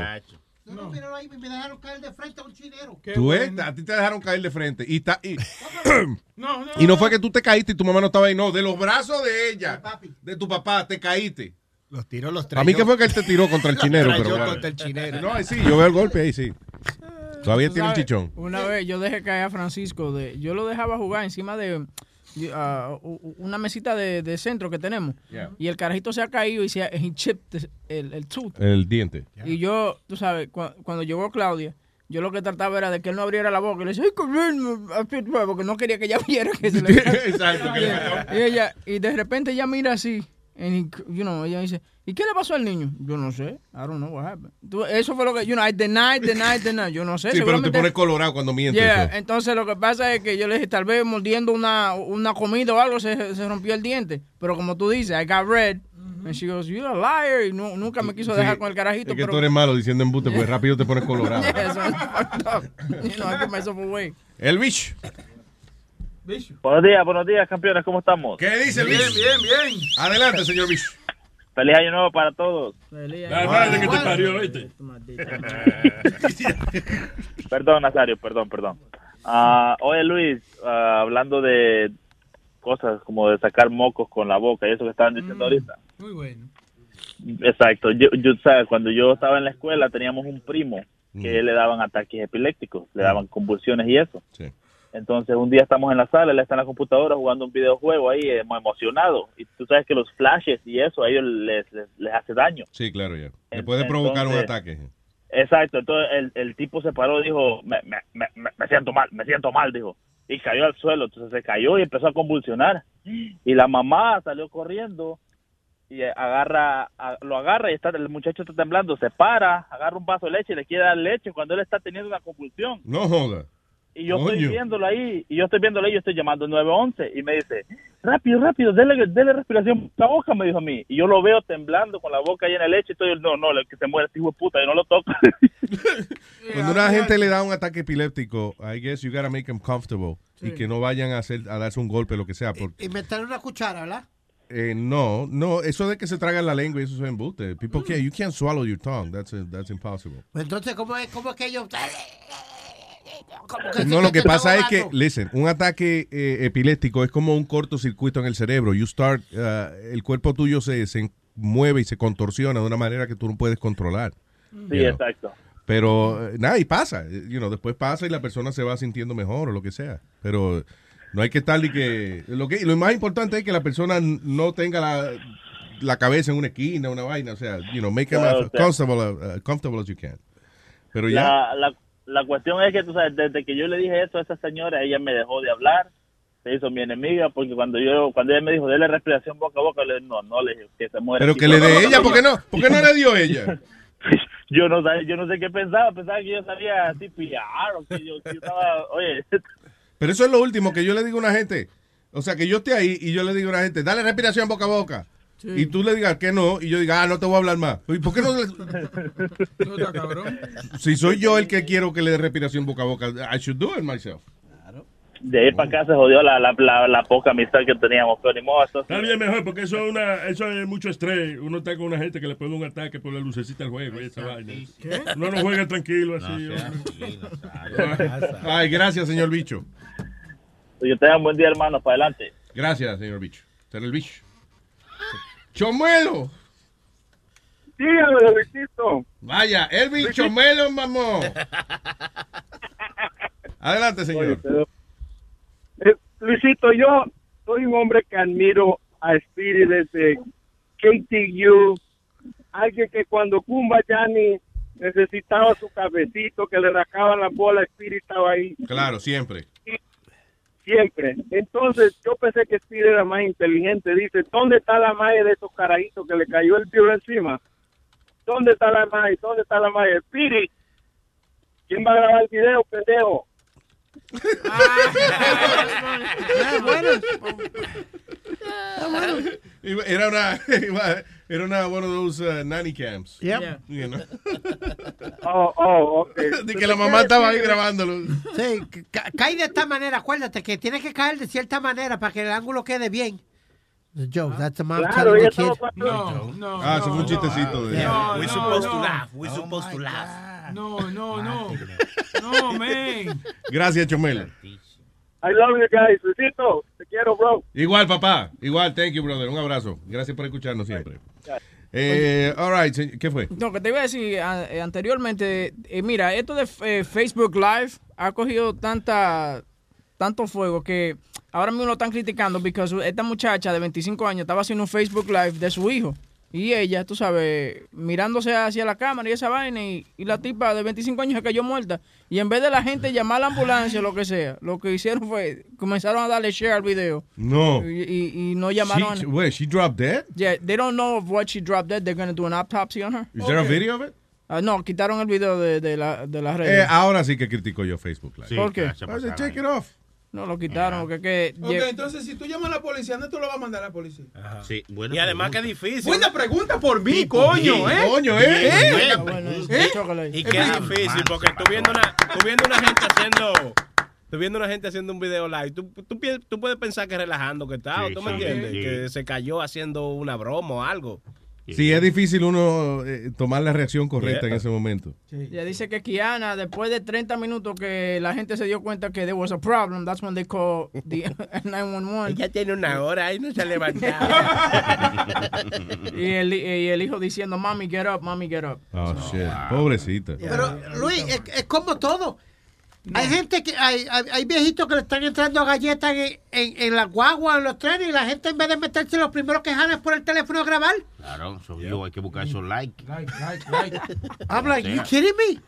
No, no, ahí, me dejaron caer de frente a un chinero. Tú ves, a ti te dejaron caer de frente. Y, ta- y, y no fue que tú te caíste y tu mamá no estaba ahí. No, de los brazos de ella, de tu papá, te caíste. Los tiró los A mí que fue que él te tiró contra el chinero. Pero trayó contra el chinero. No, ahí sí, yo veo el golpe ahí, sí. Todavía tiene el sabes, chichón. Una vez yo dejé caer a Francisco, de, yo lo dejaba jugar encima de ah, u- u- una mesita de, de centro que tenemos. Yeah. Y el carajito se ha caído y se ha he chipped el, el tooth. El diente. Y yo, tú sabes, cua- cuando llegó Claudia, yo lo que trataba era de que él no abriera la boca. Y le decía, ay, coño, así, porque no quería que ella viera que se le... Exacto, que le y, ella, y de repente ella mira así, and he- you know, ella dice, ¿y qué le pasó al niño? Yo no sé, I don't know what happened. Tú- eso fue lo que, you know, I deny, deny, deny, yo no sé. Sí, pero te pones colorado cuando mientes. Yeah, entonces lo que pasa es que yo le dije, tal vez mordiendo una, una comida o algo se, se rompió el diente. Pero como tú dices, I got red. And she goes, you're a liar. Y nu- nunca me quiso dejar Sí, con el carajito. Es que pero, tú eres malo diciendo embute, porque rápido te pones colorado. Yeah, so it's fucked up. You know, I myself away. El bicho. Buenos días, buenos días, campeones, ¿cómo estamos? ¿Qué dice el Bien, bicho? bien, bien. Adelante, señor bicho. Feliz año nuevo para todos. La madre que te parió, ¿viste? Perdón, Nazario, perdón, perdón. Ah, oye, Luis, ah, hablando de cosas como de sacar mocos con la boca y eso que estaban diciendo ahorita. Muy bueno. Exacto. Yo, yo, ¿sabes? Cuando yo estaba en la escuela teníamos un primo que le daban ataques epilépticos, le daban convulsiones y eso. Sí. Entonces un día estamos en la sala, él está en la computadora jugando un videojuego ahí, eh, emocionado. Y tú sabes que los flashes y eso a ellos les, les, les hace daño. Sí, claro, ya. Le puede provocar un ataque. Exacto, entonces el, el tipo se paró y dijo, me, me, me, me- siento mal, me siento mal, dijo. Y cayó al suelo, entonces se cayó y empezó a convulsionar. Y la mamá salió corriendo y eh, agarra, a- lo agarra y está, el muchacho está temblando, se para, agarra un vaso de leche y le quiere dar leche cuando él está teniendo una convulsión. No joda. Y yo estoy viéndolo ahí, y yo estoy viéndolo ahí, yo estoy llamando 911 y me dice, rápido, rápido, dele, dele respiración por la boca, me dijo a mí. Y yo lo veo temblando con la boca llena de leche y estoy, no, no, el que se muere este hijo de puta, yo no lo toco. Cuando una gente le da un ataque epiléptico, I guess you gotta make them comfortable. Y que no vayan a hacer a darse un golpe, lo que sea. Porque, Y meterle una cuchara, ¿verdad? eh, no, no, eso de que se tragan la lengua y eso es embuste. People can't, you can't swallow your tongue. That's, that's impossible. Pues entonces, ¿cómo es, cómo es que ellos... Que No, lo que pasa es que, listen, un ataque eh, epiléptico es como un cortocircuito en el cerebro. You start, uh, el cuerpo tuyo se, se mueve y se contorsiona de una manera que tú no puedes controlar. Sí, You know. exacto. Pero eh, nada, y pasa. eh, You know, después pasa y la persona se va sintiendo mejor o lo que sea. Pero no hay que estar y que lo que lo más importante es que la persona no tenga la, la cabeza en una esquina, una vaina, o sea, you know, make them Claro, as o sea. comfortable, uh, comfortable as you can. Pero ya La, la, cuestión es que, tú sabes, desde que yo le dije eso a esa señora, ella me dejó de hablar, se hizo mi enemiga, porque cuando yo cuando ella me dijo, dele respiración boca a boca, le dije, no, no, le dije, que se muere. pero aquí". que le dé ella, ¿por qué no? ¿Por qué no le dio ella? Yo no, sé- yo no sé qué pensaba, pensaba que yo sabía así pillar, o que yo, que yo estaba, oye, Pero eso es lo último que yo le digo a una gente. O sea, que yo esté ahí y yo le digo a una gente, dale respiración boca a boca. Y tú le digas que no, y yo diga, ah, no te voy a hablar más. ¿Y por qué no? le- Si soy yo el que quiero que le dé respiración boca a boca, I should do it myself. de ahí para acá se jodió la, la, la, la poca amistad que teníamos, pero ni modo, eso- Está bien mejor, porque eso es, una, eso es mucho estrés. Uno está con una gente que le pone un ataque por la lucecita del juego y esa vaina. Uno no juega tranquilo así. Ay, gracias, señor bicho. yo te un buen día, hermano, para adelante. Gracias, señor bicho. Ser el bicho. Chomuelo. Dígame, Luisito. Vaya, el bicho melo, mamón. Adelante, señor. Oye, Eh, Luisito, yo soy un hombre que admiro a Spirit desde KTU. Alguien que cuando Kumba Yanni necesitaba su cabecito, que le rascaban la bola, Spirit estaba ahí Claro, siempre. Siempre. Entonces yo pensé que Spirit era más inteligente. Dice, ¿dónde está la madre de esos carajitos que le cayó el tiro encima? ¿Dónde está la madre? ¿Dónde está la madre? Spirit, ¿quién va a grabar el video, pendejo? Ah, bueno. Ah, bueno. Era una, era una one of those uh, nanny. Yep. You know. Oh, oh. De que la mamá estaba ahí grabándolo. Sí, ca- cae de esta manera, acuérdate que tienes que caer de cierta manera para que el ángulo quede bien. The joke, that's the mom Claro, telling the kid. No, no. Ah, eso fue un chistecito. De, No, We no, supposed to no. laugh. We supposed to laugh. No, no, no. No, man. Gracias, Chomel. I love you guys. Luisito, te quiero, bro. Igual, papá. Igual, thank you, brother. Un abrazo. Gracias por escucharnos siempre. Eh, all right, ¿qué fue? No, que te iba a decir eh, anteriormente, eh, mira, esto de eh, Facebook Live ha cogido tanta tanto fuego que ahora mismo lo están criticando porque esta muchacha de 25 años estaba haciendo un Facebook Live de su hijo y ella, tú sabes, mirándose hacia la cámara y esa vaina y, y la tipa de 25 años se cayó muerta y en vez de la gente llamar a la ambulancia o lo que sea, lo que hicieron fue comenzaron a darle share al video No. y, y- y no llamaron She, wait, she dropped dead? Yeah, they don't know of what she dropped dead. They're going to do an autopsy on her. Is there a video of it? Ah, no, quitaron el video de, de, la, de las Eh, redes. ahora sí que critico yo Facebook Live. ¿Por qué? I said, take it off. No, lo quitaron porque que... Ok, entonces si tú llamas a la policía, ¿dónde tú lo vas a mandar a la policía? Sí, Y además que es difícil. Buena pregunta por mí, coño, ¿eh? Coño, ¿eh? ¿Eh? ¿Eh? Y que es difícil porque tú viendo una, tú viendo una gente haciendo, tú viendo una gente haciendo un video live, tú, tú, tú puedes pensar que relajando que está, Sí, ¿tú me entiendes? sí. Que se cayó haciendo una broma o algo. Sí, es difícil uno eh, tomar la reacción correcta Yeah. en ese momento. Ya dice que Kiana, después de 30 minutos que la gente se dio cuenta que there was a problem, that's when they call the 911. Ella tiene una hora y no se ha levantado. y, el, y el hijo diciendo, mami, get up, mami, get up. Oh, shit. Pobrecita. Pero, Luis, es, es como todo. Hay gente que, hay, hay, hay viejitos que le están entrando galletas en, en, en la guagua, en los trenes, y la gente en vez de meterse los primeros que jalan por el teléfono a grabar, Claro, so yo hay que buscar esos likes. I'm like, you kidding me?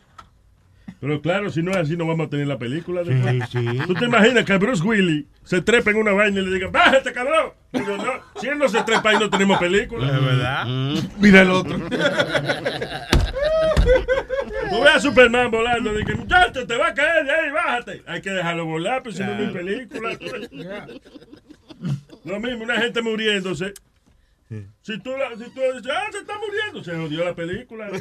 Pero claro, si no es así, no vamos a tener la película. después. ¿Tú te imaginas que Bruce Willis se trepa en una vaina y le diga, bájate, cabrón? No, si él no se trepa y no tenemos película. Es verdad. Mira el otro. Tú ves a Superman volando, dice, muchacho, te va a caer de ahí, bájate. Hay que dejarlo volar, pues si no es mi película. Lo mismo, una gente muriéndose. Si tú, la, si tú dices, ah, se está muriendo, se jodió la película.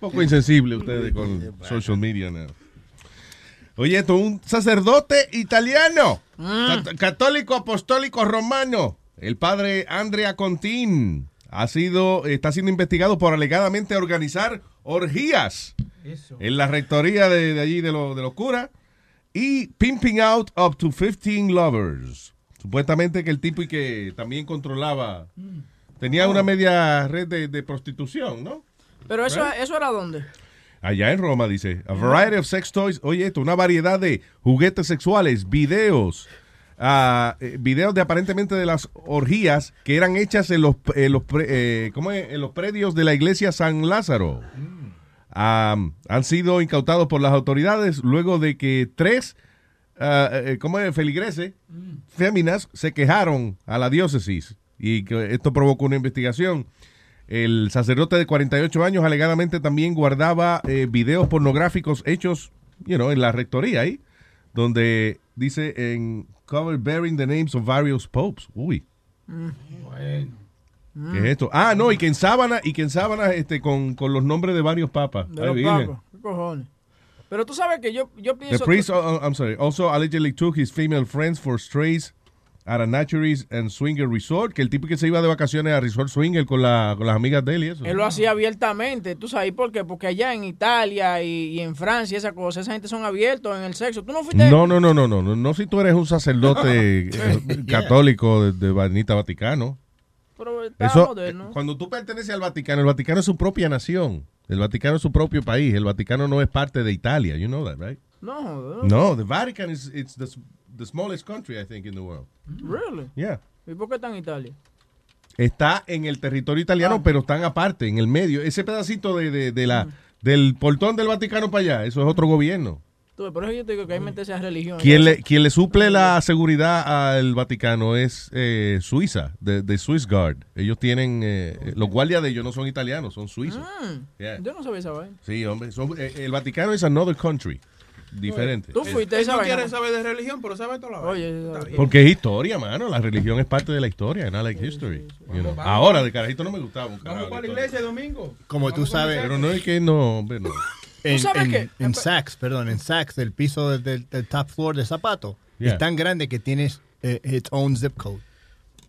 poco insensible ustedes con social media now. Oye, esto, un sacerdote italiano, cat- católico apostólico romano, el padre Andrea Contín, ha sido, está siendo investigado por alegadamente organizar orgías en la rectoría de, de allí de, lo- de los curas y pimping out up to 15 lovers. Supuestamente que el tipo y que también controlaba, tenía una media red de, de prostitución, ¿no? Pero eso, Right. eso era dónde? Allá en Roma dice, a variety of sex toys, oye esto, una variedad de juguetes sexuales, videos, eh, videos de aparentemente de las orgías que eran hechas en los, en los, pre- eh, ¿cómo es? en los predios de la iglesia San Lázaro. Am, han sido incautados por las autoridades luego de que tres, ah, eh, ¿cómo es? Feligreses, féminas, se quejaron a la diócesis y que esto provocó una investigación. El sacerdote de 48 años alegadamente también guardaba eh, videos pornográficos hechos, you know, en la rectoría ahí, donde dice en cover bearing the names of various popes. Uy, Bueno. ¿qué es esto? Ah, no, y que en sábana, y que en sábana este, con, con los nombres de varios papas. De Ay, los papas. ¿Qué cojones? Pero tú sabes que yo, yo The pienso... priest, oh, oh, I'm sorry, also allegedly took his female friends for strays at a naturist and swinger resort, que el tipo que se iba de vacaciones a resort swinger con, la, con las amigas de él y eso. Él lo hacía abiertamente, ¿tú sabes por qué? Porque allá en Italia y, y en Francia, esa cosa, esa gente son abiertos en el sexo. ¿Tú no fuiste? No, no, no, no, no, no, no si tú eres un sacerdote eh, católico de, de Vanita Vaticano. Pero está Eso, moderno. eh, cuando tú perteneces al Vaticano, el Vaticano es su propia nación. El Vaticano es su propio país. El Vaticano no es parte de Italia. You know that, right? No, No, the Vatican is it's the, the smallest country, I think, in the world. Really? Yeah. ¿Y por qué está en Italia? Está en el territorio italiano, Ah. pero están aparte, en el medio. Ese pedacito de, de- de la, del portón del Vaticano para allá, eso es otro gobierno. Tú por eso yo te digo que hay meterse a religión. Quien le, quien le suple la seguridad al Vaticano es eh, Suiza, de, de Swiss Guard. Ellos tienen, eh, los guardias de ellos no son italianos, son suizos. Mm, Yeah. Yo no sabía esa vaina. Sí, hombre. son- eh, el Vaticano es another country. Diferente. Tú fuiste Él esa no vaina. quiere saber de religión, pero sabe toda la vaina. Oye, Porque es historia, mano. La religión es parte de la historia, no like history. you know. Ahora, de carajito no me gustaba un Vamos carajo. para la iglesia domingo. Como tú sabes. Pero no es que no, hombre, no. En, sabes en, qué? en Saks, perdón, en Saks, el piso del, del- del top floor de zapato Yeah. es tan grande que tienes eh, its own zip code.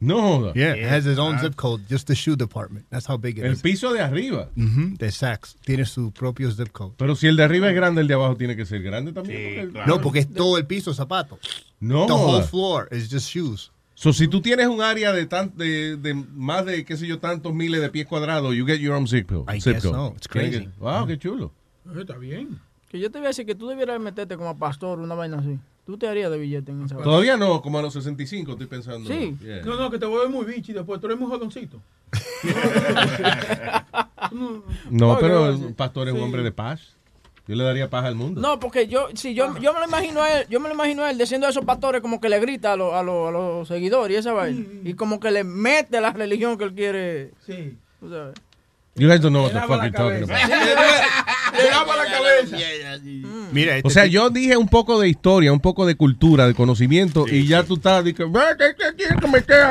No joda. Yeah, it has its own Ah. zip code, just the shoe department. That's how big it El is. piso de arriba. Ujú, de Saks tiene su propio zip code. Pero si el de arriba es grande, el de abajo tiene que ser grande también. porque- No, porque es todo el piso zapato. No. The whole floor is just shoes. So, si tú tienes un área de, tan, de, de más de, qué sé yo, tantos miles de pies cuadrados, you get your own zip code. I zip guess code. so. It's crazy. que- Wow, qué chulo. Eh, Está bien. Que yo te voy a decir que tú debieras meterte como pastor, una vaina así. Tú te harías de billete en esa vaina. Todavía no, como a los 65 estoy pensando. Sí. Yeah. No, no, que te vuelves muy bichi después. Tú eres muy jodoncito. No, pero el pastor es un hombre de paz. Yo le daría paz al mundo. No, porque yo, si yo, yo me lo imagino a él, yo me lo imagino a él diciendo a esos pastores como que le grita a, los- a, los- a los seguidores y esa vaina. Y como que le mete la religión que él quiere. Sí. tú sabes. You guys don't know what the fuck you're talking about. Le daba la cabeza. Mira, O sea, yo dije un poco de historia, un poco de cultura, de conocimiento, y ya tú estás diciendo, "Ve, ¿qué- qué quieres que me quede?"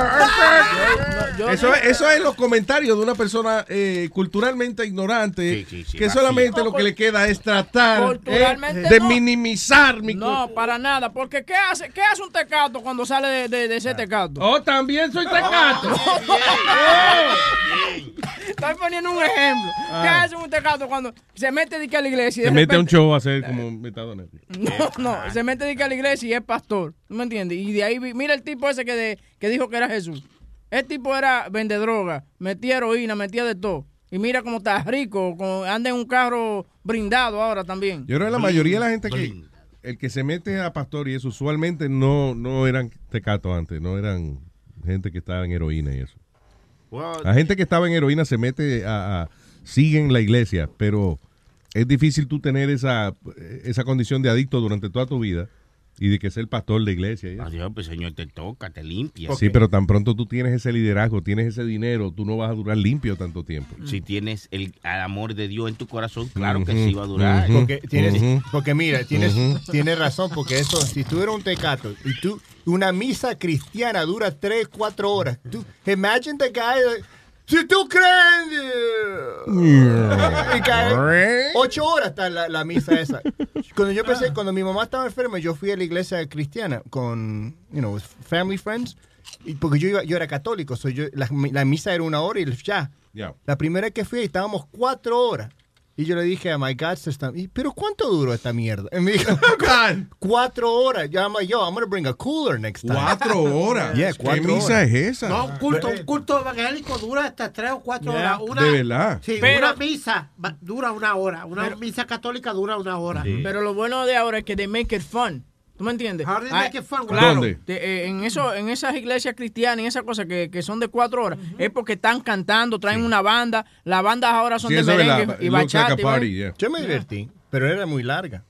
yo- eso, es, eso es los comentarios de una persona eh, culturalmente ignorante que solamente lo que le queda es tratar eh, de no. minimizar mi No, para nada. Porque ¿qué hace, qué hace un tecato cuando sale de, de, de ese tecato? Oh, también soy tecato. Estoy poniendo un ejemplo. ¿Qué Ah. hace un tecato cuando se mete de que a la iglesia y de Se mete a un show a hacer como metadona. No, no, se mete de que a la iglesia y es pastor. ¿Tú me entiendes? Y de ahí, vi- mira el tipo ese que, de- que dijo que era Jesús. El tipo era vende droga, metía heroína, metía de todo. Y mira cómo está rico, con- anda en un carro brindado ahora también. Yo creo que la mayoría de la gente que el que se mete a pastor y eso usualmente no, no eran tecatos antes, no eran gente que estaba en heroína y eso. La gente que estaba en heroína se mete a, a siguen la iglesia, pero es difícil tú tener esa, esa condición de adicto durante toda tu vida y de que ser pastor de iglesia. y eso. Adiós, pues señor, te toca, te limpia. Sí, pero tan pronto tú tienes ese liderazgo, tienes ese dinero, tú no vas a durar limpio tanto tiempo. Si tienes el, el amor de Dios en tu corazón, claro que sí va a durar. Porque, tienes, Ujú. porque mira, tienes, tienes razón, porque eso, si tú eres un tecato y tú, una misa cristiana dura 3, 4 horas, tú, imagine the guy, si tú crees, y cae, 8 horas está la, la misa esa. Cuando yo empecé, cuando mi mamá estaba enferma, yo fui a la iglesia cristiana con, you know, family friends, y porque yo, iba- yo era católico, so yo, la, la misa era una hora y ya. Ya. La primera que fui estábamos cuatro horas. Y yo le dije a my God "¿Y- ¿pero cuánto duró esta mierda? Y me dijo, cuatro horas. Yo, I'm like, yo, I'm going to bring a cooler next time. ¿Cuatro horas? Yeah, ¿Qué cuatro misa horas. es esa? No, un culto, un culto evangélico dura hasta tres o cuatro Yeah. horas. Una, ¿De verdad? Sí, Pero- una misa dura una hora. Una misa católica dura una hora. Pero lo bueno de ahora es que they make it fun. ¿Tú me entiendes? Ah? Claro, ¿Dónde? de- eh, en, eso, en esas iglesias cristianas y esas cosas que, que son de cuatro horas, es porque están cantando, traen una banda. Las bandas ahora son Sí, de merengue y like bachata. party, yeah. Yo me divertí, pero era muy larga.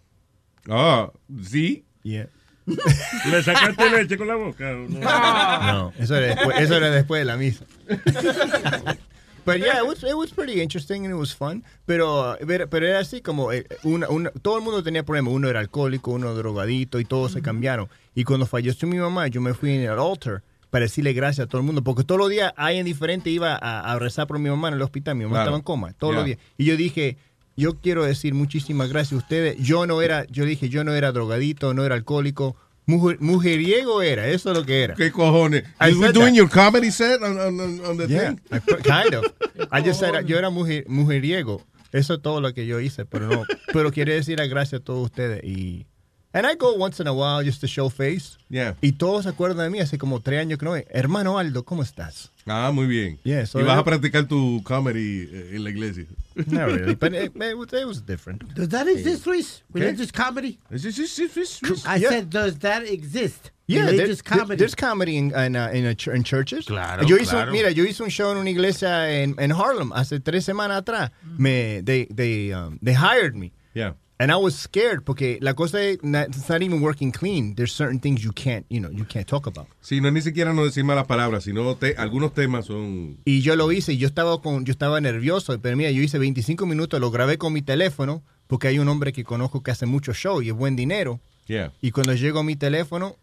Ah, ¿sí? Yeah. ¿Le sacaste leche con la boca? No, eso era después, eso era después de la misa. But yeah, it was, it was pretty interesting and it was fun. Pero, pero, pero era así como, eh, una, una- todo el mundo tenía problemas. Uno era alcohólico, uno drogadito y todos se cambiaron. Y cuando falleció mi mamá, yo me fui en el altar para decirle gracias a todo el mundo. Porque todos los días alguien diferente iba a, a rezar por mi mamá en el hospital. Mi mamá Claro. estaba en coma, todos los días. Y yo dije, yo quiero decir muchísimas gracias a ustedes. Yo no era, yo dije, yo no era drogadito, no era alcohólico. Mujer- mujeriego era, eso es lo que era. ¿Qué cojones? I You were doing that. your comedy set on, on, on- the Yeah, thing? I put- kind of. I just said, yo era mujer, mujeriego. Eso es todo lo que yo hice, pero no. Pero quiero decir las gracias a todos ustedes y And I go once in a while just to show face. Yeah. Y todos se acuerdan de mí hace como tres años que no. Hermano Aldo, ¿cómo estás? Ah, muy bien. Yeah, so y vas a practicar tu comedy eh, en la iglesia. Not really, but it, it was, it was different. Does that exist, Luis? Religious comedy? Is this- is this- is this- I Yeah. said, does that exist? Yeah, Religious there- comedy. there's comedy in, in, uh, in, a ch- in churches. Claro, Yo hice, claro. Mira, yo hice un show en una iglesia en, en Harlem hace tres semanas atrás. Me, they, they, um, they hired me. Yeah. And I was scared porque la cosa es not, it's not even working clean. There's certain things you can't, you know, you can't talk about. Sí, no es ni siquiera no decir malas palabras, sino te- algunos temas son... Y yo lo hice yo estaba con, yo estaba nervioso, pero mira, yo hice 25 minutos, lo grabé con mi teléfono, porque hay un hombre que conozco que hace mucho show y es buen dinero. Yeah. Y cuando llegó mi teléfono,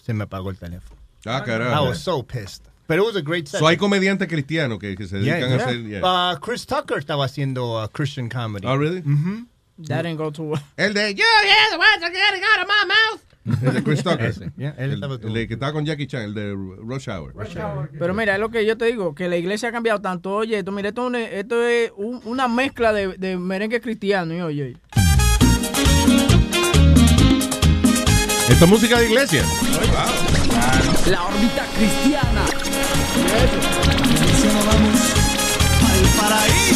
se me apagó el teléfono. Ah, I carajo. was so pissed. But it was a great set. So hay comediantes cristianos que, que se Yeah, dedican yeah. a hacer. yeah. Uh, Chris Tucker estaba haciendo uh, Christian comedy. Oh, really? Mhm. That didn't go too well. El de Yeah, yeah, the words are getting out of my mouth. El de Chris Tucker. Ese, yeah, él el, de que estaba con Jackie Chan, el de Rush Hour. Pero mira, es lo que yo te digo, que la iglesia ha cambiado tanto. Oye, esto, mira, esto, es una- esto es un- una mezcla de, de merengue cristiano. Y oye, Esto es música de iglesia. La órbita cristiana. al paraíso.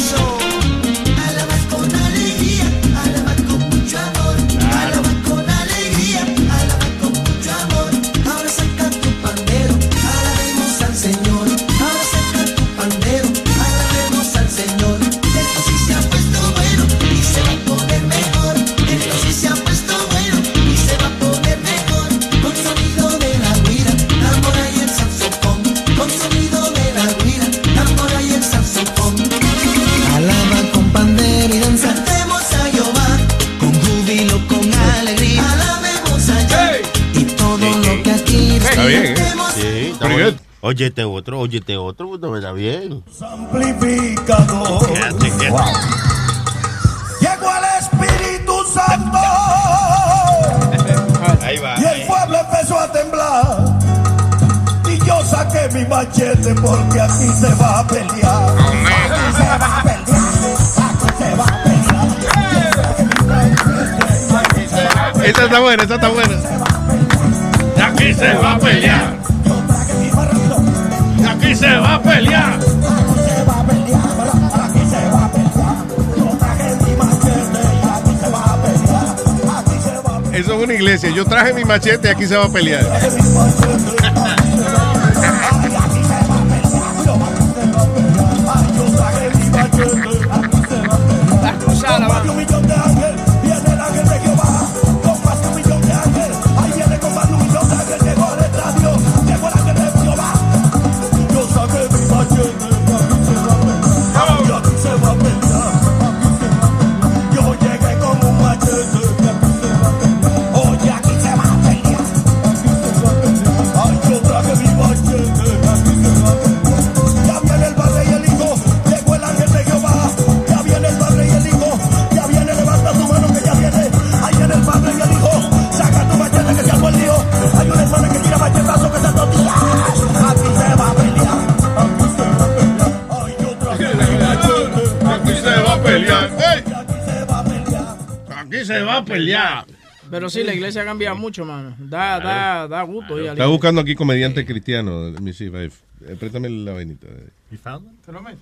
Está bien, ¿eh? Sí, está bien. Óyete otro, óyete otro, pues, no está bien. Amplificador. Llegó el Espíritu Santo. Ahí va. Y el pueblo empezó a temblar. Y yo saqué mi machete porque aquí se va a pelear. Aquí se va a pelear. Aquí se va a pelear. Esa está buena, esa está buena. Aquí se va a pelear. Aquí se va a pelear. Eso es una iglesia. Yo traje mi machete y aquí se va a pelear. va a pelear. Pero sí, la iglesia ha cambiado mucho, mano. Da, da, da gusto. Está buscando aquí comediante cristiano. Eh, Préstame la vainita. Te lo meto.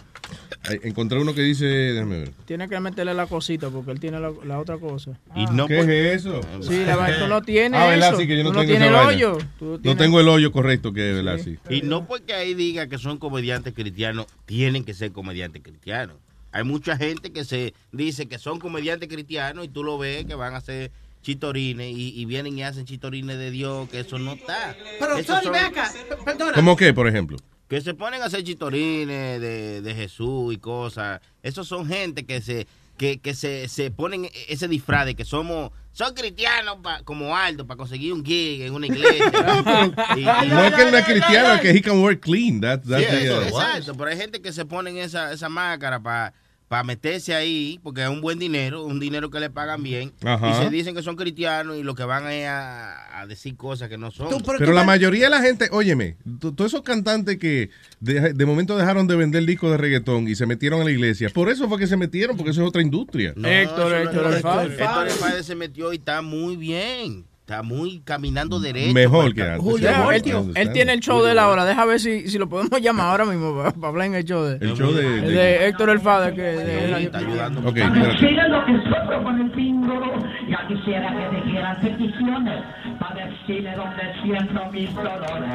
Ay, Encontré uno que dice. Déjame ver. Tiene que meterle la cosita porque él tiene la, la otra cosa. Y no ¿Qué es eso? Sí, la vaina, no Ah, ¿verdad? eso. Sí, que yo no tengo esa el vaina. hoyo. No tengo el hoyo correcto que, ¿verdad? Sí. Y no porque ahí diga que son comediantes cristianos, tienen que ser comediantes cristianos. Hay mucha gente que se dice que son comediantes cristianos y tú lo ves que van a hacer chitorines y, y vienen y hacen chitorines de Dios, que eso no está. Pero, Sony, son- ve acá. Perdona. ¿Cómo qué, por ejemplo? que se ponen a hacer chitorines de, de Jesús y cosas. Esos son gente que se que, que se, se ponen ese disfraz de que somos son cristianos pa- como Aldo para conseguir un gig en una iglesia. Y- y- No es que él no es cristiano, es que he can work clean. That, that's Sí, the, eso, uh, exacto, pero hay gente que se ponen esa, esa máscara para meterse ahí, porque es un buen dinero, un dinero que le pagan bien, Ajá. y se dicen que son cristianos y lo que van es a, a decir cosas que no son. Pero la mayoría de la gente, óyeme, todos esos cantantes que de, de momento dejaron de vender discos de reggaetón y se metieron a la iglesia, por eso fue que se metieron, porque eso es otra industria. No, no es correcto. Héctor El Father se metió y está muy bien. Está muy caminando derecho. Mejor para que antes. Ya, él, Julio, él tiene el show de la hora. Deja ver si, si lo podemos llamar ahora mismo para, para hablar en el show de, El show de- el de- de Héctor El Father. Que de- está ayudando. Ok, espérate. Mira lo que sufro con el píndolo. Ya quisiera que dijeran peticiones para decirle dónde siento mis dolores.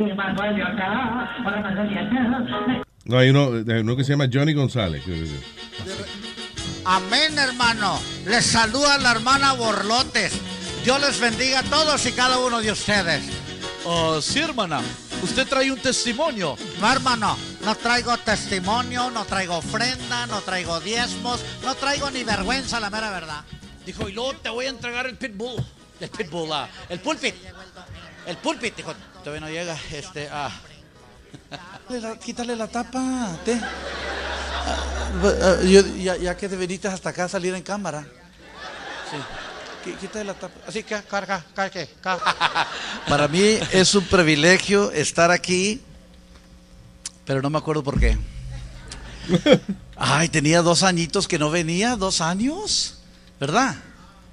Y más duele acá, ahora más duele acá. No, hay uno, hay uno que se llama Johnny González. Amén, hermano. Les saluda la hermana Borlotes. Dios les bendiga a todos y cada uno de ustedes. Oh, sí, hermana. Usted trae un testimonio. No, hermano. No traigo testimonio, no traigo ofrenda, no traigo diezmos, no traigo ni vergüenza, la mera verdad. Dijo, y luego te voy a entregar el pitbull. El pitbull, ah, el pulpit. El pulpit, dijo, todavía no llega. Este, ah. Quítale la- Quítale la tapa. te. Ah, ah, yo- ya, ya que te viniste hasta acá a salir en cámara. Sí. Qui- Quítale la tapa. Así que, carga, carga, carga. Para mí es un privilegio estar aquí, pero no me acuerdo por qué. Ay, tenía dos añitos que no venía, dos años, ¿verdad?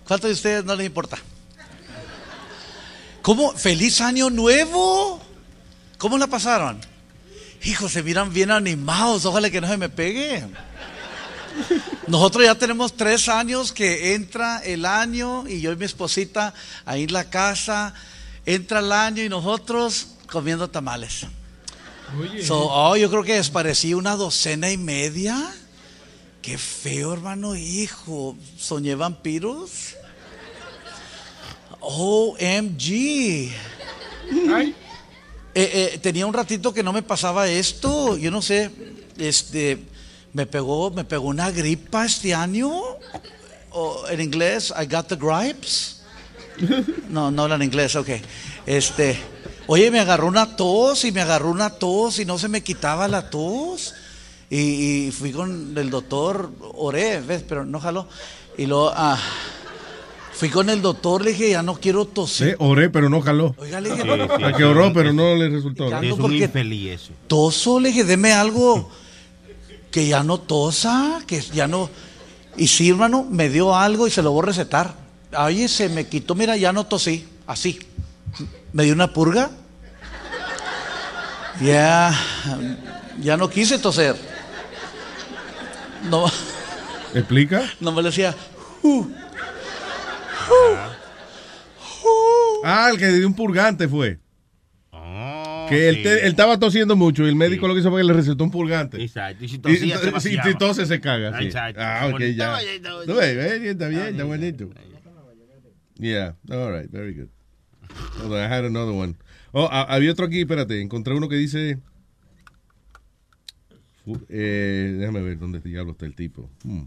¿Cuántos de ustedes no les importa? ¿Cómo? ¡Feliz año nuevo! ¿Cómo la pasaron? Hijos, se miran bien animados, ojalá que no se me pegue. Nosotros ya tenemos tres años que entra el año y yo y mi esposita ahí en la casa, entra el año y nosotros comiendo tamales. So, oh, yo creo que desparecí una docena y media. Qué feo, hermano, hijo. Soñé vampiros. OMG. Eh, eh, tenía un ratito que no me pasaba esto. Yo no sé, este, me pegó, me pegó una gripa este año. O, en inglés, I got the gripes. No, no hablan inglés, ok. Este, oye, me agarró una tos y me agarró una tos y no se me quitaba la tos. Y, y fui con el doctor, oré, ¿ves? Pero no jaló. Y luego, ah, fui con el doctor, le dije, ya no quiero toser. Sí, oré, pero no jaló. Sí, sí, A que oró, pero no le resultó. Es un infeliz eso. Toso, le dije, deme algo que ya no tosa, que ya no. Y sí, hermano, me dio algo y se lo voy a recetar. Oye, se me quitó, mira, ya no tosí, así. Me dio una purga. Ya, ya no quise toser. No, ¿Explica? no me decía, "Uh". Ah, el que dio un purgante fue. Que él, sí. te- él estaba tosiendo mucho y el médico lo que hizo fue que le recetó un purgante. Exacto. Y si Y, tosía, se si tose se caga. sí. Exacto. Ah, ok, ya. Tú ves, está bien, está bonito. Yeah, all right, very good. Hold on, I had another one. Oh, ha- había otro aquí, espérate, encontré uno que dice... Fu- eh, déjame ver dónde diablo está el tipo. Hmm.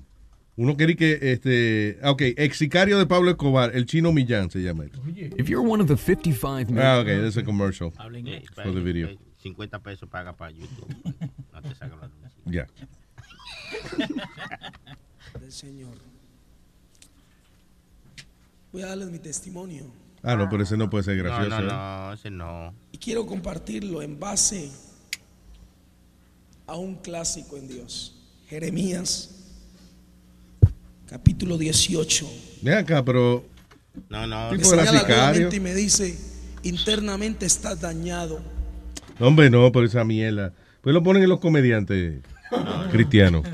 Uno quería que, este, ah, ok, ex sicario de Pablo Escobar, el chino Millán se llama. él. If you're one of the 55 million. Ah, ok, that's a commercial Eh, for the video. 50 pesos paga para YouTube. No te sacan la luz. Ya. del Señor. Voy a darles mi testimonio Ah, no, pero ese no puede ser gracioso. no, ¿eh? no, ese no. y quiero compartirlo en base a un clásico en Dios. Jeremías, capítulo 18. Ven acá, pero... No, no. Me Tipo sicario. claramente y me dice, internamente estás dañado. Hombre, no, por esa miela. Pues lo ponen en los comediantes cristianos.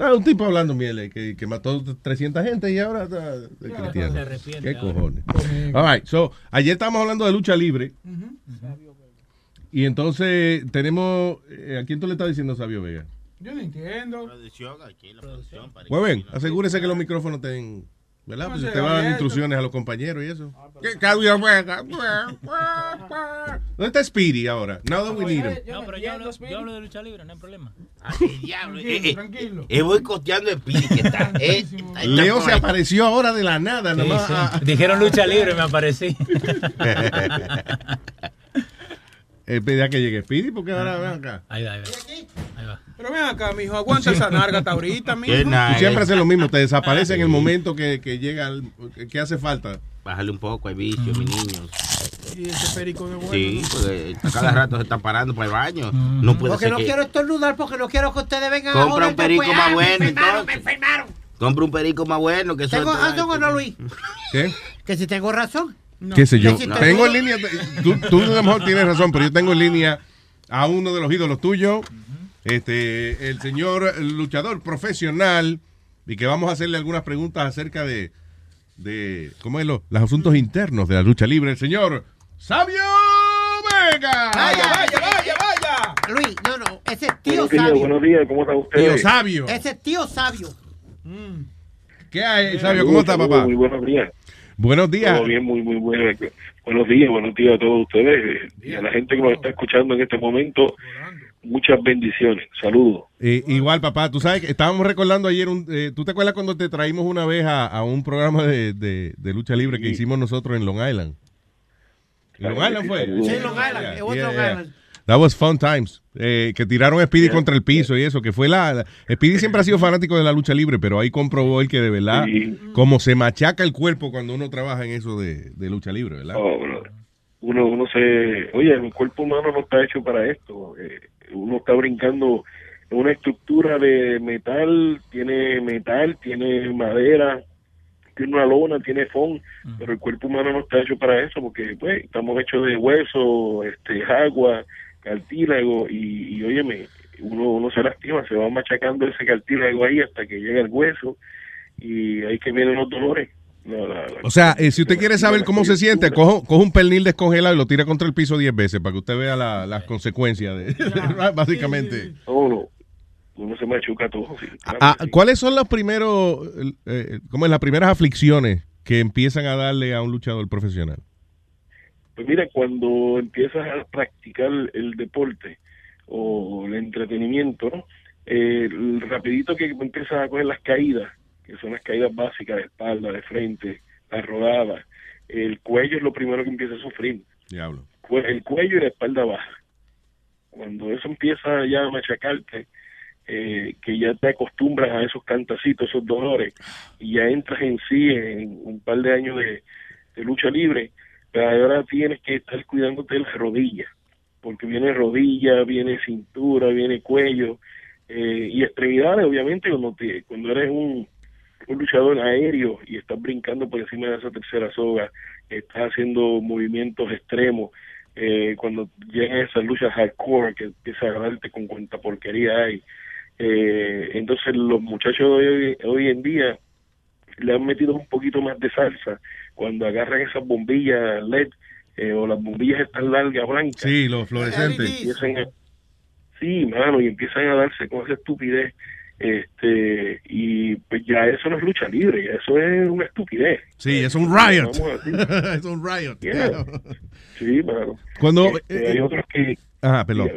Ah, un tipo hablando miel que, que mató 300 gente y ahora está de cristiano. Se ¿Qué cojones? All right, so, ayer estábamos hablando de lucha libre y entonces tenemos... eh, ¿A quién tú le estás diciendo Sabio Vega? Yo no entiendo. Producción, aquí la producción. para Pues ven, asegúrese que los micrófonos estén... ¿Verdad? Pues se usted va a dar instrucciones a los compañeros y eso. ¿Qué Sabio Vega? ¿Dónde está Speedy ahora? Now that we need him. No, pero yo hablo, yo hablo de lucha libre, no hay problema. diablo. Tranquilo, eh, eh, tranquilo. eh, voy costeando el pili que está. eh, Leo se apareció ahora de la nada, Sí, nomás. sí. ah, Dijeron lucha libre y me aparecí. Eh, pedía que llegue Speedy porque ahora ven acá. Ahí va, ahí va. Ahí va. Pero ven acá, mijo, aguanta esa narga hasta ahorita, mijo. Qué Tú siempre haces lo mismo, te desaparece en el momento que, que llega, el- que hace falta. Bájale un poco, hay vicio, mis niños. Y ese perico de bueno. Sí, porque a cada rato se está parando para el baño. No puede Porque ser no que... quiero estornudar, porque no quiero que ustedes vengan a Compra un perico después. más Ah, bueno, Me enfermaron, entonces. me enfermaron. Compra un perico más bueno que eso. ¿Tengo razón o no, Luis? ¿Qué? Que si tengo razón. ¿Qué sé yo? Tengo en línea, tú, tú a lo mejor tienes razón, pero yo tengo en línea a uno de los ídolos tuyos, este, el señor luchador profesional, y que vamos a hacerle algunas preguntas acerca de, de ¿cómo es lo? Los asuntos internos de la lucha libre, el señor Sabio Vega. Vaya, vaya, vaya, vaya. Luis, no, no, ese es tío Buenos días, sabio. buenos días, ¿cómo están ustedes? Tío Sabio. Ese es tío sabio. ¿Qué hay, Sabio? ¿Cómo está, papá? Muy buenos días. Buenos días. Todo bien, muy, muy bueno. Buenos días, buenos días a todos ustedes y a la gente que nos está escuchando en este momento. Muchas bendiciones. Saludos. Eh, igual, papá, tú sabes que estábamos recordando ayer, un, eh, ¿tú te acuerdas cuando te traímos una vez a, a un programa de, de- de lucha libre que hicimos nosotros en Long Island? ¿En Long Island fue? Sí, Long Island. Yeah, yeah. Island. That was fun times. Eh, que tiraron a Speedy contra el piso y eso, que fue la, la- Speedy siempre ha sido fanático de la lucha libre, pero ahí comprobó él que de verdad, Sí. como se machaca el cuerpo cuando uno trabaja en eso de, de lucha libre, ¿verdad? Oh, uno, uno se... Oye, el cuerpo humano no está hecho para esto. Eh, uno está brincando en una estructura de metal, tiene metal, tiene madera, tiene una lona, tiene foam, pero el cuerpo humano no está hecho para eso porque pues estamos hechos de hueso, este, agua, cartílago y, y óyeme, uno, uno se lastima, se va machacando ese cartílago ahí hasta que llega el hueso y ahí que vienen los dolores. La- la- la- O sea, eh, si usted quiere saber cómo se siente, cojo, cojo un pernil descongelado y lo tira contra el piso 10 veces para que usted vea la- las consecuencias, de, básicamente. No, uno se machuca todo. sí, claro Ah, sí. ¿Cuáles son los primeros, eh, como las primeras aflicciones que empiezan a darle a un luchador profesional? Pues mira, cuando empiezas a practicar el deporte o el entretenimiento, ¿no? Eh, rapidito que empiezas a coger las caídas, que son las caídas básicas de espalda, de frente, las rodadas, el cuello es lo primero que empieza a sufrir. Diablo. Cue- El cuello y la espalda baja. Cuando eso empieza ya a machacarte, eh, que ya te acostumbras a esos cantacitos, esos dolores, y ya entras en sí en un par de años de, de lucha libre, ahora tienes que estar cuidándote de las rodillas, porque viene rodilla, viene cintura, viene cuello, eh, y extremidades, obviamente, cuando, te- cuando eres un, luchador aéreo y estás brincando por encima de esa tercera soga, estás haciendo movimientos extremos, eh, cuando llegan esas luchas hardcore que empieza a darte con cuánta porquería hay. Eh, entonces los muchachos de hoy, hoy en día le han metido un poquito más de salsa cuando agarran esas bombillas LED eh, o las bombillas estas largas blancas. Sí, los fluorescentes. Empiezan a- sí, mano, y empiezan a darse con esa estupidez. Este, y pues ya eso no es lucha libre, ya eso es una estupidez. Sí, es un riot. Es un riot. Yeah. Sí, mano. Cuando, Este, eh, hay otros que Ajá, perdón.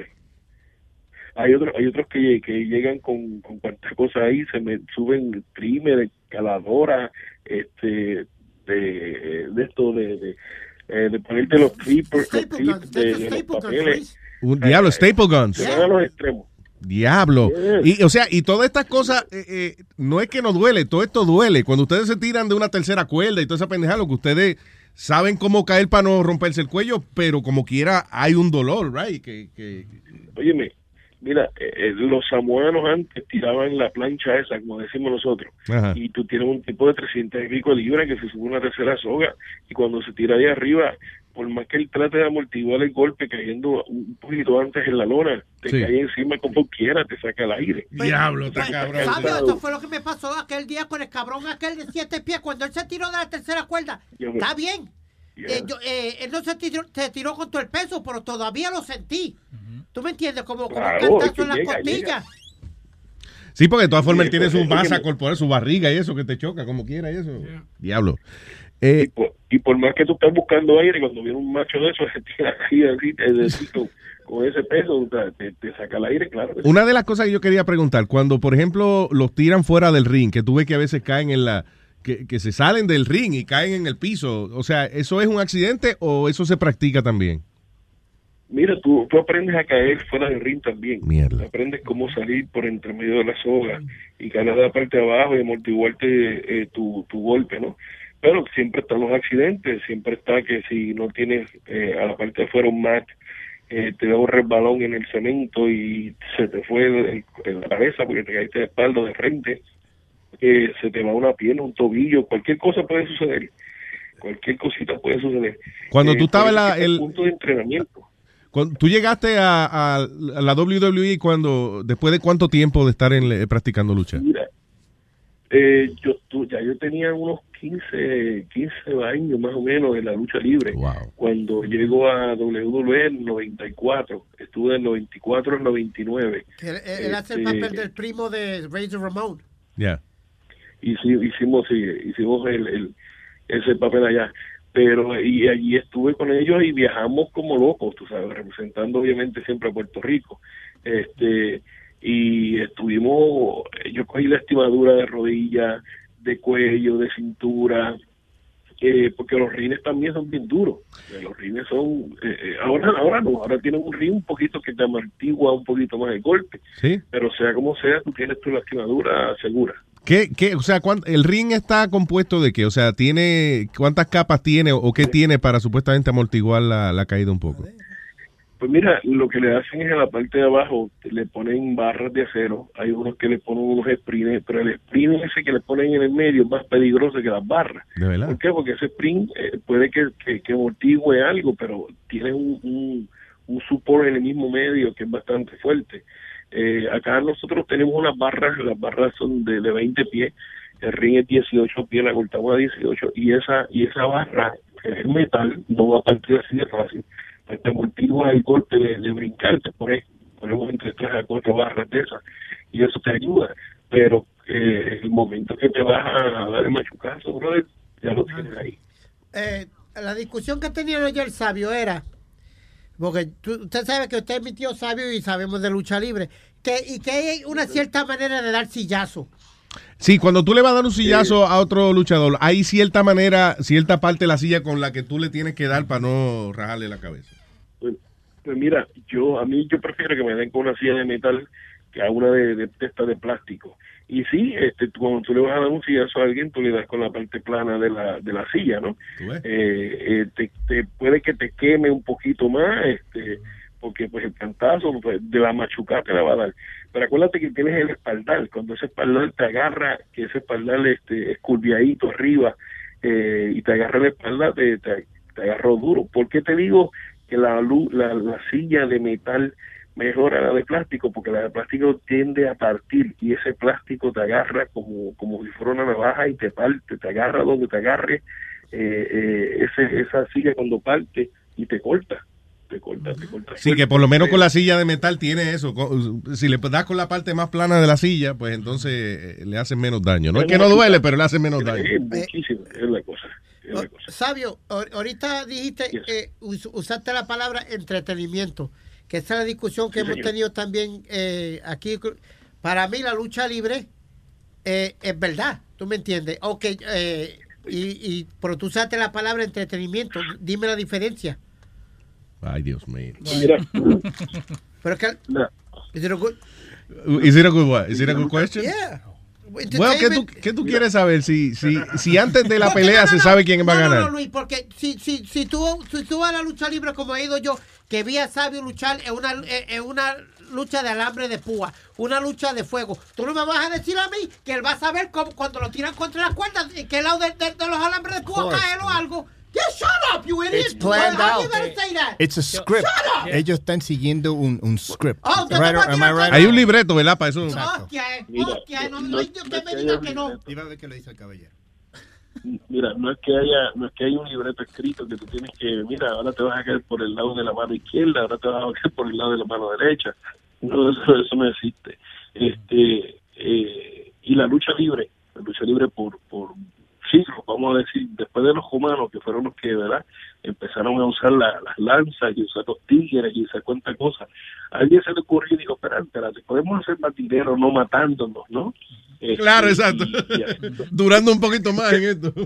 Hay otros hay otros que, que llegan con, con cuantas cosas ahí se me suben trimmer caladora este de, de esto de de, eh, de ponerte los clippers los clips de, de los papeles Un diablo, staple guns. se van a los extremos Diablo. Yes. Y, o sea, y todas estas cosas, eh, eh, no es que no duele, todo esto duele. Cuando ustedes se tiran de una tercera cuerda y toda esa pendejada, lo que ustedes saben cómo caer para no romperse el cuello, pero como quiera hay un dolor, right? Que, que, óyeme mira eh, eh, los samoanos antes tiraban la plancha esa como decimos nosotros Ajá. y tú tienes un tipo de 300 y pico de libras que se sube una tercera soga y cuando se tira de arriba por más que él trate de amortiguar el golpe cayendo un poquito antes en la lona te Sí. cae encima como quiera te saca el aire Diablo, está cabrón. Fabio, esto fue lo que me pasó aquel día con el cabrón aquel de siete pies. Cuando él se tiró de la tercera cuerda, está bien. Eh, yo, eh, él no se tiró, se tiró con todo el peso, pero todavía lo sentí. ¿Tú me entiendes? Como, como Claro, cantazo en las llega, costillas. Sí, porque de todas formas Sí, él tiene su masa me- corporal, su barriga y eso que te choca como quiera y eso. Diablo. Eh, y por más que tú estés buscando aire cuando viene un macho de esos se tira así, así, con, con ese peso te, te- te saca el aire claro. Una de las cosas que yo quería preguntar, cuando por ejemplo los tiran fuera del ring, que tú ves que a veces caen en la, que, que se salen del ring y caen en el piso, o sea, ¿eso es un accidente o eso se practica también? Mira, tú, tú aprendes a caer fuera del ring también. Mierda. Aprendes cómo salir por entre medio de la soga y caer de la parte de abajo y amortiguarte eh, tu, tu golpe, ¿no? Pero siempre están los accidentes, siempre está que si no tienes eh, a la parte de afuera un mat, eh, te da un resbalón en el cemento y se te fue el- la cabeza porque te caíste de espalda o de frente, eh, se te va una pierna, un tobillo, cualquier cosa puede suceder. Cualquier cosita puede suceder. Cuando Eh, tú estabas en la- el- punto de entrenamiento. Cuando, ¿Tú llegaste a, a- a la WWE cuando, después de cuánto tiempo de estar en, eh, practicando lucha? Mira, eh, yo tu- ya yo tenía unos 15, 15 años más o menos de la lucha libre. Cuando llego a WWE en 94, estuve del 94 al 99. Que Él, él hace el Este, papel del primo de Razor Ramón. Ya. sí, hicimos sí, hicimos el, el- ese papel allá pero y allí estuve con ellos y viajamos como locos, tú sabes, representando obviamente siempre a Puerto Rico. Este y estuvimos, yo cogí la estimadura de rodilla, de cuello, de cintura, eh, porque los rines también son bien duros. Eh, Los rines son, eh, eh, ahora ahora no, ahora tienen un rin un poquito que te amortigua un poquito más el golpe, Sí. pero sea como sea, tú tienes tu lastimadura segura. ¿Qué, qué, o sea, cuán- el ring está compuesto de qué? O sea, tiene ¿cuántas capas tiene o qué tiene para supuestamente amortiguar la, la caída un poco? Pues mira, lo que le hacen es en la parte de abajo, le ponen barras de acero, hay unos que le ponen unos springs, pero el sprint ese que le ponen en el medio es más peligroso que las barras. De verdad. ¿Por qué? Porque ese sprint eh, puede que, que, que amortigue algo, pero tiene un, un, un support en el mismo medio que es bastante fuerte. Eh, acá nosotros tenemos unas barras, las barras son de, de 20 pies, el ring es 18 pies, la cortamos a 18, y esa, y esa barra es metal, no va a partir así de fácil, pues te amortigua el golpe de, de brincarte, por ahí, ponemos entre 3 a 4 barras de esas, y eso te ayuda, pero eh, el momento que te vas a dar el machucazo, brother, ya lo tienes ahí. Eh, la discusión que tenía yo el sabio era, porque tú- usted sabe que usted es mi tío sabio y sabemos de lucha libre, que, y que hay una cierta manera de dar sillazo. Sí, cuando tú le vas a dar un sillazo a otro luchador, hay cierta manera, cierta parte de la silla con la que tú le tienes que dar para no rajarle la cabeza. Pues, pues mira, yo a mí yo prefiero que me den con una silla de metal que a una de, de, de esta de plástico. Y sí, este, tú- cuando tú le vas a dar un sillazo a alguien, tú le das con la parte plana de la, de la silla, ¿no? Eh, eh, te, te- puede que te queme un poquito más, este, porque pues el cantazo pues, de la machucada te la va a dar. Pero acuérdate que tienes el espaldar, cuando ese espaldar te agarra, que ese espaldar este, es curviadito arriba, eh, y te agarra la espalda, te, te, te agarró duro. ¿Por qué te digo que la, lu- la, la silla de metal mejora la de plástico? Porque la de plástico tiende a partir y ese plástico te agarra como, como si fuera una navaja y te parte, te agarra donde te agarre eh, eh, ese, esa silla cuando parte y te corta, te corta, te corta. Sí, que por lo menos con la silla de metal tiene eso. Si le das con la parte más plana de la silla, pues entonces eh, le hacen menos daño. No es que no duele, pero le hacen menos daño. Muchísimo, es la cosa. es la cosa. Sabio, ahor- ahorita dijiste, eh, us- usaste la palabra entretenimiento, que esa es la discusión que Sí, hemos señor. tenido también eh, aquí. Para mí la lucha libre eh, es verdad, ¿tú me entiendes? Ok, eh, y, y, pero tú usaste la palabra entretenimiento, dime la diferencia. Ay, Dios mío. Mira, Pero que... Is it a good- Is it a good what? Is it a good question? Yeah. Bueno, ¿qué tú, qué tú quieres saber? Si, si, si antes de la Porque pelea no, se no, sabe quién va a no, no, ganar. No, Luis, porque si, si, si, tú, si tú vas a la lucha libre como he ido yo, que vi a Sabio luchar en una, en en una lucha de alambre de púa, una lucha de fuego, tú no me vas a decir a mí que él va a saber cómo, cuando lo tiran contra las cuerdas, en qué lado de, de- de los alambres de púa cae o algo. Yeah, shut up, you idiot. It's planned How you out. gonna say that? It's a script. Shut up. Ellos están siguiendo un, un script. Oh, ¿tú Right, am I right? Hay un libreto, ¿verdad? Para eso. Hostia, hostia, no, no, me que no. Iba a ver qué le dice el caballero. Mira, no es que haya, no es que haya un libreto escrito que tú tienes que, mira, ahora te vas a caer por el lado de la mano izquierda, ahora te vas a caer por el lado de la mano derecha. No, eso, eso no existe. Este, eh, y la lucha libre, la lucha libre por, por siglos, vamos a decir, después de los humanos, que fueron los que, ¿verdad? Empezaron a usar la- las lanzas y usar los tigres y usar cuántas cosas. A alguien se le ocurrió y dijo, espérate, espérate, podemos hacer más dinero no matándonos, ¿no? Este, Claro, exacto. y- y así. Durando un poquito más en esto.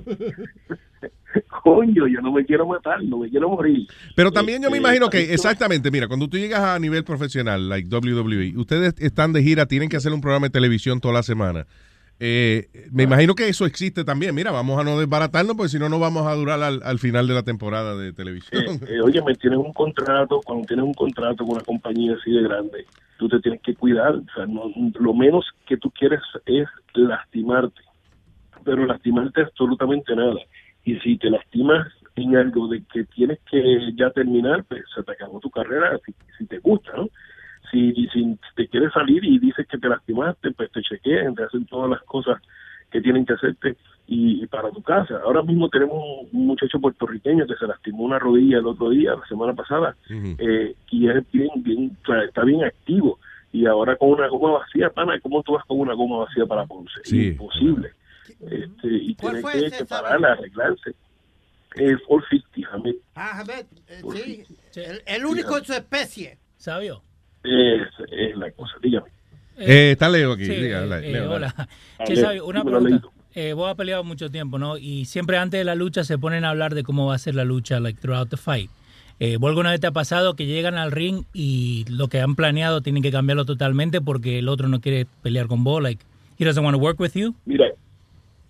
Coño, yo no me quiero matar, no me quiero morir. Pero también yo me Este, imagino que, exactamente, mira, cuando tú llegas a nivel profesional, like WWE, ustedes están de gira, tienen que hacer un programa de televisión toda la semana. Eh, me imagino que eso existe también. Mira, vamos a no desbaratarnos, porque si no, no vamos a durar al, al final de la temporada de televisión. Eh, eh, oye, me tienes un contrato, cuando tienes un contrato con una compañía así de grande, tú te tienes que cuidar. O sea, no- lo menos que tú quieres es lastimarte, pero lastimarte absolutamente nada. Y si te lastimas en algo de que tienes que ya terminar, pues se te acabó tu carrera, si, si te gusta, ¿no? Si, si te quieres salir y dices que te lastimaste, pues te chequean, te hacen todas las cosas que tienen que hacerte y, y para tu casa. Ahora mismo tenemos un, muchacho puertorriqueño que se lastimó una rodilla el otro día, la semana pasada, eh, y es bien, bien, o sea, está bien activo. Y ahora con una goma vacía, pana, ¿cómo tú vas con una goma vacía para Ponce? Sí. Imposible. Este, y ¿Cuál tiene que, ese, que Sabio? parar, arreglarse. Eh, 450, Hamid. Ah, Ahmed, eh, sí, el, el único en su especie. ¿Sabio? Es, es la cosa, dígame. Eh, está Leo aquí. Sí, diga, eh, Leo, eh, hola. Che, una pregunta. Eh, vos has peleado mucho tiempo, ¿no? Y siempre antes de la lucha se ponen a hablar de cómo va a ser la lucha, like, throughout the fight. Eh, ¿Vos alguna vez te ha pasado que llegan al ring y lo que han planeado tienen que cambiarlo totalmente porque el otro no quiere pelear con vos? Like, he doesn't want to work with you? Mira,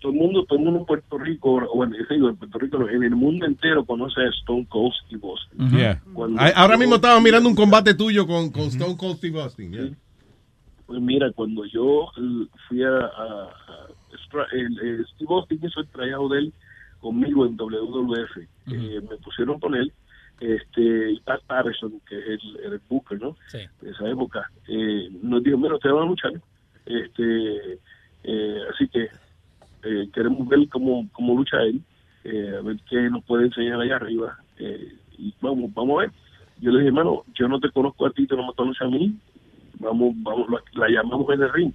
todo el mundo, todo el mundo en Puerto Rico, o bueno, yo digo, en Puerto Rico, no, en el mundo entero conoce a Stone Cold y Boston. Yeah. Cuando- Ah, Ahora mismo estaba mirando un combate tuyo con, con Stone Cold Steve Austin. yeah. Pues mira, cuando yo eh, fui a, a- a Stra- el, eh, Steve Austin hizo el trayado de él conmigo en WWF, eh, me pusieron con él, este, y Pat Patterson, que es el, el Booker, ¿no? Sí. De esa época, eh, nos dijo, mira, ustedes van a luchar, este, eh, así que eh, queremos ver cómo, cómo lucha él, eh, a ver qué nos puede enseñar allá arriba, eh, y vamos, vamos a ver. Yo le dije, hermano, yo no te conozco a ti, tú no me conoces a mí, vamos, vamos, la, la llamamos en el ring.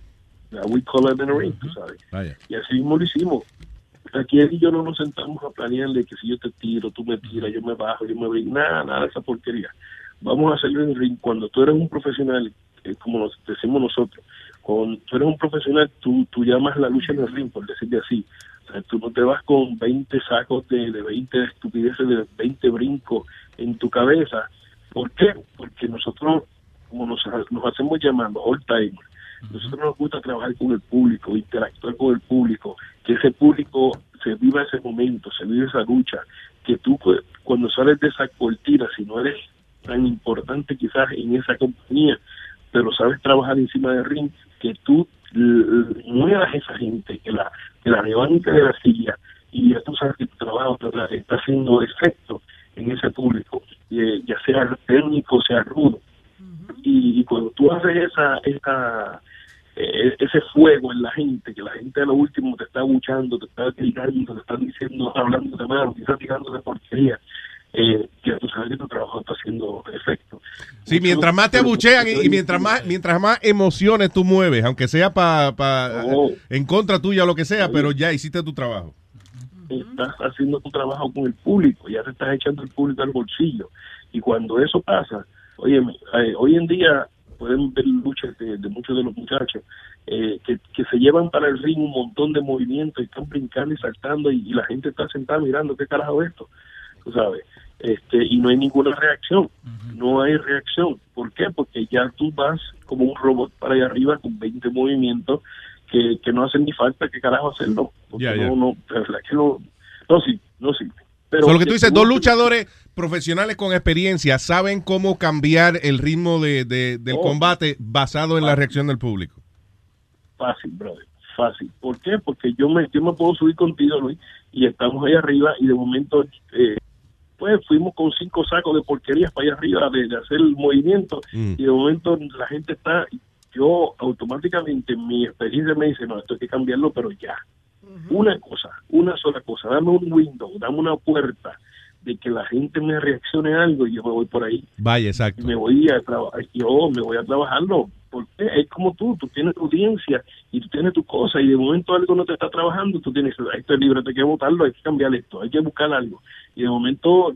We call it in the ring, tú sabes. Vaya. Y así mismo lo hicimos. Aquí él y yo no nos sentamos a planearle que si yo te tiro, tú me tiras, yo me bajo, yo me brinco, nada, nada de esa porquería. Vamos a hacerlo en el ring. Cuando tú eres un profesional, como nos decimos nosotros, cuando tú eres un profesional, tú, tú llamas la lucha en el ring, por decirte así. O sea, tú no te vas con 20 sacos de, de 20 estupideces, de 20 brincos en tu cabeza. ¿Por qué? Porque nosotros, como nos, nos hacemos llamando all time, nosotros nos gusta trabajar con el público, interactuar con el público, que ese público se viva ese momento, se vive esa lucha, que tú cuando sales de esa cortina, si no eres tan importante quizás en esa compañía, pero sabes trabajar encima del ring, que tú muevas a esa gente, que la, que la levante de la silla y ya tú sabes que tu trabajo está, está haciendo efecto en ese público, eh, ya sea técnico, sea rudo. Y, y cuando tú haces esa, esa eh, ese fuego en la gente, que la gente a lo último te está buchando, te está gritando, te están diciendo, hablando de mal, quizás tirando de porquería, eh, que tú sabes que tu trabajo está haciendo efecto. Sí, mientras más te abuchean y, y mientras más mientras más emociones tú mueves, aunque sea para Oh. en contra tuya o lo que sea, pero ya hiciste tu trabajo. estás haciendo tu trabajo con el público, ya te estás echando el público al bolsillo. Y cuando eso pasa, oye, hoy en día pueden ver luchas de, de muchos de los muchachos eh, que, que se llevan para el ring un montón de movimientos y están brincando y saltando y, y la gente está sentada mirando qué carajo es esto, tú sabes. Este, y no hay ninguna reacción, no hay reacción. ¿Por qué? Porque ya tú vas como un robot para allá arriba con 20 movimientos que, que no hacen ni falta, ¿qué carajo hacerlo? Porque no, no, de verdad que no, no sirve, no sirve. Pero So, lo que tú dices, dos luchadores profesionales con experiencia saben cómo cambiar el ritmo de, de- del Oh. combate basado en la reacción del público. Fácil, brother, fácil. ¿Por qué? Porque yo me, yo me puedo subir contigo, Luis, y estamos ahí arriba y de momento, eh, pues fuimos con cinco sacos de porquerías para allá arriba de, de hacer el movimiento y de momento la gente está, yo automáticamente mi experiencia me dice, no, esto hay que cambiarlo, pero ya. Una cosa, una sola cosa, dame un window, dame una puerta de que la gente me reaccione a algo y yo me voy por ahí Vaya, y exacto. me voy a trabajar, yo me voy a trabajarlo, porque es como tú, tú tienes tu audiencia y tú tienes tu cosa y de momento algo no te está trabajando, tú tienes, esto es libre, hay que votarlo, hay que cambiar esto, hay que buscar algo. Y de momento eh,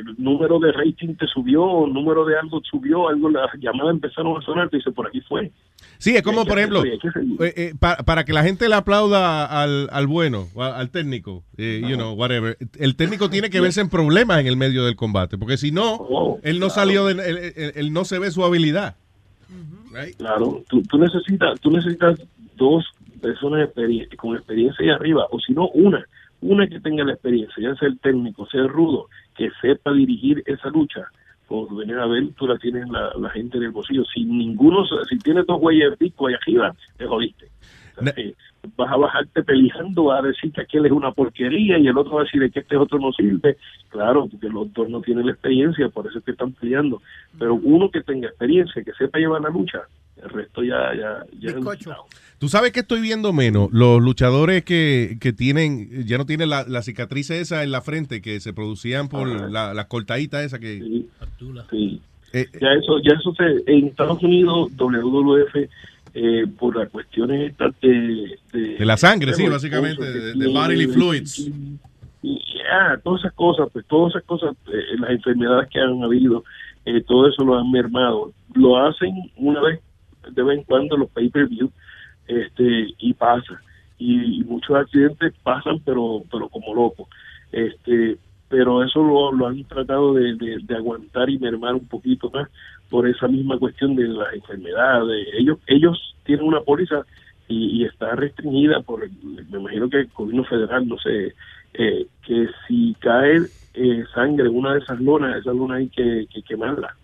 el número de rating te subió, el número de algo subió, algo, las llamadas empezaron a sonar, te dice, por aquí fue. Sí, es como, por ejemplo, y eh, eh, pa- para que la gente le aplauda al, al bueno, al técnico, eh, you know, whatever, el técnico tiene que verse en problemas en el medio del combate, porque si no, Oh, él no salió, de, él, él- él no se ve su habilidad. Claro, tú, tú necesitas tú necesitas dos personas con experiencia ahí arriba, o si no, una, una que tenga la experiencia, ya sea el técnico, sea el rudo, que sepa dirigir esa lucha. Cuando venir a ver, tú la tienes la, la gente en el bolsillo. Si ninguno, si tienes dos güeyes de pico ahí arriba, te jodiste. O sea, eh, vas a bajarte peleando, vas a decir que aquel es una porquería y el otro va a decir que este otro no sirve. Claro, porque los dos no tienen la experiencia, por eso es que están peleando. Pero uno que tenga experiencia, que sepa llevar la lucha, el resto ya, ya, ya Tú sabes que estoy viendo menos los luchadores que, que tienen, ya no tienen la, la cicatriz esa en la frente que se producían por la, la cortadita esa que... Sí. ya eso, ya eso se, en Estados Unidos, WWF, eh, por las cuestiones estas de, De la sangre, sí, de básicamente, de, de bodily fluids. y- ah, todas esas cosas, pues todas esas cosas, eh, las enfermedades que han habido, eh, todo eso lo han mermado. Lo hacen una vez, de vez en cuando, los pay-per-view, este, y pasa. Y, y muchos accidentes pasan, pero, pero como locos. Este, pero eso lo, lo han tratado de, de- de aguantar y mermar un poquito más por esa misma cuestión de las enfermedades. Ellos, ellos tienen una póliza y, y está restringida por, me imagino que el gobierno federal, no sé, eh, que si cae eh, sangre en una de esas lonas, esa lona hay que, que quemarla.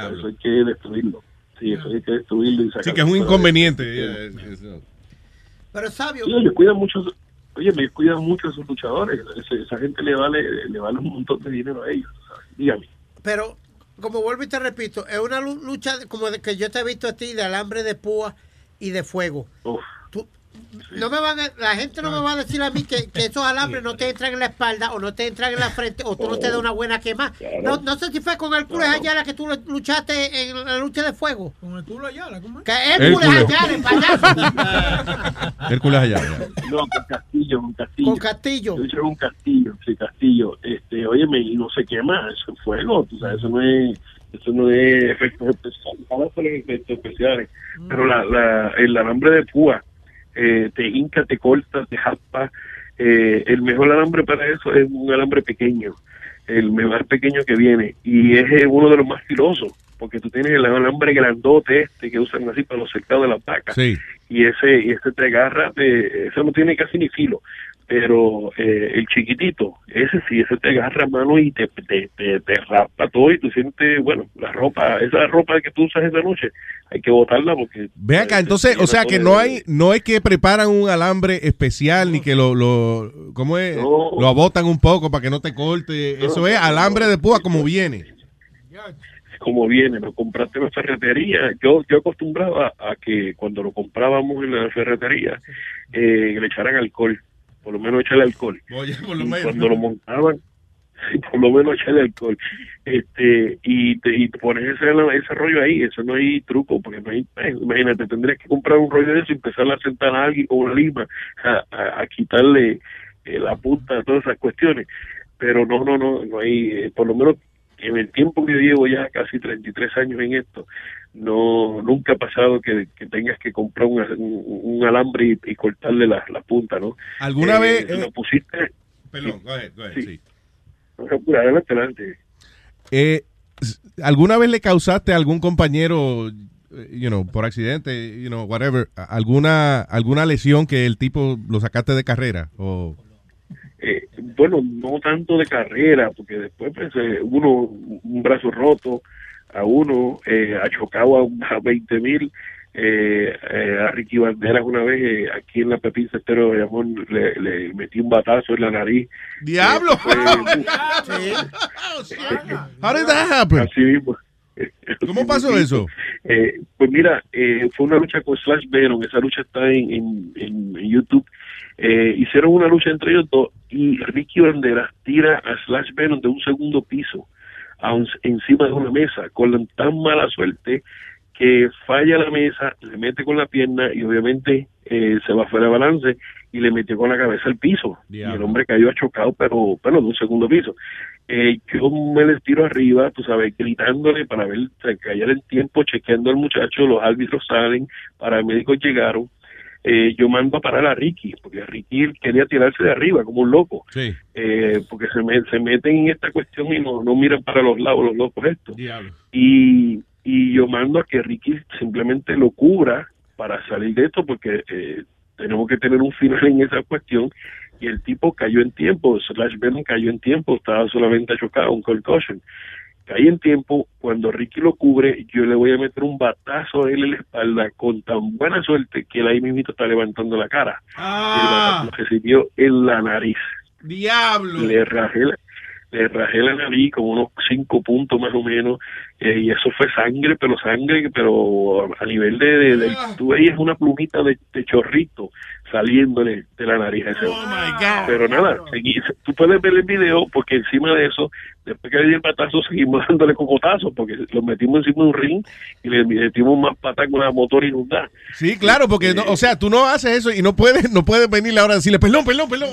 Eso hay que destruirlo. Sí, eso hay que destruirlo y Sí, sacarlo que es un inconveniente. de- eso. Pero sabio. Sí, ellos cuidan mucho, oye, ellos cuidan mucho a sus luchadores. Esa gente le vale, le vale un montón de dinero a ellos. ¿sabes? Dígame. Pero, como vuelvo y te repito, es una lu- lucha como de que yo te he visto a ti de alambre de púa y de fuego. Tú- no me van a- la gente no me va a decir a mí que, que esos alambres no te entran en la espalda o no te entran en la frente o tú no te das una buena quema. No, no sé si fue con el culo Ayala que tú luchaste en la lucha de fuego. Con el culo Ayala, ¿cómo es? Que culo. Ayala, el payaso. Hércules allá. ya. No, con Castillo, con Castillo. Con Castillo. Yo hice con Castillo, sí, Castillo. Este, óyeme, y no se quema, eso es fuego, tú sabes, eso no es, eso no es efectos especiales, ahora son efectos especiales. Pero la, la, el alambre de púa, eh, te hinca, te corta, te jaspa. Eh, el mejor alambre para eso es un alambre pequeño, el más pequeño que viene, y es eh, uno de los más filosos, porque tú tienes el alambre grandote este que usan así para los cercados de las vacas Sí. y ese y ese te agarra, te- eso no tiene casi ni filo, pero eh, el chiquitito, ese sí, ese te agarra mano y te, te, te, te raspa todo y tú sientes, bueno, la ropa, esa ropa que tú usas esa noche, hay que botarla porque... Ve acá, entonces, o sea que no hay, no es que preparan un alambre especial ni que lo, lo ¿cómo es? Lo abotan un poco para que no te corte. Eso es alambre de púa como viene. como viene, lo compraste en la ferretería. Yo yo acostumbraba a que cuando lo comprábamos en la ferretería eh, le echaran alcohol, por lo menos echarle alcohol. Oye, por lo menos. cuando lo montaban, por lo menos echarle alcohol. Este, y te, y te pones ese, ese rollo ahí, eso no hay truco, porque no hay, eh, imagínate, tendrías que comprar un rollo de eso y empezar a sentar a alguien con una lima a, a- a quitarle eh, la punta a todas esas cuestiones. Pero no, no, no, no hay, eh, por lo menos en el tiempo que llevo ya casi 33 años en esto, no nunca ha pasado que, que tengas que comprar un, un- un alambre y, y cortarle la, la punta, ¿no? ¿Alguna Eh, vez, Lo eh, pusiste... Perdón, go ahead, go ahead, sí. Adelante, adelante. Eh, ¿Alguna vez le causaste a algún compañero, eh, you know, por accidente, you know, whatever, alguna alguna lesión que el tipo lo sacaste de carrera? O Eh, bueno, no tanto de carrera, porque después pues, eh, uno, un brazo roto, a uno eh, ha chocado a, un- a 20 mil. Eh, eh, a Ricky Banderas una vez eh, aquí en la Pepín Cestero de Amor le, le metí un batazo en la nariz. ¡Diablo! How did that happen? Así mismo. ¿Cómo pasó eso? Eh, pues mira, eh, fue una lucha con Slash Venom, esa lucha está en, en, en- en YouTube. Eh, hicieron una lucha entre ellos dos y Ricky Banderas tira a Slash Venom de un segundo piso a un- encima de una mesa con tan mala suerte que falla la mesa, le mete con la pierna y obviamente eh, se va fuera de balance y le metió con la cabeza al piso. Y el hombre cayó chocado, pero, pero de un segundo piso. Eh, yo me les tiro arriba, tú sabes, gritándole para ver, callar el tiempo, chequeando al muchacho, los árbitros salen, paramédicos llegaron. Eh, yo mando a parar a Ricky, porque Ricky quería tirarse de arriba como un loco, Sí. eh, porque se, me- se meten en esta cuestión y no, no miran para los lados, los locos estos Diablo. y, y yo mando a que Ricky simplemente lo cubra para salir de esto porque eh, tenemos que tener un final en esa cuestión y el tipo cayó en tiempo, Slash Venom cayó en tiempo, estaba solamente chocado, un concussion. Cae en tiempo, cuando Ricky lo cubre, yo le voy a meter un batazo a él en la espalda con tan buena suerte que él ahí mismo está levantando la cara. Ah. El recibió en la nariz ¡Diablo! le rajé la, le rajé la nariz como unos cinco puntos más o menos eh, y eso fue sangre, pero sangre, pero a nivel de, de, de- tú veías una plumita de, de chorrito saliéndole de la nariz a ese hombre. Pero nada, seguí- tú puedes ver el video porque encima de eso, después que le di el patazo, seguimos dándole cocotazos porque lo metimos encima de un ring y le metimos más patas con la motor inundada. Sí, claro, porque, no- o sea, tú no haces eso y no puedes, no puedes venirle ahora a decirle, perdón, perdón, perdón.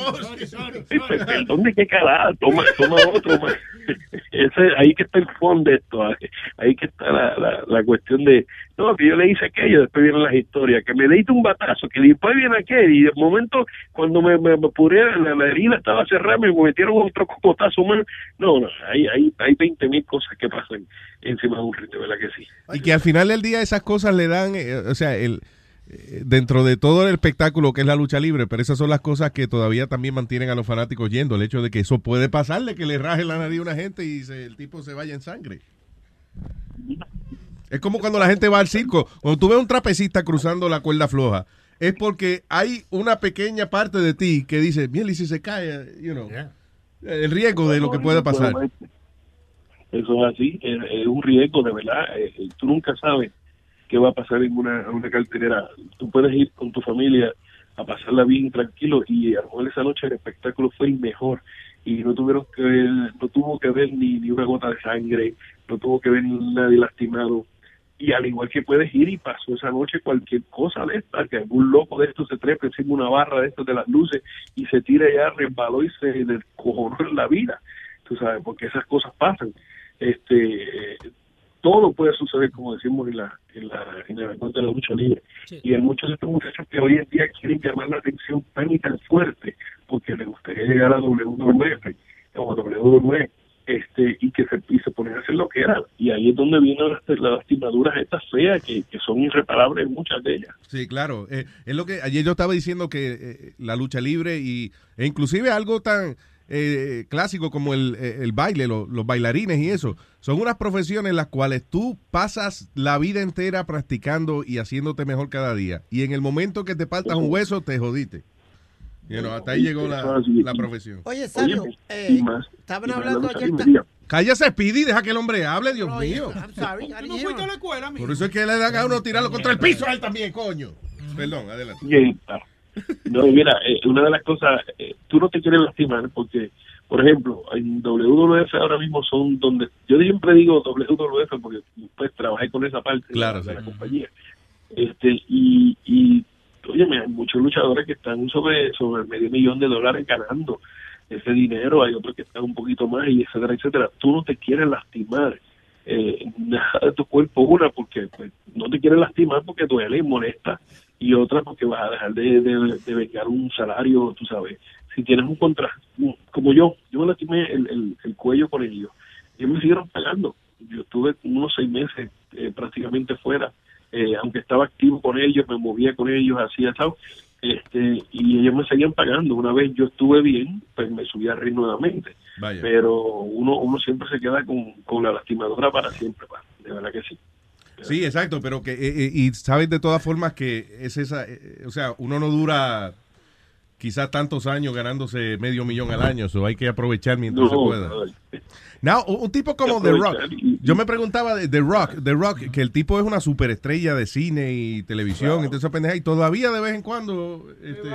Perdón, de qué carajo, toma, toma otro. ma. Ese, ahí que está el fondo de esto, ahí, ahí que está la, la, la cuestión de, no, que yo le hice aquello, después vienen las historias, que me diste un batazo, que después viene aquel, y de momento, cuando me, me, me apuré, la, la herida estaba cerrada, me metieron otro cocotazo más. No, no, hay, hay, hay 20 mil cosas que pasan encima de un de verdad que sí. Y que al final del día esas cosas le dan, eh, o sea, el eh, dentro de todo el espectáculo que es la lucha libre, pero esas son las cosas que todavía también mantienen a los fanáticos yendo, el hecho de que eso puede pasarle, que le raje la nariz a una gente y se- el tipo se vaya en sangre. Es como cuando la gente va al circo, cuando tú ves un trapecista cruzando la cuerda floja, es porque hay una pequeña parte de ti que dice, bien, y si se cae, you know, el riesgo de lo que pueda pasar. Eso es así, es, es un riesgo de verdad. eh, eh, tú nunca sabes qué va a pasar en una, en una cartelera. Tú puedes ir con tu familia a pasarla bien tranquilo y a lo mejor esa noche el espectáculo fue el mejor y no tuvieron que ver, no tuvo que ver ni, ni una gota de sangre, no tuvo que ver ni nadie lastimado. Y al igual que puedes ir y pasó esa noche cualquier cosa de esta, que algún loco de estos se trepe encima una barra de estos de las luces y se tira allá, resbaló y se descojonó en la vida, tú sabes, porque esas cosas pasan. Este, eh, todo puede suceder, como decimos en la, en la, en el de la lucha libre. Y hay muchos de estos muchachos que hoy en día quieren llamar la atención tan y tan fuerte porque les gustaría llegar a WWF o a WWE este, y que se, y se ponen a hacer lo que era. Y ahí es donde vienen las, las lastimaduras estas feas que, que son irreparables muchas de ellas. Sí, claro. Eh, es lo que ayer yo estaba diciendo que eh, la lucha libre y e inclusive algo tan eh, clásico como el, eh, el baile, lo- los bailarines y eso, son unas profesiones en las cuales tú pasas la vida entera practicando y haciéndote mejor cada día. Y en el momento que te faltas un hueso, te jodiste. You know, hasta ahí llegó la, la profesión. Oye, Sabio, eh, y más. estaban hablando ayer. Cállese, Speedy, deja que el hombre hable, Dios mío. I'm sorry, I ¿Tú didn't no fuiste a la escuela, amigo? Por eso es que le dan a uno tirarlo contra el piso a él también, coño. Perdón, adelante. Sí, claro. No, mira, eh, una de las cosas, eh, tú no te quieres lastimar porque, por ejemplo, en WWF ahora mismo son donde, yo siempre digo WWF porque pues trabajé con esa parte de la- Claro, de, sí. la compañía. Este, y, y óyeme, hay muchos luchadores que están sobre, medio millón de dólares ganando ese dinero, hay otros que están un poquito más, y etcétera, etcétera. Tú no te quieres lastimar eh, nada de tu cuerpo, una porque pues, no te quieres lastimar porque duele y molesta, y otra porque vas a dejar de, de, vengar un salario, tú sabes. Si tienes un contrato, como yo, yo me lastimé el cuello con ellos, ellos me siguieron pagando. Yo estuve unos seis meses eh, prácticamente fuera, eh, aunque estaba activo con ellos, me movía con ellos, hacía tal, este, y ellos me seguían pagando. Una vez yo estuve bien, pues me subí a ring nuevamente. Vaya. Pero uno, uno siempre se queda con, con la lastimadora para siempre, pa. de verdad que sí. Sí, exacto, pero que, eh, eh, y sabes de todas formas que es esa, eh, o sea, uno no dura quizás tantos años ganándose medio millón al año, eso hay que aprovechar mientras No, se pueda. no. Now, un tipo como The Rock, yo me preguntaba de The Rock, The Rock, que el tipo es una superestrella de cine y televisión, entonces pendeja, y todavía de vez en cuando, este,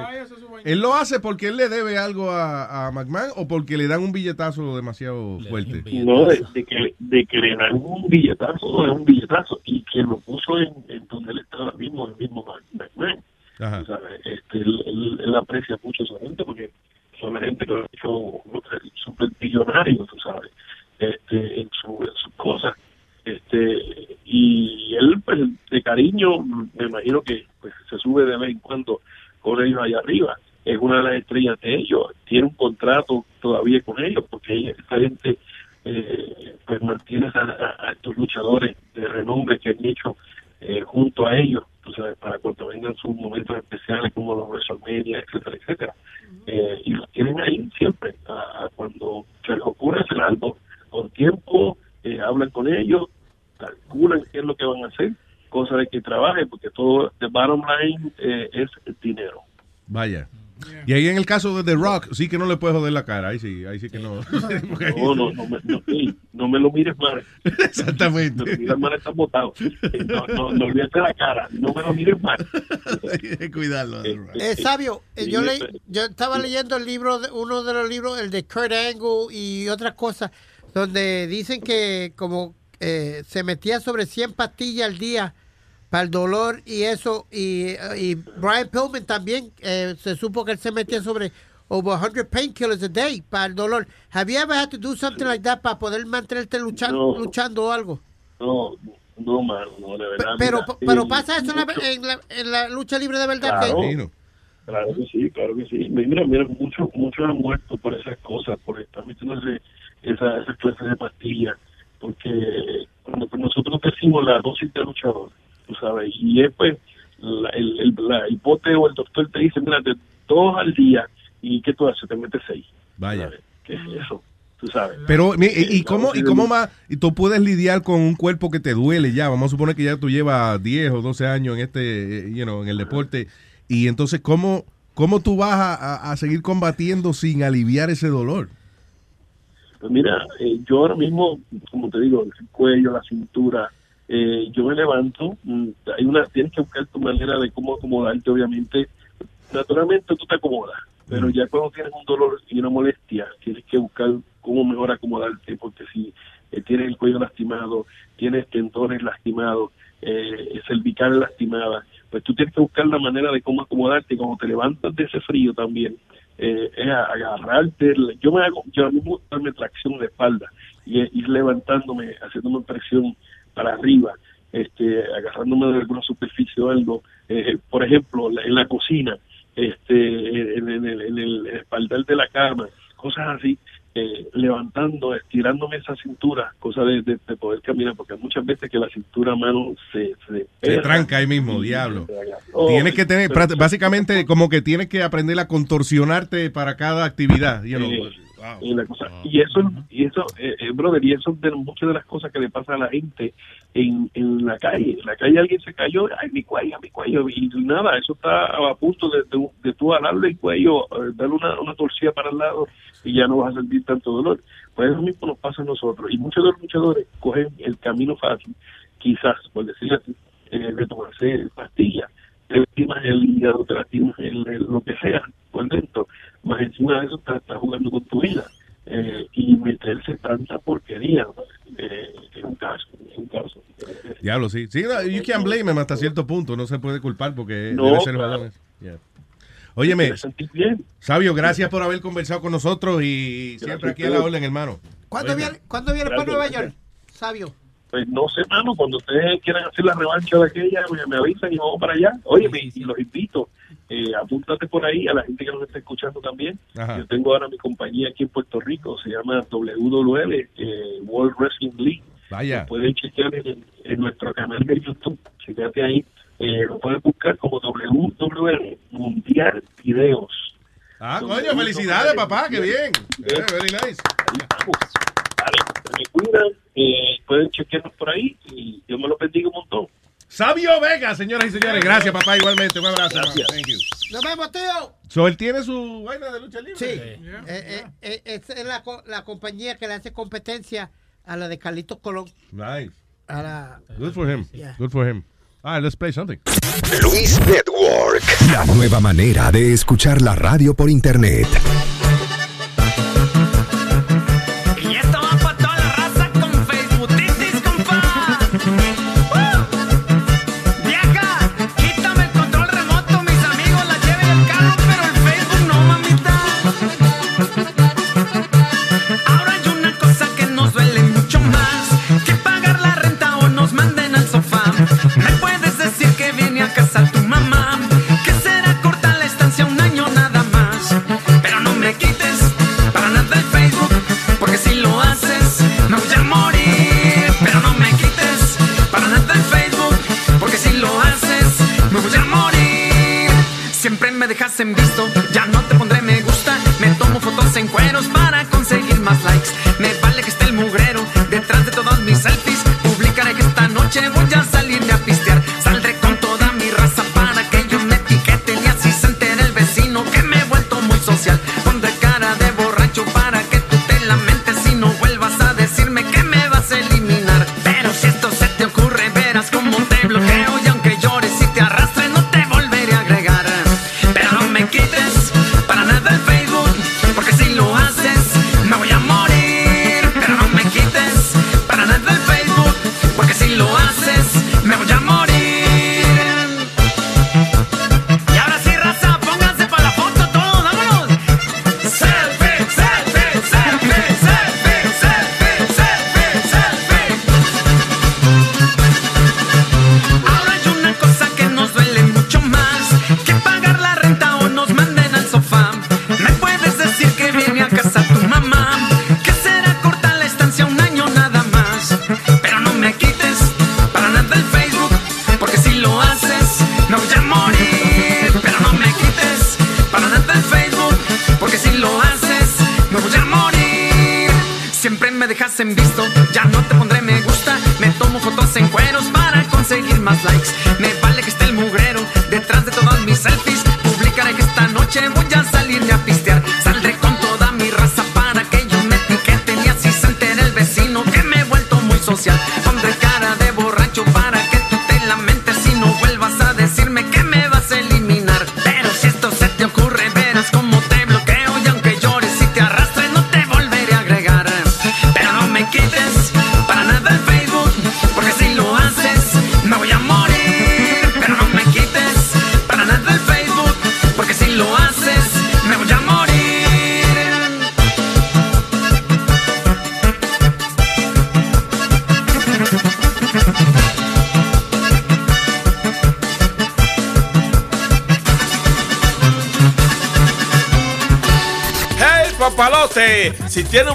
él lo hace porque él le debe algo a, a McMahon o porque le dan un billetazo demasiado fuerte. No, de, de que, de que le dan un billetazo, es un billetazo, y que lo puso en, en donde él está ahora mismo, el mismo McMahon. Sabes, este, él, aprecia mucho a esa gente porque son gente que lo ha hecho súper millonario, tú sabes, este, en, su, en sus cosas. Este, y él, pues, de cariño, me imagino que pues, se sube de vez en cuando con ellos allá arriba. Es una de las estrellas de ellos, tiene un contrato todavía con ellos, porque esta gente eh, pues mantiene a- a estos luchadores de renombre que han hecho eh, junto a ellos, tú sabes, para cuando vengan sus momentos especiales como los WrestleMania, etcétera, etcétera. Eh, y los tienen ahí siempre. A, a cuando se les ocurre hacer algo con tiempo, eh, hablan con ellos, calculan qué es lo que van a hacer, cosa de que trabajen, porque todo, the bottom line eh, es el dinero. Vaya. Y ahí en el caso de The Rock, sí que no le puedes joder la cara. Ahí sí, ahí sí que no. No, no, no, me, no, no me lo mires mal. Exactamente. No mires mal, está botado. No, no, no olvides la cara. No me lo mires mal. Cuidarlo. Eh, sabio, eh, Sí, yo, le- este- yo estaba leyendo el libro, de- uno de los libros, el de Kurt Angle y otras cosas, donde dicen que como eh, se metía sobre 100 pastillas al día para el dolor y eso, y, y Brian Pillman también, eh, se supo que él se metía sobre over 100 painkillers a day para el dolor. Have you ever had to do something like that para poder mantenerte luchando, No. luchando o algo? No, no, no, de verdad. Pero, mira, pero eh, pasa eso en la, en la- en la lucha libre de verdad. Claro. que- Claro que sí, claro que sí. Mira, mira, muchos muchos han muerto por esas cosas, por estar metiéndose esa, esa clase de pastillas, porque cuando nosotros decimos la dosis de luchador, tú sabes, y es pues la, el, el, la hipote o el doctor te dice, mira, de dos al día, ¿y qué tú haces? Te metes seis. Vaya. ¿Qué es eso? Tú sabes. Pero, ¿y, y La cómo, dosis y cómo más? Y tú puedes lidiar con un cuerpo que te duele ya. Vamos a suponer que ya tú llevas 10 o 12 años en este, eh, you know, en el deporte. Y entonces, ¿cómo, cómo tú vas a, a- a seguir combatiendo sin aliviar ese dolor? Pues mira, eh, yo ahora mismo, como te digo, el cuello, la cintura, eh, yo me levanto, mm, hay una, tienes que buscar tu manera de cómo acomodarte, obviamente, naturalmente tú te acomodas, pero ya cuando tienes un dolor y una molestia, tienes que buscar cómo mejor acomodarte, porque si eh, tienes el cuello lastimado, tienes tendones lastimados, eh, cervicales lastimadas, pues tú tienes que buscar la manera de cómo acomodarte. Cuando te levantas de ese frío también, eh, es agarrarte, yo me hago, yo a mí me gusta darme tracción de espalda y ir levantándome, haciéndome presión para arriba, este, agarrándome de alguna superficie o algo, eh, por ejemplo, en la cocina, este, en, en el, en el espaldar de la cama, cosas así, eh, levantando, estirándome esa cintura, cosa de, de- de poder caminar, porque muchas veces que la cintura mano se, se, Se tranca ahí mismo, diablo. Oh, tienes que tener, pero- básicamente, como que tienes que aprender a contorsionarte para cada actividad. you y la cosa- y eso, y eso eh, eh, brother, y eso es de muchas de las cosas que le pasa a la gente en, en la calle. En la calle alguien se cayó, ay, mi cuello, mi cuello, y nada, eso está a punto de, de, de tú alarle el cuello, eh, darle una, una torcida para el lado y ya no vas a sentir tanto dolor. Pues eso mismo nos pasa a nosotros. Y muchos de los luchadores cogen el camino fácil, quizás, por decir así, eh, de tomarse pastillas te lastimas el hígado, te lastimas el, el- lo que sea por dentro, más encima de eso estás estás jugando con tu vida eh, y meterse tanta porquería eh, es un caso, es un caso. Diablo, sí. Sí, no, you can't blame him hasta cierto punto. No se puede culpar porque No, debe ser claro. Yeah. Óyeme. Sabio, gracias por haber conversado con nosotros y siempre aquí a la orden, hermano. ¿Cuándo Oiga. viene, ¿cuándo viene para Nueva. York? Sabio. Pues no sé, mano, cuando ustedes quieran hacer la revancha de aquella, me, me avisan y vamos para allá. Oye, y los invito, eh, apúntate por ahí a la gente que nos está escuchando también. Ajá. Yo tengo ahora mi compañía aquí en Puerto Rico, se llama WWL, eh, World Wrestling League. Vaya. Lo pueden chequear en, en nuestro canal de YouTube. Chequete ahí. Eh, lo pueden buscar como WWL Mundial Videos. Ah, coño, felicidades, papá, qué bien. Eh, very nice. Me cuidan, eh, pueden chequearnos por ahí y Dios me lo bendiga un montón. Sabio Vega, señoras y señores. Gracias, papá, igualmente. Un abrazo. hermano. Thank you. Nos vemos, tío. So, él tiene su vaina de lucha libre. Sí. Eh, eh, eh, esa es la, la compañía que le hace competencia a la de Carlitos Colón. Nice. A la, Good for him. Yeah. Good for him. All right, let's play something. Luis Network. La nueva manera de escuchar la radio por internet.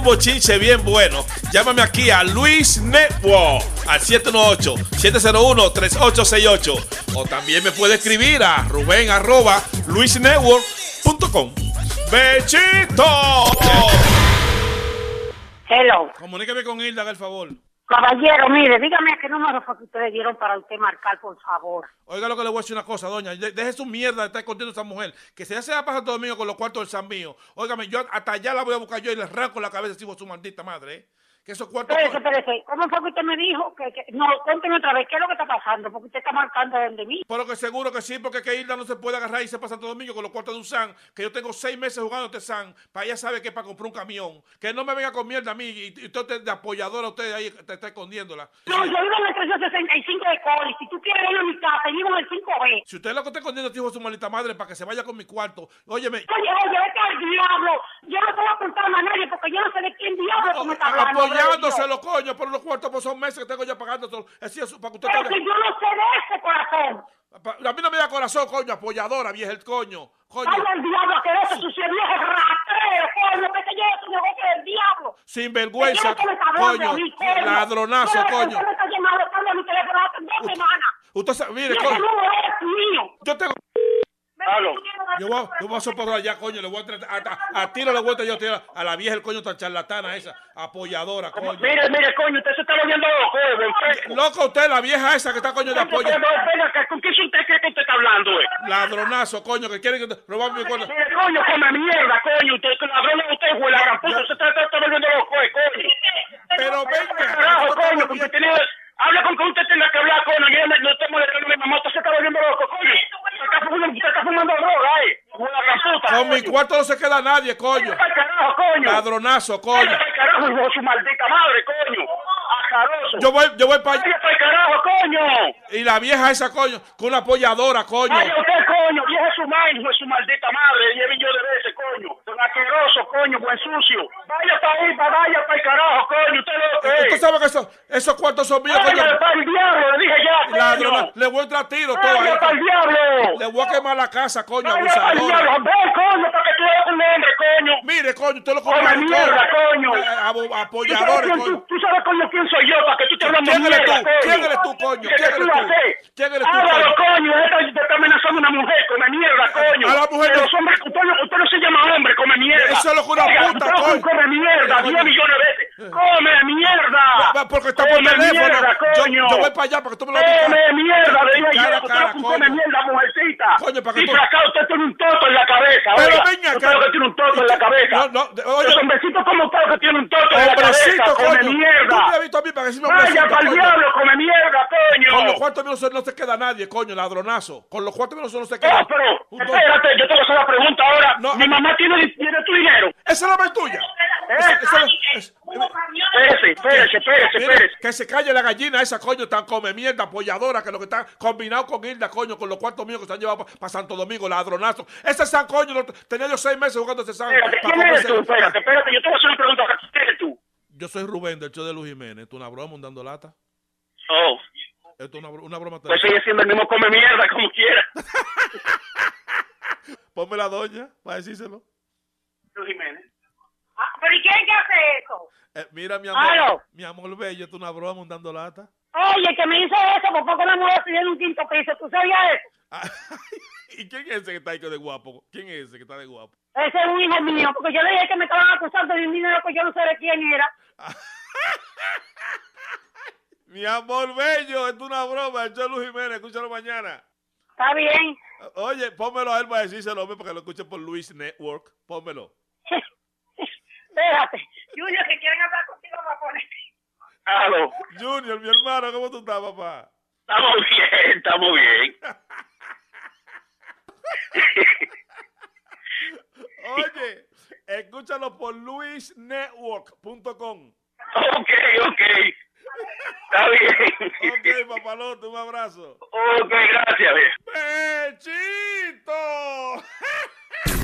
Bochinche bien bueno, llámame aquí a Luis Network al 718-701-3868 o también me puede escribir a Rubén arroba luisnetwork.com. ¡Bechito! Hello. Comuníqueme con Hilda, haga el favor. Caballero, mire, dígame a qué número fue que ustedes dieron para usted marcar, por favor. Oiga lo que le voy a decir una cosa, doña. de- Deje su mierda de estar escondiendo a esa mujer. Que se hace a pasar todo mío con los cuartos del San mío. Óigame, yo hasta allá la voy a buscar yo y le arranco la cabeza si fue su maldita madre, ¿eh? Que esos cuartos. Espérese, espérese. ¿Cómo fue que usted me dijo? que, que- No, cuénteme otra vez, ¿qué es lo que está pasando? Porque usted está marcando desde mí. Pero que seguro que sí, porque que Hilda no se puede agarrar y se pasa todo domingo con los cuartos de un San. Que yo tengo seis meses jugando este San. Para ella sabe que es para comprar un camión. Que no me venga con mierda a mí y, y usted de apoyadora, usted ahí te está escondiéndola. No, yo vivo en el 365 de Coli. Si tú quieres ir a mi casa, vivo en el 5B. Si usted es lo que está escondiendo, hijo de su maldita madre, para que se vaya con mi cuarto. Óyeme. Oye, oye, vete al diablo. Yo no te voy a contar a nadie porque yo no sé de quién diablo tú me estás hablando. Apoyándoselo, coño, por los cuartos, pues son meses que tengo ya pagando. Así es, para que usted Pero yo no sé de corazón. A mí no me da corazón, coño, apoyadora, vieja el coño. Coño. Vaya al diablo que ese sucio viejo rastrero, coño, que te lleve su negocio del diablo. Sin vergüenza, ¿De quién es que me está hablando coño. mí, coño? Ladronazo, coño. Usted sabe, mire, coño. Yo tengo. Yo voy, yo voy a soportar allá, coño. Le voy a, tratar- a, a, a tiro le voy a yo a la vieja el coño tan charlatana esa, apoyadora, coño. Mire, mire, coño, usted se está volviendo loco, eh. Loco usted, la vieja esa que está coño de apoyo. ¿con quién usted cree que usted está hablando, eh? Ladronazo, coño, que quiere que te- robarme mi cuarto. Mire, coño, come mierda, coño, usted, ladrón usted, güey, la gran puta, usted está, está, está volviendo loco, eh, coño. Pero venga. Carajo, coño, porque tiene... Habla con que usted tenga que hablar, coño, yo no, no estoy molestando a mi mamá, usted se está volviendo loco, coño. Usted está fumando, usted está fumando droga, eh, Con mi cuarto no se queda nadie, coño. Carajo, coño. Ladronazo, coño. Carajo, su maldita madre, coño. Azaroso. Yo voy, yo voy para Vaya pa'l carajo, coño. Y la vieja esa, coño, con una apoyadora, coño. Vaya usted, coño, vieja su madre, su maldita madre, lleve yo de veces, coño. Don asqueroso, coño, buen sucio. Vaya para ahí, va, vaya para el carajo, coño, usted lo que Usted es. sabe que eso- esos cuartos son míos, coño. Vaya para el diablo, le dije ya, coño. Ladrona, le voy a entrar tiro todo ahí. Vaya para el diablo. Le voy a quemar la casa, coño, Vaya para el diablo, ven, coño, para que tú eres un hombre, coño. Mire, coño, usted lo mierda, coño. Eh, abo- ¿Tú sabes, Apoyadores, quién, coño. Quién soy yo para que tú te hablando ¿Quién eres tú? ¿Quién eres tú, coño? ¿Qué ¿Quién eres tú? ¿Quién eres tú, Háblalo, coño? te está amenazando una mujer, come mierda, coño. A la mujer Que no- Los hombres, usted, no- se llama hombre, come mierda. Eso es lo que una puta, coño. come mierda, Coño. 10 millones de veces. ¡Come mierda! Porque está por ¡Come teléfono. mierda, Yo- coño! yo voy para allá porque tú me lo dices. ¡Come mierda! Le dije Cara, yo, cara, come mierda, mujercita. Coño, para que tú- Disfrazado, usted tiene un toto en la cabeza. Pero oiga. venga Yo acá. que tiene un toto en la cabeza. No, no, oye. Los hombrecito como usted que tiene un toto en la cabeza. Come coño. mierda. Tú me has visto a mí para decirme Vaya hombrecito, pa'l coño. diablo, come mierda, coño. Con los cuartos míos no se, queda nadie, coño, ladronazo. Con los cuartos míos no se queda. No, pero, espérate, yo te voy a hacer la pregunta ahora. No, Mi eh, mamá tiene, tiene tu dinero. Esa es la vez tuya. Esa- esa es- es- Espérese, espérese, espérese, espérese. Que se calle la gallina esa, coño, tan come mierda, apoyadora, que lo que está combinado con Hilda, coño, con los cuartos míos que se han llevado para Santo Domingo, ladronazo. Ese San, coño, lo- tenía yo seis meses jugando ese San. Espérate, ¿quién eres tú? Espérate, espérate, yo te voy a hacer una pregunta. ¿Quién eres tú? Yo soy Rubén del show de Luis Jiménez. ¿Tú una broma un dando lata? Oh, Esto es una broma. pues sigue siendo el mismo come mierda como quiera. Ponme la doña para decírselo. Luis Jiménez. ¿Pero y quién que hace eso? Eh, mira, mi amor. Aló. Mi amor bello, es una broma un dando lata. Oye, que me hizo eso, por poco me a subir en un quinto piso. ¿Tú sabías eso? ¿Y quién es ese que está ahí de guapo? ¿Quién es ese que está de guapo? Ese es un hijo mío, porque yo le dije que me estaban acusando de un dinero que yo no sé de quién era. Mi amor bello, esto es una broma. De Luis Jiménez, escúchalo mañana. Está bien. Oye, pónmelo a él para decírselo, hombre, para que lo escuche por Luis Network. Pónmelo. Espérate. Junior, que quieren hablar contigo, va a poner. Aló. Junior, mi hermano, ¿cómo tú estás, papá? Estamos bien, estamos bien. Oye, escúchalo por luisnetwork.com. Ok, ok. Está bien. Ok, papalote, un abrazo. Ok, gracias, bien. ¡Pechito!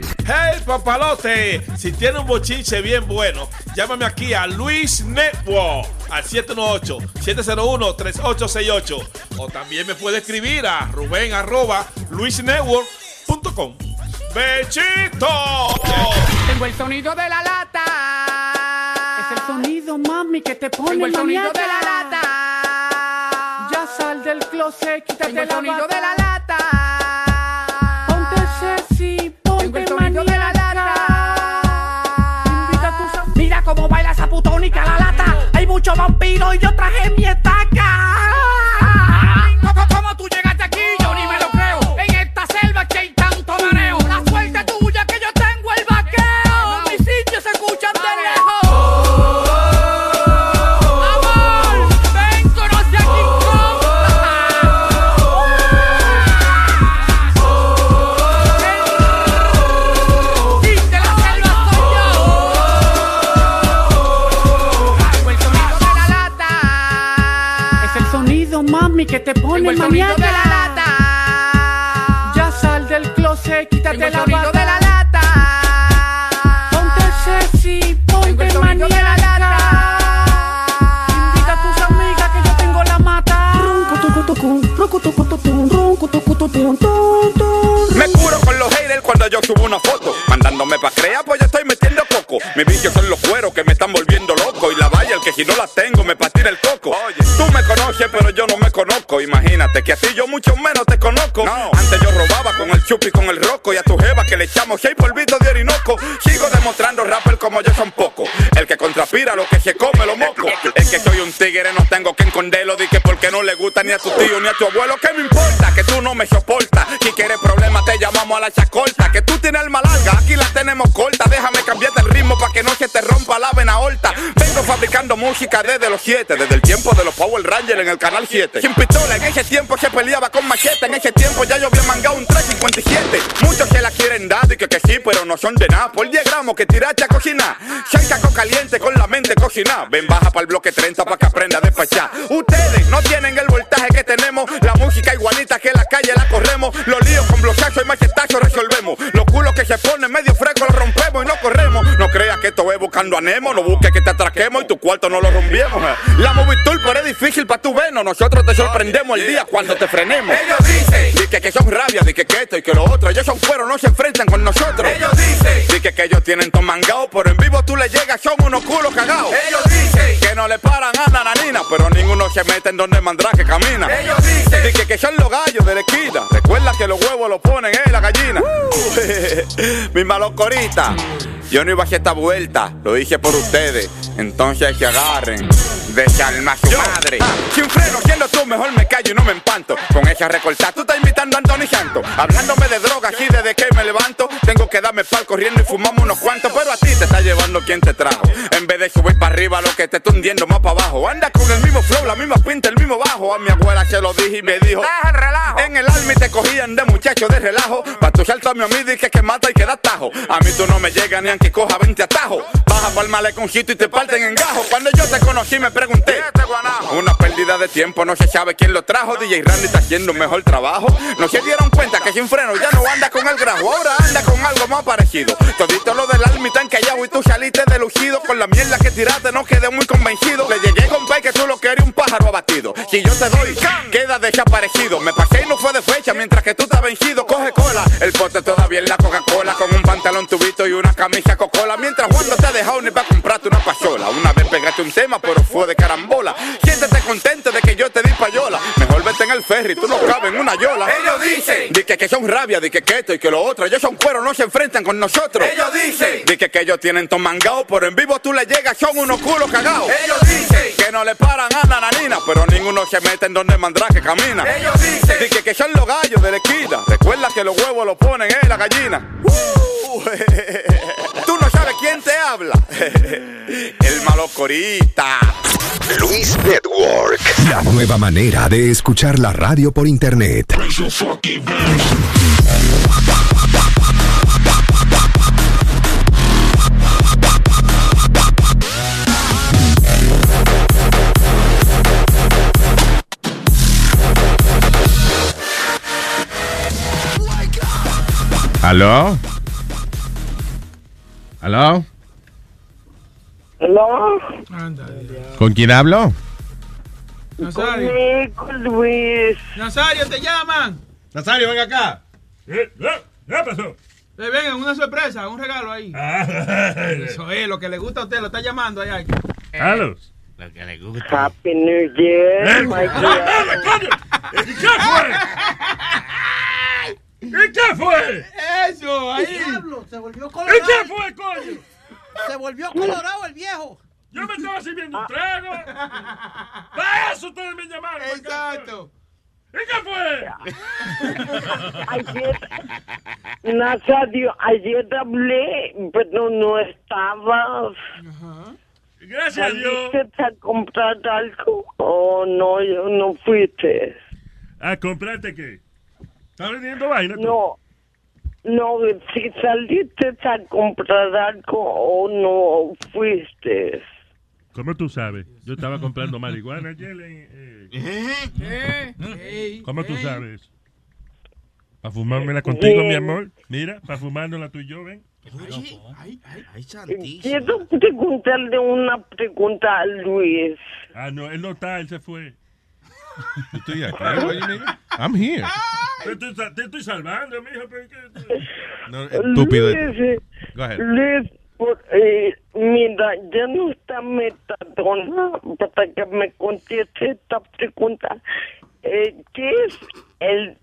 Hey, papalote, si tiene un bochinche bien bueno, llámame aquí a Luis Network al 718-701-3868. O también me puede escribir a ruben arroba luisnetwork.com. ¡Bechito! Tengo el sonido de la lata. Es el sonido, mami, que te pone Tengo el sonido de la lata. Ya sal del closet, quítate Tengo el la sonido de la lata. Hay mucho vampiro y yo traje mi. Que te pone el sonido de la lata. Ya sal del closet, quítate la sonido de la lata. Ponte sexy, ponte el sonido de la lata. Invita a tus amigas que yo tengo la mata. Me curo con los haters cuando yo subo una foto. Mandándome pa' crear, pues yo coco. Mis vicios son los cueros que me están volviendo loco. Y la valla, el que si no la tengo, me patina el coco. Oye, tú me conoces, pero yo no me conozco. Imagínate que así yo mucho menos te conozco. Antes yo robaba con el chupi con el roco. Y a tu jeva que le echamos seis polvitos de orinoco. Sigo demostrando rapper como yo son poco. El que contrapira lo que se come lo moco. Es que soy un tigre, no tengo que esconderlo. Di que porque no le gusta ni a tu tío ni a tu abuelo. ¿Qué me importa? Que tú no me soportas. Si quieres problemas, te llamamos a la chacorta. Que tú tienes alma larga, aquí la tenemos corta. Déjame cambiarte el que no se te rompa la vena horta. Vengo fabricando música desde los 7, desde el tiempo de los Power Rangers en el canal 7. Sin pistola, en ese tiempo se peleaba con machete. En ese tiempo ya yo había mangado un 357. Muchos se la quieren dar y que, que sí, pero no son de nada. Por 10 gramos que tiraste a cocinar. Seis caco caliente con la mente cocinada. Ven, baja para el bloque 30 para que aprenda a despachar. Ustedes no tienen el voltaje que tenemos. La música igualita que la calle la corremos. Los líos con bloqueazo y machetazo resolvemos. Los culos que se ponen medio fresco los rompemos y no corremos. Que esto es buscando a Nemo. No busques que te atraquemos y tu cuarto no lo rompiemos. eh. La movie tour pero es difícil para tu vernos. Nosotros te sorprendemos el día cuando te frenemos. Ellos dicen Dice que son rabia, di que, esto y que lo otro. Ellos son cuero, no se enfrentan con nosotros. Ellos dicen Dice que ellos tienen todo mangado, pero en vivo tú le llegas, son unos culos cagados. Ellos dicen que no le paran a Nananina, pero ninguno se mete en donde Mandrake camina. Ellos dicen Dice que son los gallos de la esquina. Recuerda que los huevos los ponen en la gallina. Mi malocoritas. Yo no iba a hacer esta vuelta, lo dije por ustedes. entonces que agarren de alma su madre. Sin freno, siendo tú, mejor me callo y no me empanto. Con esa recortada, tú estás invitando a Anthony Santo. Hablándome de droga aquí desde que me levanto. Tengo que darme pal corriendo y fumamos unos cuantos. Pero a ti te está llevando quien te trajo. En vez de subir para arriba, lo que te está hundiendo más para abajo. Anda con el mismo flow, la misma pinta, el mismo bajo. A mi abuela se lo dije y me dijo: Deja el relajo. En el alma y te cogían de muchacho de relajo. Pa' tu salto a mi amigo dije que mata y que da tajo. A mí tú no me llegas ni aunque coja 20 atajos. Baja pa'l maleconcito y te parten en gajo. Cuando yo te conocí me pregunté. Una pérdida de tiempo, no se sabe quién lo trajo. DJ Randy está haciendo un mejor trabajo. No se dieron cuenta que sin freno ya no anda con el grajo. Ahora anda con algo más parecido. Todito lo del alma y tan callado y tú saliste delucido. Con la mierda que tiraste no quedé muy convencido. Le llegué con pay que tú lo querías un pájaro abatido. Si yo te doy, queda desaparecido. Me pasé y no fue de fecha mientras que tú estás vencido. Coge cola, el pote todavía en la Coca-Cola. Con un pantalón tubito y una camisa cocola. Mientras Juan no te ha dejado ni para comprarte una pasola. Una vez pegaste un tema, pero fue de carambola. Siéntete contento de que yo te di payola. Mejor vete en el ferry, tú no cabes en una yola. Ellos dicen. Di que, que son rabia, di que, que esto y que lo otro. Ellos son cuero, no se enfrentan con nosotros. Ellos dicen. Di que, que ellos tienen mangao, pero en vivo tú le llegas, son unos culos cagados. Ellos dicen. Que no le paran a la nanina, pero ninguno se mete en donde mandrá que camina. Ellos dicen. Di que, que son los gallos de la esquina. Recuerda que los huevos los ponen en la gallina. Uh, quién te habla. El malo corita. Luis Network. La nueva manera de escuchar la radio por internet. ¿Aló? ¿Aló? ¿Aló? ¿Con quién hablo? Nazario. Con Luis. Nazario, te llaman. Nazario, venga acá. ¿Qué pasó? Eh, venga, una sorpresa, un regalo ahí. Eso es, lo que le gusta a usted, lo está llamando allá. Carlos. Lo que le gusta. Happy New Year, my. ¿Y qué fue? ¿Y? Eso, ahí. Diablo, se volvió ¿Y colorado. qué fue, coño? Se volvió colorado el viejo. Yo me estaba sirviendo un trago. Para eso ustedes me llamaron. Exacto. ¿Y qué fue? Ayer, Nazario, ayer hablé, pero no estabas. Gracias a Dios. ¿Saliste a comprar algo? Oh, no, yo no fuiste. ¿A comprarte qué? ¿Estás vendiendo vaina? tú? No, no, si saliste a comprar algo o no fuiste. ¿Cómo tú sabes? Yo estaba comprando marihuana ayer. en, eh, ¿Cómo tú sabes? Para fumármela contigo, mi amor. Mira, para fumárnosla tú y yo, ven. Ay, ay, ay. Quiero preguntarle una pregunta a Luis. Ah, no, él no está, él se fue. Yo estoy aquí. mean? I'm here. Te estoy, te estoy salvando, mijo. No, estúpido. Luis, Go ahead. Luis, por- eh, mira, ya no está metadona para que me conteste esta pregunta. Eh, ¿Qué es el,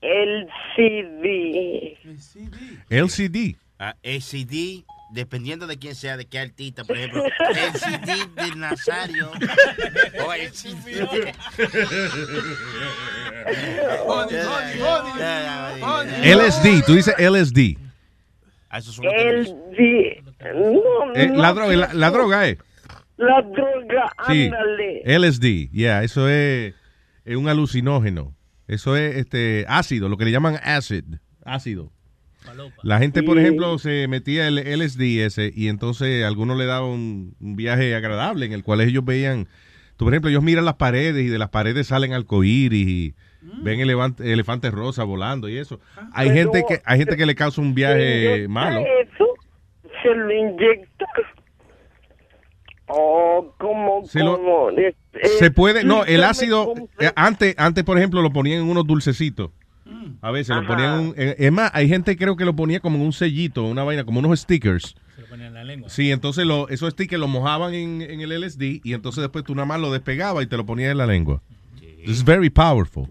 el CD? LCD. Ah, el CD, dependiendo de quién sea, de qué artista, por ejemplo, el CD de Nazario o el CD. LSD. Tú dices LSD. Ah, eso es El D. No, Eh, no la, droga, la, la droga es. La droga, Sí. ándale. LSD. Yeah, eso es, es un alucinógeno. Eso es este ácido, lo que le llaman acid. Ácido. La gente, por ejemplo, se metía el LSD ese y entonces a algunos le daban un, un viaje agradable en el cual ellos veían, tú, por ejemplo, ellos miran las paredes y de las paredes salen arcoíris y ven elefante- elefantes rosas volando y eso. Hay Pero- gente que hay gente que le causa un viaje ¿Se malo. Eso se lo inyecta. O como, Se lo- eh, Se puede, no, el ácido, eh, antes, antes, por ejemplo, lo ponían en unos dulcecitos. A veces lo ponían, en un- eh, es más, hay gente creo que lo ponía como en un sellito, una vaina, como unos stickers. Sí, entonces lo, esos stickers los mojaban en, en el LSD y entonces después tú nada más lo despegabas y te lo ponías en la lengua. It's very powerful.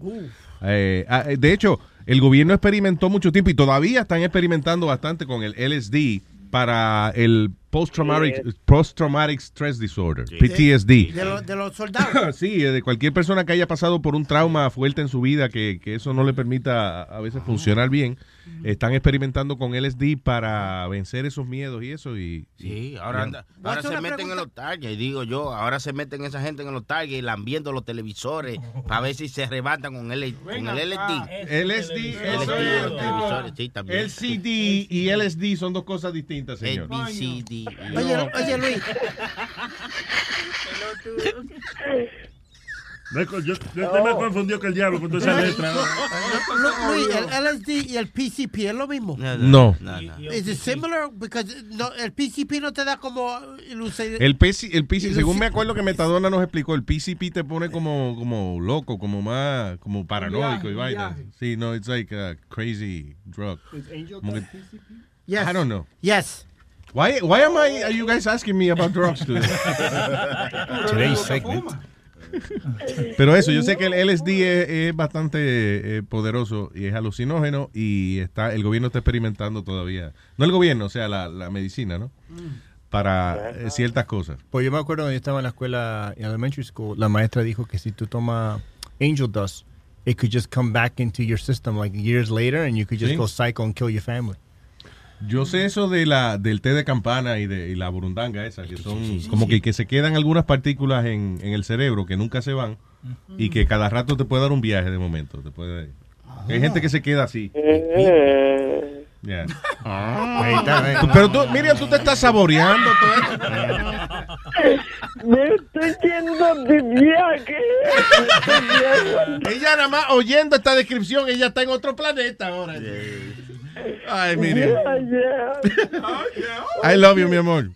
Eh, ah, eh, de hecho, el gobierno experimentó mucho tiempo y todavía están experimentando bastante con el LSD para el post-traumatic, Eh. stress disorder, PTSD. De, los- de los soldados. Sí, de cualquier persona que haya pasado por un trauma fuerte en su vida que, que eso no le permita a, a veces funcionar bien, están experimentando con LSD para vencer esos miedos y eso. Y, Sí, y- ahora, y- anda- ahora se meten en los targets, digo yo, ahora se meten esa gente en los targets, lambiendo los televisores para ver si se arrebatan con el, con el LSD. LSD, eso LSD, es, los televisores, sí, también. LCD y LSD son dos cosas distintas, señor. Oye, oye, Luis. Me Yo, yo estoy más confundido que el diablo con toda esa letra. Lu- Luis, el LSD y el PCP es lo mismo. No. ¿Es it similar? Because no, el PCP no te da como El PC, el PC según me acuerdo que Metadona nos explicó, el PCP te pone como, como loco, como más, como paranoico y vaina. Sí, no, it's like a crazy drug. Como que- Yes. I don't know. Yes. Why, why am I, are you guys asking me about drugs today? Today's segment. Pero eso, yo sé que el LSD es, es bastante eh, poderoso y es alucinógeno y está el gobierno está experimentando todavía. No el gobierno, o sea, la, la medicina, ¿no? Para eh, ciertas cosas. Pues yo me acuerdo cuando yo estaba en la escuela, en elementary school, la maestra dijo que si tú tomas angel dust, it could just come back into your system like years later and you could just Sí. go psycho and kill your family. Yo sé eso de la del té de campana y de y la burundanga esa, que son como que, que se quedan algunas partículas en, en el cerebro que nunca se van y que cada rato te puede dar un viaje de momento. Te puede, Hay gente que se queda así. Yeah. Ahí está, ahí. Pero tú, Miriam, tú te estás saboreando todo esto. Me estoy yendo de viaje. Ella nada más oyendo esta descripción, ella está en otro planeta ahora. Ay, Miriam. Yeah, yeah. I love you, mi amor.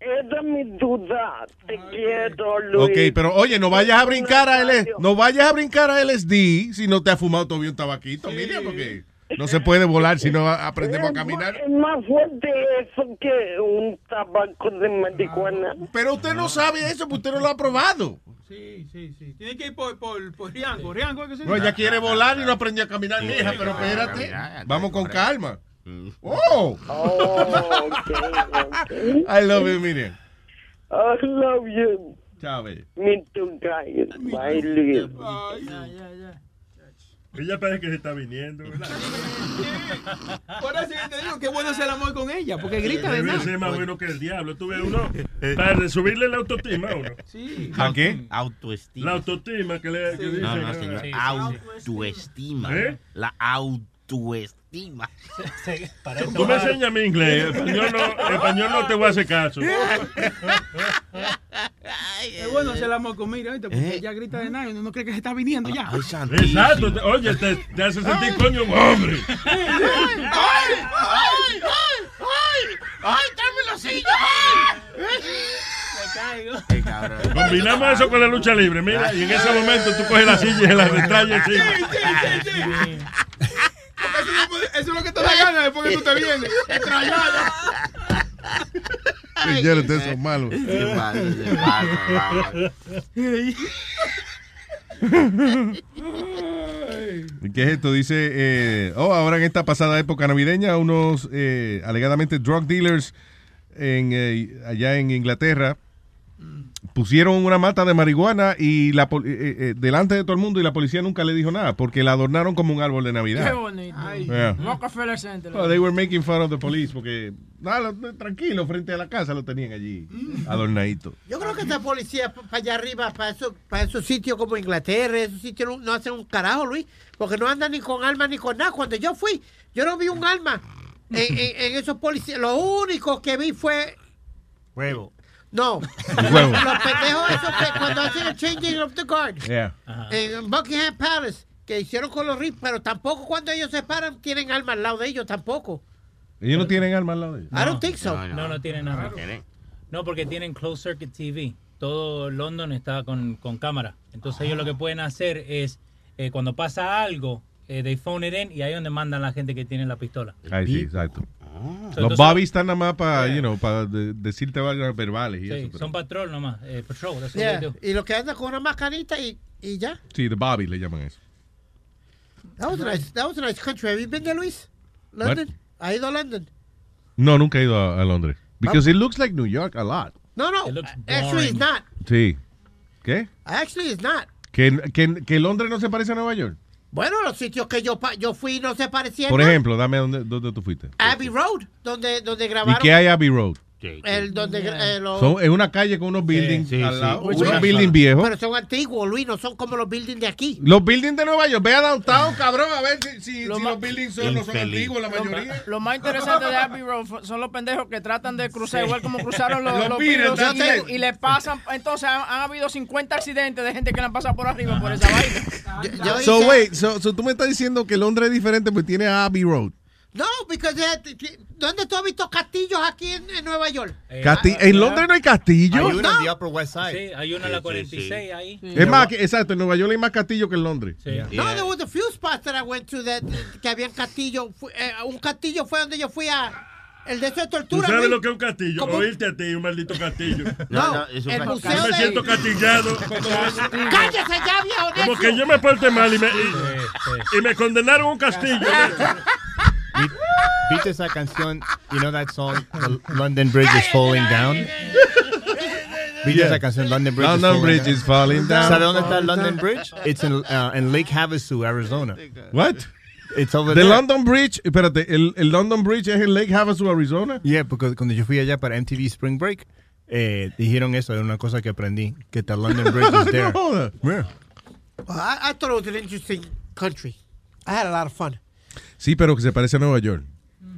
Esa es mi duda. Te quiero, Luis. Ok, pero oye, no vayas a brincar a L no vayas a brincar a LSD si no te has fumado todavía un tabaquito, Miriam, porque no se puede volar si no aprendemos a caminar. Es más fuerte eso que un tabaco de marihuana. Pero usted no sabe eso, porque usted no lo ha probado. Sí, sí, sí. Tiene que ir por, por, por Riango. Riango es que se No, ella quiere volar y no aprendió a caminar, mi hija, pero espérate. Vamos con calma. Oh. I love you, Miriam. I love you. Bella. Me too, guys. Bye, Luis. Ella parece que se está viniendo, ¿verdad? Por eso te digo que bueno es el amor con ella, porque grita de nada. ser más bueno que el diablo. Tú ves uno para subirle la autoestima a uno. Sí. ¿A qué? Autoestima. La autoestima que le que dice. No, no, señor. Autoestima. ¿Eh? La autoestima. Tú me enseñas mi inglés. Español no, español no te voy a hacer caso. Es bueno con Miriam, ¿viste? porque ¿Eh? ella grita de uno no cree que se está viniendo ya. Exacto. te- Oye, te, te hace sentir coño un hombre. ¡Ay! ¡Ay! ¡Ay! ¡Ay! ¡Ay! ¡Tráeme la silla! Me caigo. Combinamos eso con la lucha libre, mira, y en ese momento tú coges la silla y se la retraes Sí, encima. sí, sí, sí. Porque Eso, es lo que te da ganas después que tú te vienes. Estrellada. Señores, ustedes son malos. Qué malo, qué malo, ¿Y ¿Qué es esto? Dice, eh, oh, ahora en esta pasada época navideña, unos eh, alegadamente drug dealers en, eh, allá en Inglaterra pusieron una mata de marihuana y la eh, eh, eh, delante de todo el mundo y la policía nunca le dijo nada porque la adornaron como un árbol de Qué Navidad. bonito. Yeah. Rockefeller Center. They were making fun of the police porque nada, lo- tranquilo, frente a la casa lo tenían allí adornadito. Yo creo que esta policía para allá arriba, para esos, para esos sitios como Inglaterra, esos sitios no, no hacen un carajo, Luis, porque no andan ni con armas ni con nada. Cuando yo fui, yo no vi un arma en, en- en esos policías. Lo único que vi fue Huevo. No. Huevo. Los pendejos esos que cuando hacen el changing of the guard. Yeah. En Buckingham Palace, que hicieron con los ricos, pero tampoco cuando ellos se paran tienen armas al lado de ellos, tampoco. Ellos no tienen armas al lado de ellos. I don't think so. No, no, tienen nada. No, porque tienen closed circuit TV. Todo London está con, con cámara. Entonces ellos lo que pueden hacer es, eh, cuando pasa algo, eh, they phone it in y ahí es donde mandan la gente que tiene la pistola. Ahí sí, exacto. So, Los entonces- Bobby están nada más para, you know, para de- decirte varios verbales y Sí, eso. pero- son patrol nomás. eh, patrol, that's what Yeah, they do. Y lo que andan con una mascarita y, y ya. Sí, the Bobby le llaman eso. That was, a nice, that was a nice country. Have you been there, Luis? London? ¿Ha ido a London? No, nunca he ido a, a Londres. Because it looks like New York a lot. No, no. Actually, it's not. Sí. ¿Qué? Actually, it's not. ¿Que, que, que Londres no se parece a Nueva York? Bueno, los sitios que yo, yo fui no se parecían. Por nada. ejemplo, dame dónde, dónde tú fuiste. Abbey Road, donde, donde ¿Y grabaron. qué hay Abbey Road? El, donde, eh, los- Son, es una calle con unos buildings sí, al sí. lado. Unos buildings viejos. Pero son antiguos, Luis, no son como los buildings de aquí. Los buildings de Nueva York. Ve a downtown, cabrón, a ver si, si- si los buildings son, no son antiguos, la mayoría. Lo más interesante de Abbey Road son los pendejos que tratan de cruzar, igual como cruzaron los, Los los Beatles, Beatles, y, y le pasan. Entonces han, han habido 50 accidentes de gente que le han pasado por arriba por esa vaina. Yo So, hice- wait, so, so tú me estás diciendo que Londres es diferente porque tiene Abbey Road. No, porque eh, ¿dónde tú has visto castillos aquí en, en Nueva York? Casti- en Londres no hay castillo. Hay una en the Upper West Side. Sí, hay una en la 46 ahí. Es más, que- exacto, en Nueva York hay más castillo que en Londres. No, there was a few spots that I went to that, que habían castillo. Fu- eh, un castillo fue donde yo fui a el de ¿Tú tortura. sabes Luis. lo que es un castillo? ¿Cómo? Oírte a ti, un maldito castillo. No, no, es un el Yo museo me de- siento castillado. ¡Cállese ya, viejo Como que yo me porte mal y me, y, y me condenaron a un castillo. Vi- ¿Viste esa canción? You know that song, London Bridge is Falling Down? ¿Viste Yeah. esa canción, London Bridge London is Falling Bridge Down? is falling down. ¿Sabe dónde está London Bridge? It's in, uh, in Lake Havasu, Arizona. What? It's over The there. London Bridge, espérate, el, el London Bridge es en Lake Havasu, Arizona. Yeah, porque cuando yo fui allá para MTV Spring Break, eh, dijeron eso, era una cosa que aprendí, que the London Bridge is there. No. Yeah. Well, I, I thought it was an interesting country. I had a lot of fun. Sí, pero que se parece a Nueva York.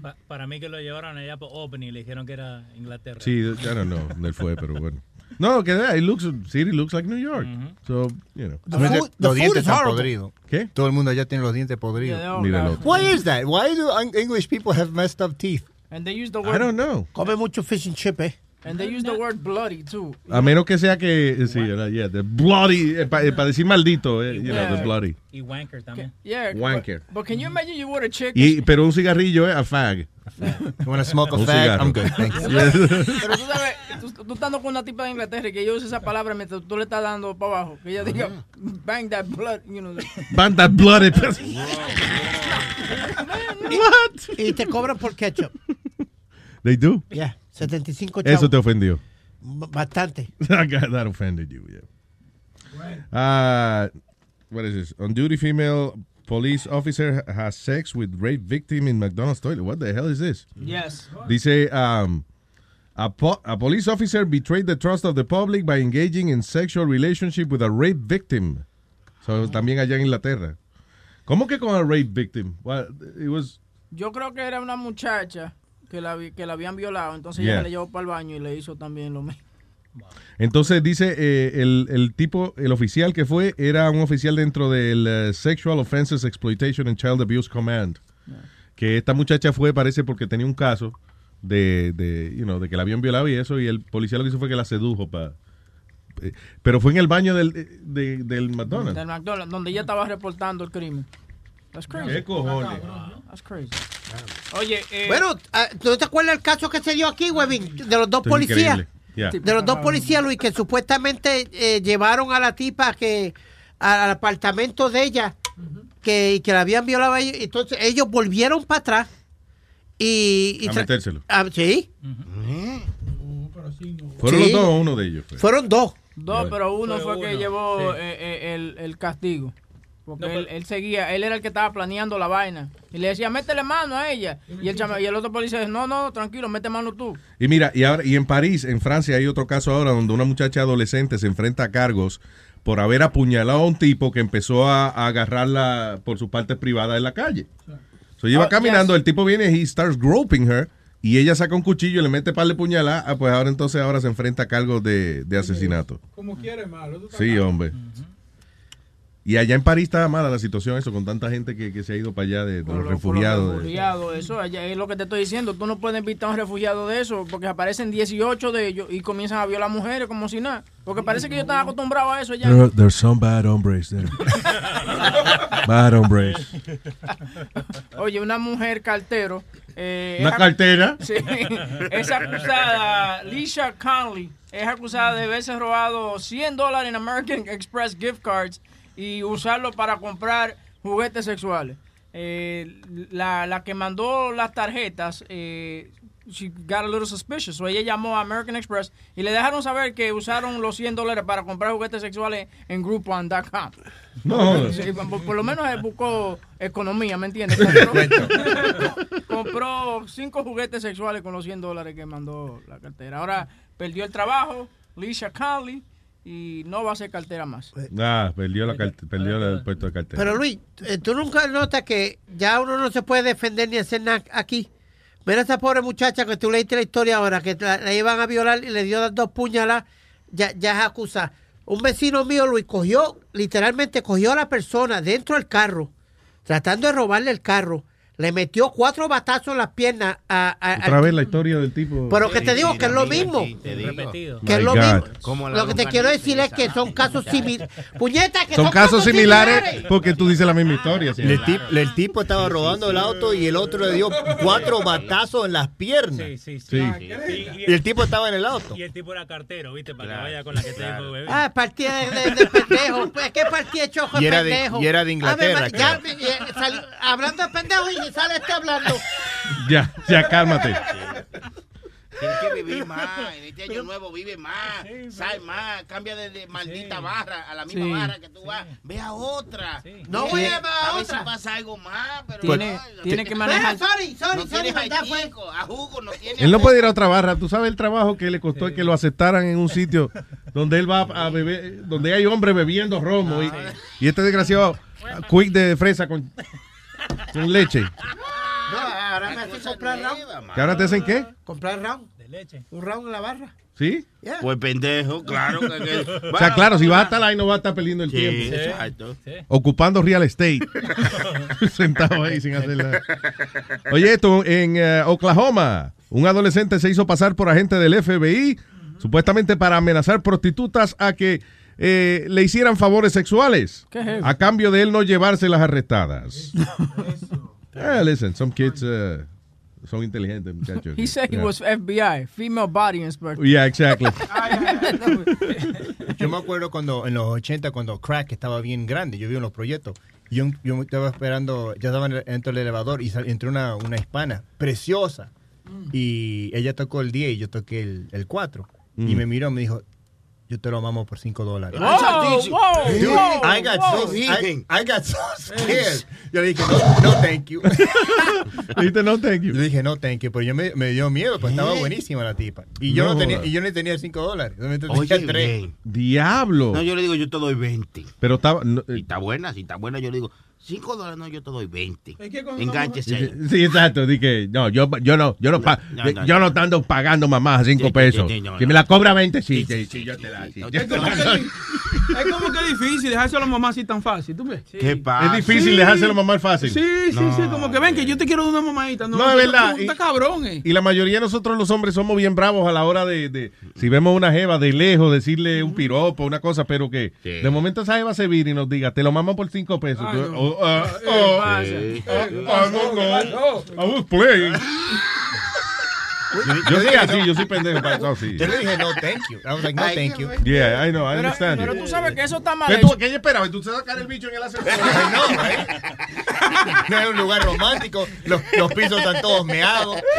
Pa- para mí que lo llevaron allá por Open y le dijeron que era Inglaterra. Sí, I don't know él fue, pero bueno. No, que it looks, city looks like New York. So, you know. The food, the los food dientes están podridos. ¿Qué? Todo el mundo allá tiene los dientes podridos. Yeah, otro. Why is that? Why do English people have messed up teeth? And they use the I word don't know. Come mucho fish and chip, eh? And they use the word bloody too. A menos que sea que, sí, yeah, the bloody, para decir maldito, eh, you know, the Yeah. bloody. Y Wanker también. Yeah, Wanker. But, but can you imagine you were a chick? Y, pero un cigarrillo, eh, a fag. You want to smoke a Un fag? cigarro. I'm good, thanks. Pero tú sabes, tú, tú estando con una tipa de Inglaterra y que ella use esa palabra mientras tú le estás dando para abajo, que ella diga bang that blood, you know. Van that bloody. What? Y te cobran por ketchup. They do. Yeah, 75 chavos. Eso te ofendió. Bastante. that offended you, yeah. Uh, what is this? On duty female police officer has sex with rape victim in McDonald's toilet. What the hell is this? Yes. Dice, um, a, po- a police officer betrayed the trust of the public by engaging in sexual relationship with a rape victim. So, también allá en Inglaterra. ¿Cómo que con a rape victim? Well, it was... Yo creo que era una muchacha que la, que la habían violado, entonces Yeah. ella le llevó para el baño y le hizo también lo mismo. Entonces dice, eh, el, el tipo, el oficial que fue, era un oficial dentro del eh, Sexual Offenses Exploitation and Child Abuse Command. Que esta muchacha fue, parece, porque tenía un caso de, de, you know, de que la habían violado y eso, y el policía lo que hizo fue que la sedujo para... pero fue en el baño del, de- del McDonald's. Del McDonald's, donde ella estaba reportando el crimen. That's crazy. ¿Qué cojones? That's crazy. Oye, eh, Bueno, ah, ¿tú te acuerdas el caso que se dio aquí, Webin? De los dos Esto es policías. increíble. De los dos policías, Luis, que supuestamente eh, llevaron a la tipa que al apartamento de ella, que, que la habían violado a ellos. Entonces ellos volvieron para atrás y... y A tra- metérselo. Ah, sí, ¿Fueron Sí. los dos o uno de ellos? fue? fueron dos. dos, pero uno Fue fue, que llevó sí. eh, eh, el, el castigo. Porque No, él, pero- él seguía, él era el que estaba planeando la vaina. Y le decía, métele mano a ella. Y el, chama- y el otro policía dice, no, no, tranquilo, mete mano tú. Y mira, y ahora y en París, en Francia, hay otro caso ahora donde una muchacha adolescente se enfrenta a cargos por haber apuñalado a un tipo que empezó a, a agarrarla por sus partes privadas en la calle. So, ella iba Oh, caminando, yes. el tipo viene y he starts groping her y ella saca un cuchillo y le mete par de puñalada, ah, pues ahora entonces ahora se enfrenta a cargos de, de asesinato. Como quiere, malo. Sí, mal. Y allá en París estaba mala la situación eso, con tanta gente que, que se ha ido para allá de, de los lo- por refugiados. los de- refugiados, eso allá es lo que te estoy diciendo. Tú no puedes invitar a un refugiado de eso porque aparecen 18 de ellos y comienzan a violar mujeres como si nada. Porque parece que ellos están acostumbrados a eso ya. There- there's some bad hombres there. bad hombres. Oye, una mujer cartero. eh, ¿Una cartera? Sí. Es acusada, Lisha Conley, es acusada de haberse robado 100 dólares en American Express gift cards y usarlo para comprar juguetes sexuales. Eh, la, la que mandó las tarjetas eh, she got a little suspicious. So ella llamó a American Express y le dejaron saber que usaron los 100 dólares para comprar juguetes sexuales en Groupon.com. No. Sí, por, por lo menos él buscó economía, ¿me entiendes? Compró, compró cinco juguetes sexuales con los 100 dólares que mandó la cartera. Ahora perdió el trabajo, Lisha Conley, y no va a ser cartera más. Ah, perdió, la carte- perdió el puesto de cartera. Pero Luis, eh, tú nunca notas que ya uno no se puede defender ni hacer nada aquí. Mira esa pobre muchacha que tú leíste la historia ahora, que la, la iban a violar y le dio las dos puñaladas, ya, ya es acusada. Un vecino mío, Luis, cogió, literalmente cogió a la persona dentro del carro, tratando de robarle el carro. Le metió cuatro batazos en las piernas a, a- Otra al- vez la historia del tipo. Pero que te digo que es lo mismo. Repetido. Que es lo mismo. Lo que te quiero decir es que son casos similares. Puñeta, que Son casos similares porque tú dices la misma historia. sí. El, tip- el tipo estaba robando el auto y el otro le dio cuatro batazos en las piernas. Sí, sí, Sí. Y el tipo estaba en el auto. Y el tipo era cartero, ¿viste? Para que vaya con la que te dijo bebé. Ah, partía de, de, de pendejo. Pues, ¿Qué partía de chojo Y era de- pendejo? y era de Inglaterra, ver, ya, hablando de pendejo y sale este hablando. Ya, ya, cálmate. Tienes que vivir más. En este año nuevo vive más. Sal más. Cambia de, de maldita barra a la misma Sí. barra que tú vas. Ve a otra. No voy a ver a ver otra. si pasa algo más. Pero Tiene, no, tiene que manejar. Eh, sorry, sorry, no sorry, a jugo no tiene. Él no puede ir a otra barra. Tú sabes el trabajo que le costó que lo aceptaran en un sitio donde él va a beber, donde hay hombres bebiendo romo. Y, y este desgraciado, quick de fresa con, con leche. No, ahora me hace comprar round. ¿Que ahora te hacen qué? Comprar round. De leche. Un round en la barra. ¿Sí? Yeah. Pues pendejo, claro. que- que- O sea, claro, si vas a estar ahí no vas a estar perdiendo el Sí, tiempo. exacto. Ocupando real estate. Sentado ahí sin hacer nada. Oye, esto en eh, Oklahoma, un adolescente se hizo pasar por agente del FBI, supuestamente para amenazar prostitutas a que eh, le hicieran favores sexuales, ¿Qué es eso? a cambio de él no llevarse las arrestadas. Eh, listen, some kids uh, son inteligentes, muchachos. He said he Yeah. was FBI, female body inspector. Yeah, exactly. Yo me acuerdo cuando en los 80, cuando crack estaba bien grande, yo vi en los proyectos. y Yo, yo estaba esperando, ya estaba en el- dentro del elevador y sal- entró una, una hispana, preciosa. Y ella tocó el 10 y yo toqué el, el 4. Y Mm. me miró y me dijo, yo te lo mamo por 5 dólares. Whoa, whoa, Dude, whoa, I got so I, I got so scared. Yo le dije, no, no thank you. Dijiste, no, thank you. Yo le dije, no thank you, pero yo me, me dio miedo, pues estaba buenísima la tipa. Y yo No no, tenía, y yo no tenía 5 dólares. Oye, tenía 3. bien. Diablo. No, yo le digo, yo te doy 20. Pero estaba... no, Si eh, está buena, si está buena, yo le digo, 5 dólares, no, yo te doy 20. Es que ahí. Sí, exacto. Dije, no, yo, yo no, yo no, pa- No, no, yo no. no ando pagando mamás a cinco Sí, sí, pesos. sí, sí, no, si no. me la cobra 20, sí, sí, sí, yo te la. sí. Es como, que, es como que es difícil dejarse a la mamá así tan fácil, ¿tú ves? ¿Qué pasa? Es difícil Sí. dejárselo mamá fácil. Sí, sí, sí, como que ven que yo te quiero dar una mamadita. No, No, es verdad. Está cabrón, eh. Y la mayoría de nosotros los hombres somos bien bravos a la hora de, de- si vemos una jeva de lejos, decirle un piropo, una cosa, pero que Sí. de momento esa jeva se vira y nos diga, te lo mamo por cinco pesos. Ay. Oh, ah, ¿Qué oh, pasa? Sí. ah, ah, no, no. I was playing. Yo soy así, yo soy pendejo para eso, sí. Yo le dije, no thank you. I was like, no thank you. Yeah, I know, I understand pero tú sabes que eso está mal ¿Qué, hecho. ¿Qué esperabas? ¿Y tú te sacar el bicho en el ascensor? no, ¿eh? No es un lugar romántico. Los, los pisos están todos meados.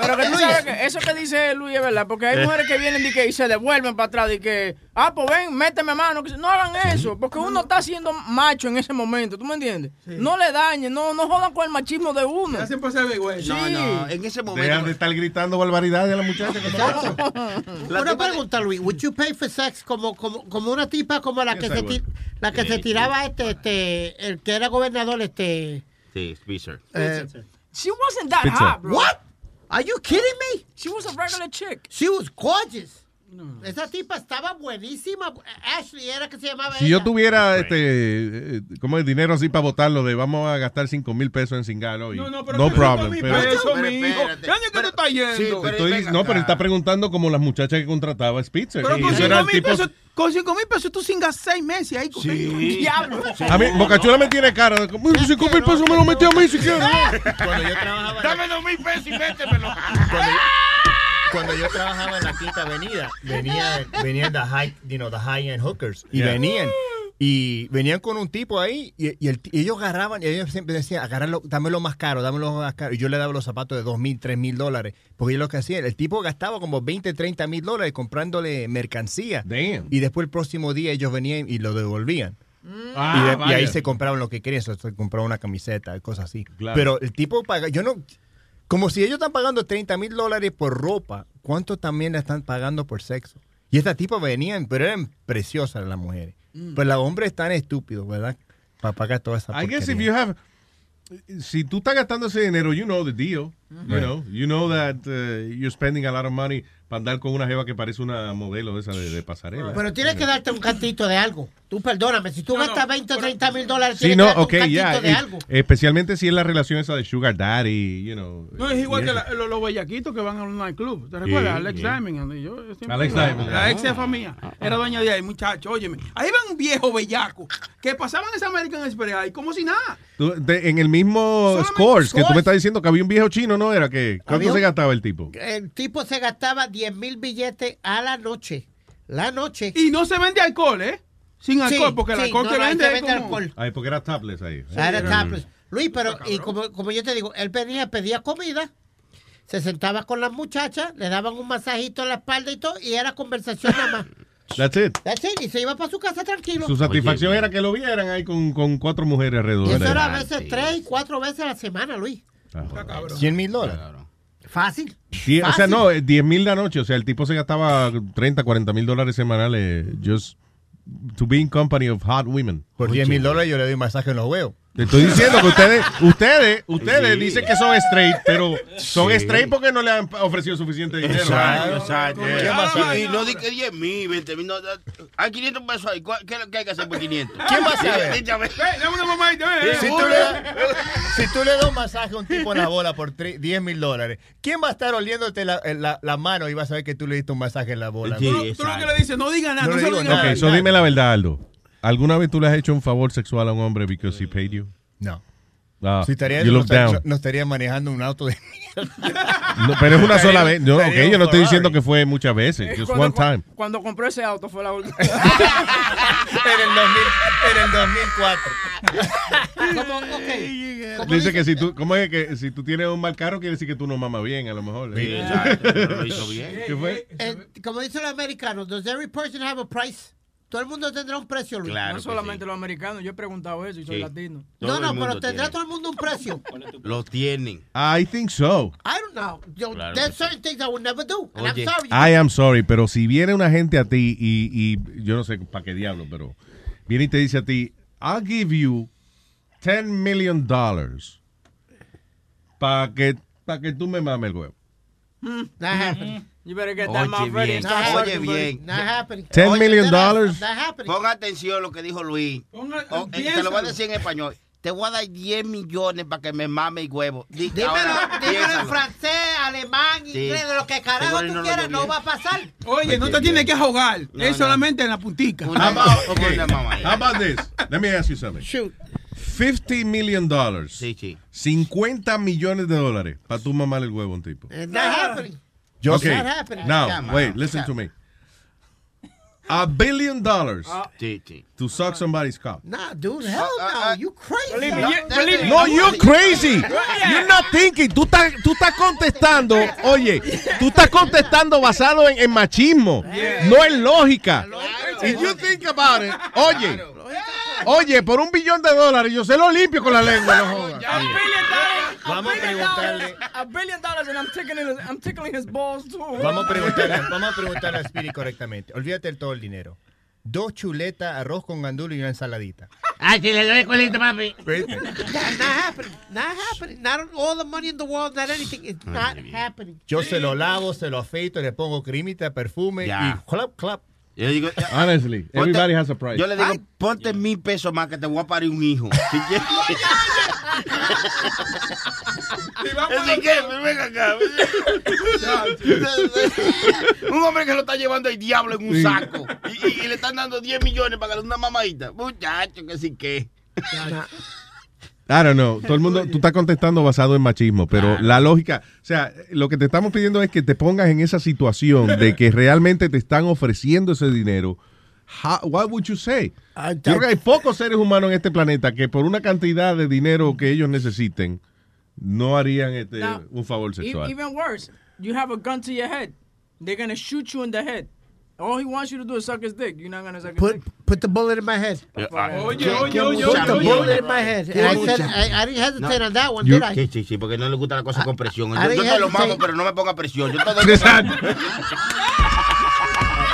Pero que tú sabes que eso que dice Luis es verdad, porque hay mujeres que vienen y, que, y se devuelven para atrás y que, ah, pues ven, méteme mano. No hagan eso, porque uno está siendo macho en ese momento, ¿tú me entiendes? No le dañen, no, no jodan con el machismo de uno. Ya siempre se ve, güey. No, no, en ese Dejan momento. de estar gritando barbaridades a la muchacha. que no- Una pregunta, Luis. Would you pay for sex como, como, como una tipa como la que, se, ti- la que se tiraba este, este, el que era gobernador, este... Sí, Spitzer. eh, She wasn't that Pizza. hot, bro. What? Are you kidding me? She was a regular chick. She was gorgeous. Esa tipa estaba buenísima. Ashley era que se llamaba Si ella. yo tuviera este eh, como el dinero así para votarlo de vamos a gastar 5 mil pesos en cingalo y No, no, no, pero son problem. pero- pesos, Pero. ¿Qué año que tú estás yendo? Sí, pero- estoy- venga no, pero él está preguntando como las muchachas que contrataba Spitzer. Pero con eso era 5 el mil tipo- pesos, con cinco mil pesos tú cingas seis meses ahí. con- Sí. Diablo. A mí, Bocachula me tiene cara de como, 5 mil pesos me lo metió a mí si quieres. Cuando yo trabajaba en la, Dame dos mil pesos y métemelo. Cuando yo, trabajaba en la Quinta Avenida, venían, venían the high, you know, the high end hookers y Yeah. venían Y venían con un tipo ahí y, y el- y ellos agarraban, y ellos siempre decían, agárralo, dámelo más caro, dámelo más caro. Y yo le daba los zapatos de dos mil, tres mil dólares. Porque ellos lo que hacían, el tipo gastaba como 20, 30 mil dólares comprándole mercancía. Y después el próximo día ellos venían y lo devolvían. Ah, y, de- y vaya. ahí se compraban lo que querían, se se compraban una camiseta, cosas así. Claro. Pero el tipo paga, yo no, como si ellos están pagando 30 mil dólares por ropa, ¿cuánto también le están pagando por sexo? Y esta tipo venían, pero eran preciosas las mujeres. Mm. Pues los hombres están estúpidos, ¿verdad? Para pagar toda esa I guess if you have, si tú estás gastando ese dinero, you know the deal. You Right. know, you know that uh, you're spending a lot of money para andar con una jeva que parece una modelo de esa de, de pasarela. Pero tienes que darte un cantito de algo. Tú perdóname, si tú gastas 20 o 30 mil dólares, Sí, tienes no, que darte ok, un cantito ya. de algo. especialmente si es la relación esa de Sugar Daddy, you know. No, es igual que la- los, los bellaquitos que van a un nightclub. ¿Te recuerdas? Alex sí. Diamond. Yo, Alex iba. Diamond. La ex jefa mía. Era dueña de ahí, muchacho. Óyeme. Ahí van viejos bellacos que pasaban esa American Express ahí como si nada. Tú, de- en el mismo Scores que tú me estás diciendo que había un viejo chino, ¿no? Era que ¿Cuánto Había se gastaba el tipo? El tipo se gastaba 10 mil billetes a la noche. La noche. Y no se vende alcohol, ¿eh? Sin alcohol, Sí, porque el sí, alcohol no, que no, vende se es vende como- alcohol. Ay, porque era topless ahí. Era tapless. Luis, pero y como, como yo te digo, él venía, pedía comida, se sentaba con las muchachas, le daban un masajito en la espalda y todo, y era conversación nada más. That's it. That's it, y se iba para su casa tranquilo. Su satisfacción era que lo vieran ahí con, con cuatro mujeres alrededor. eso era a veces tres y cuatro veces a la semana, Luis. 100 mil dólares. Fácil. Sí, o sea, Fácil. no, eh, 10 mil la noche. O sea, el tipo se gastaba 30, 40 mil dólares semanales just to be in company of hot women. Por 10 mil dólares yo le doy masaje en los huevos. Te estoy diciendo que ustedes, ustedes, ustedes dicen que son straight, pero son Sí. straight porque no le han ofrecido suficiente dinero. Exacto, exacto. ¿Qué Y- no di que 10 mil, 20 mil. No, hay 500 pesos ahí. ¿Cuál- ¿Qué que hay que hacer por 500? ¿Quién va a saber? dígame. Dame una mamadita, eh. Si tú, le, si tú le das un masaje a un tipo en la bola por tre- 10 mil dólares, ¿quién va a estar oliéndote la, la- la mano y va a saber que tú le diste un masaje en la bola? Tú, lo- tú lo que le dices, no diga nada, No no, le se lo digo diga Ok, nada. so dime la verdad, Aldo. ¿Alguna vez tú le has hecho un favor sexual a un hombre because he paid you? No. Ah, Si estaría, you no, look estaría, down. no estaría manejando un auto de No, pero es una Estaría- sola vez. No, ok, estaría yo no estoy diciendo que fue muchas veces. Just Cuando- one time. Cuando compró ese auto fue la última. en el 2000, en el 2004. Como, ok, como Dice que si tú, ¿cómo es que si tú tienes un mal carro quiere decir que tú no mamas bien, a lo mejor? Sí, exacto, lo hizo bien. ¿Qué fue? Eh, como dicen los americanos, does every person have a price? Todo el mundo tendrá un precio, Luis. Claro no solamente los americanos, yo he preguntado eso y soy Sí. latino. No, Todo no, pero tendrá tiene. todo el mundo un precio. Lo tienen. I think so. I don't know. Yo, Claro there's sí. certain things I would never do. And Oye. I'm sorry. I am sorry, pero si viene una gente a ti y, y yo no sé para qué diablo, pero viene y te dice a ti, I'll give you 10 million dollars para que, pa que tú me mames el huevo. Happening. You better get Oye that mouth ready bien, oye bien. Not happening. 10 Oye, million dollars. Not happening. Pon atención a lo que dijo Luis. Ponga- Oh, eh, te lo voy a decir en español. Te voy a dar 10 millones para que me mame el huevo. Dímelo, ahora, dímelo en francés, alemán, Sí. inglés, de lo que carajo tú no quieras, no va a pasar. Oye, no te tienes que ahogar. No, es no. solamente en la puntica. How about, okay, how about this? Let me ask you something. Shoot. 50 million dollars. Sí, sí. 50 millones de dólares para tú mamar el huevo a un tipo. Happening. Yo Okay, Not happening. now, Come wait, listen to me. A billion dollars sí. to suck somebody's cock. Nah, dude, hell Uh, no. You crazy. Believe me, No, you- that- believe me. No, you're crazy. You're not thinking. Tú estás, tú estás contestando, oye, tú estás contestando basado en, en machismo, no en lógica. If you think about it, oye, oye, por un billón de dólares yo se lo limpio con la lengua. no jodas. A billion dollars. Vamos a preguntarle. A billion dollars and I'm tickling his, I'm tickling his balls too. Vamos a preguntarle, vamos a preguntarle a Speedy correctamente. Olvídate de todo el dinero. Dos chuletas, arroz con gandulo y una ensaladita. Ay, si le doy colita, papi. That's not happening. Not happening. Not all the money in the world, not anything. It's not happening. Yo se lo lavo, se lo afeito, le pongo crimita, perfume Ya. y clap, clap. Yo digo, Honestly, everybody has a price. yo le digo, ponte mil pesos más que te voy a parir un hijo. Si quieres. Así que, ven acá. un hombre que lo está llevando el diablo en un Sí. saco y, y- y le están dando 10 millones para que le dé una mamadita. Muchacho, que sí que. I don't know. Todo el mundo, tú estás contestando basado en machismo, pero la lógica, o sea, lo que te estamos pidiendo es que te pongas en esa situación de que realmente te están ofreciendo ese dinero. How- what would you say? Yo creo que hay pocos seres humanos en este planeta que por una cantidad de dinero que ellos necesiten no harían este, Now, un favor E- sexual. even worse, you have a gun to your head. They're gonna shoot you in the head. All he wants you to do is suck his dick. You're not gonna suck his Put dick. put the bullet in my head. Oye, oye, oye, Put the bullet in my head. I said I, I didn't hesitate No. on that one, You- did I? Sí, sí, sí, porque no le gusta la cosa con presión. I Yo, te lo mamo, pero no me ponga presión. Yo te doy Exacto.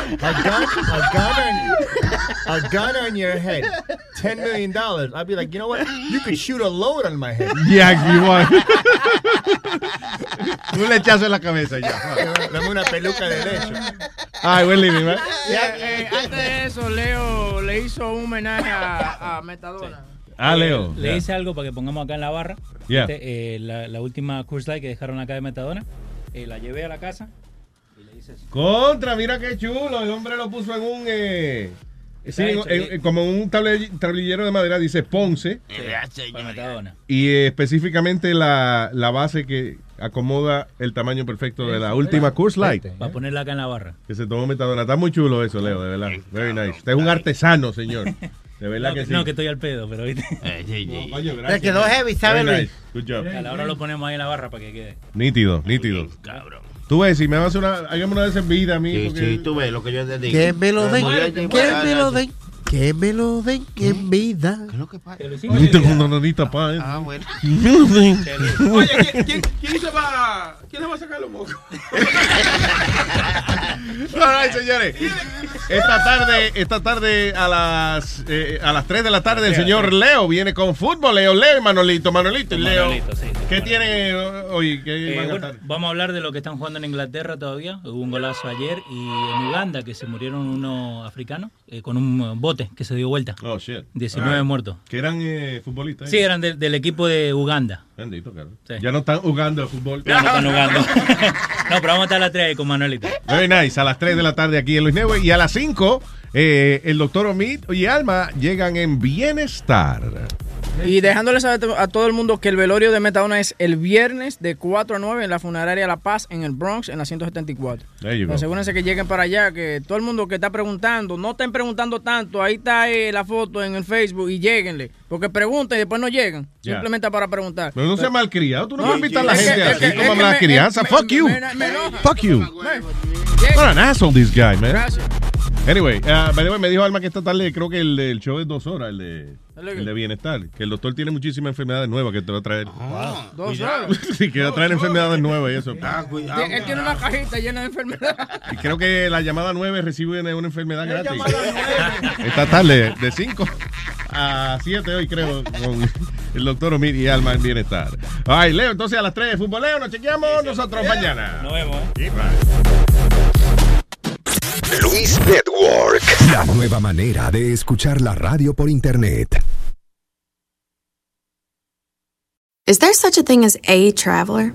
A gun, a gun on, a gun on your head, ten million dollars. I'd be like, you know what? You could shoot a load on my head. Yeah, you want. un lechazo en la cabeza ya. Dame una peluca de leche. Ay, buen living. Ya, eh, antes de eso, Leo le hizo un homenaje a, a Metadona. Ah, Leo. Le Ya. hice algo para que pongamos acá en la barra. Yeah. Este, eh, la, la última Curse Light que dejaron acá de Metadona. eh, la llevé a la casa. Contra, mira qué chulo. El hombre lo puso en un. Eh, sí, hecho, en- sí. en- como en un tablillero de madera, dice Ponce. Y eh, específicamente la, la base que acomoda el tamaño perfecto de la última Curse Light. Para ponerla acá en la barra. Que se tomó metadona. Está muy chulo eso, Leo, de verdad. Very nice. Usted es un artesano, señor. De verdad no, que que, sí. no, que estoy al pedo, pero viste. No, coño, Le gracias. quedó heavy, ¿sabe, Very Luis? nice. Good job. A la hora lo ponemos ahí en la barra para que quede. Nítido, nítido. Tú ves, si me vas a hacer una, hágame una de esas en vida a mí. Sí, porque- sí, tú ves lo que yo te digo. Que me lo den, que me lo den, que me lo den en vida. Ahorita cuando no necesita pan. Ah, bueno. Me lo den. Oye, ¿quién, quién, quién se va, ¿quién le va a sacar los mocos? All right, señores. Esta tarde, esta tarde a las eh, a las 3 de la tarde el señor Leo viene con fútbol. Leo, Leo, y Manolito, Manolito y Leo. Manolito, sí. ¿Qué tiene hoy? ¿Qué Eh, van a bueno, estar? vamos a hablar de lo que están jugando en Inglaterra todavía. Hubo un golazo ayer y en Uganda que se murieron unos africanos eh, con un bote que se dio vuelta. Oh, shit. 19 Ah, muertos. Que eran eh, futbolistas. Sí, eran del- del equipo de Uganda. Bendito, claro. Sí. Ya no están jugando al fútbol. Ya no están jugando. no, pero vamos a estar a las 3 ahí con Manuelito. Very nice. A las 3 de la tarde aquí en Luis Network. Y a las 5, eh, el doctor Omid y Alma llegan en Bienestar. Y dejándole saber a todo el mundo que el velorio de Metadona es el viernes de 4 a 9 en la funeraria La Paz en el Bronx en la 174. There you go. Asegúrense que lleguen para allá, que todo el mundo que está preguntando, no estén preguntando tanto, ahí está eh, la foto en el Facebook y lleguenle, porque preguntan y después no llegan, simplemente para preguntar. Pero no sea malcriado. Tú no, puedes invitar a la es que- gente es que- así es como que mala me- crianza. me- Fuck you. me-. Fuck you. What an asshole this guy, man. Gracias. Anyway, uh, by the way, me dijo Alma que esta tarde creo que el, el show es dos horas, el de, ¿El de bienestar. Que el doctor tiene muchísimas enfermedades nuevas que te va a traer. Dos horas. sí, que va a traer enfermedades nuevas y eso. Él tiene una cajita llena de enfermedades. Y creo que la llamada 9 recibe una, enfermedad gratis. Esta tarde, de 5 a 7 hoy creo, con el doctor Omid y Alma en bienestar. Ay, Leo, entonces a las 3 de futboleo nos chequeamos nosotros mañana. Nos vemos, ¿eh? Luis Network, la nueva manera de escuchar la radio por internet. Is there such a thing as a traveler?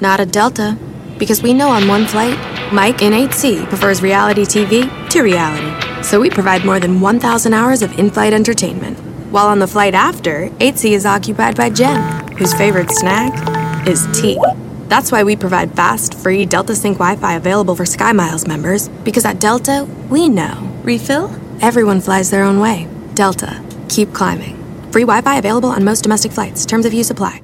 Not a Delta. Because we know on one flight, Mike in 8C prefers reality TV to reality. So we provide more than 1,000 hours of in flight entertainment. While on the flight after, 8C is occupied by Jen, whose favorite snack is tea. That's why we provide fast, free Delta Sync Wi Fi available for SkyMiles members. Because at Delta, we know. Refill? Everyone flies their own way. Delta. Keep climbing. Free Wi Fi available on most domestic flights. Terms of use apply.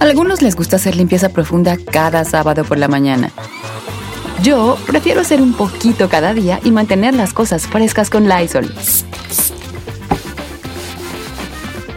Algunos les gusta hacer limpieza profunda cada sábado por la mañana. Yo prefiero hacer un poquito cada día y mantener las cosas frescas con Lysol.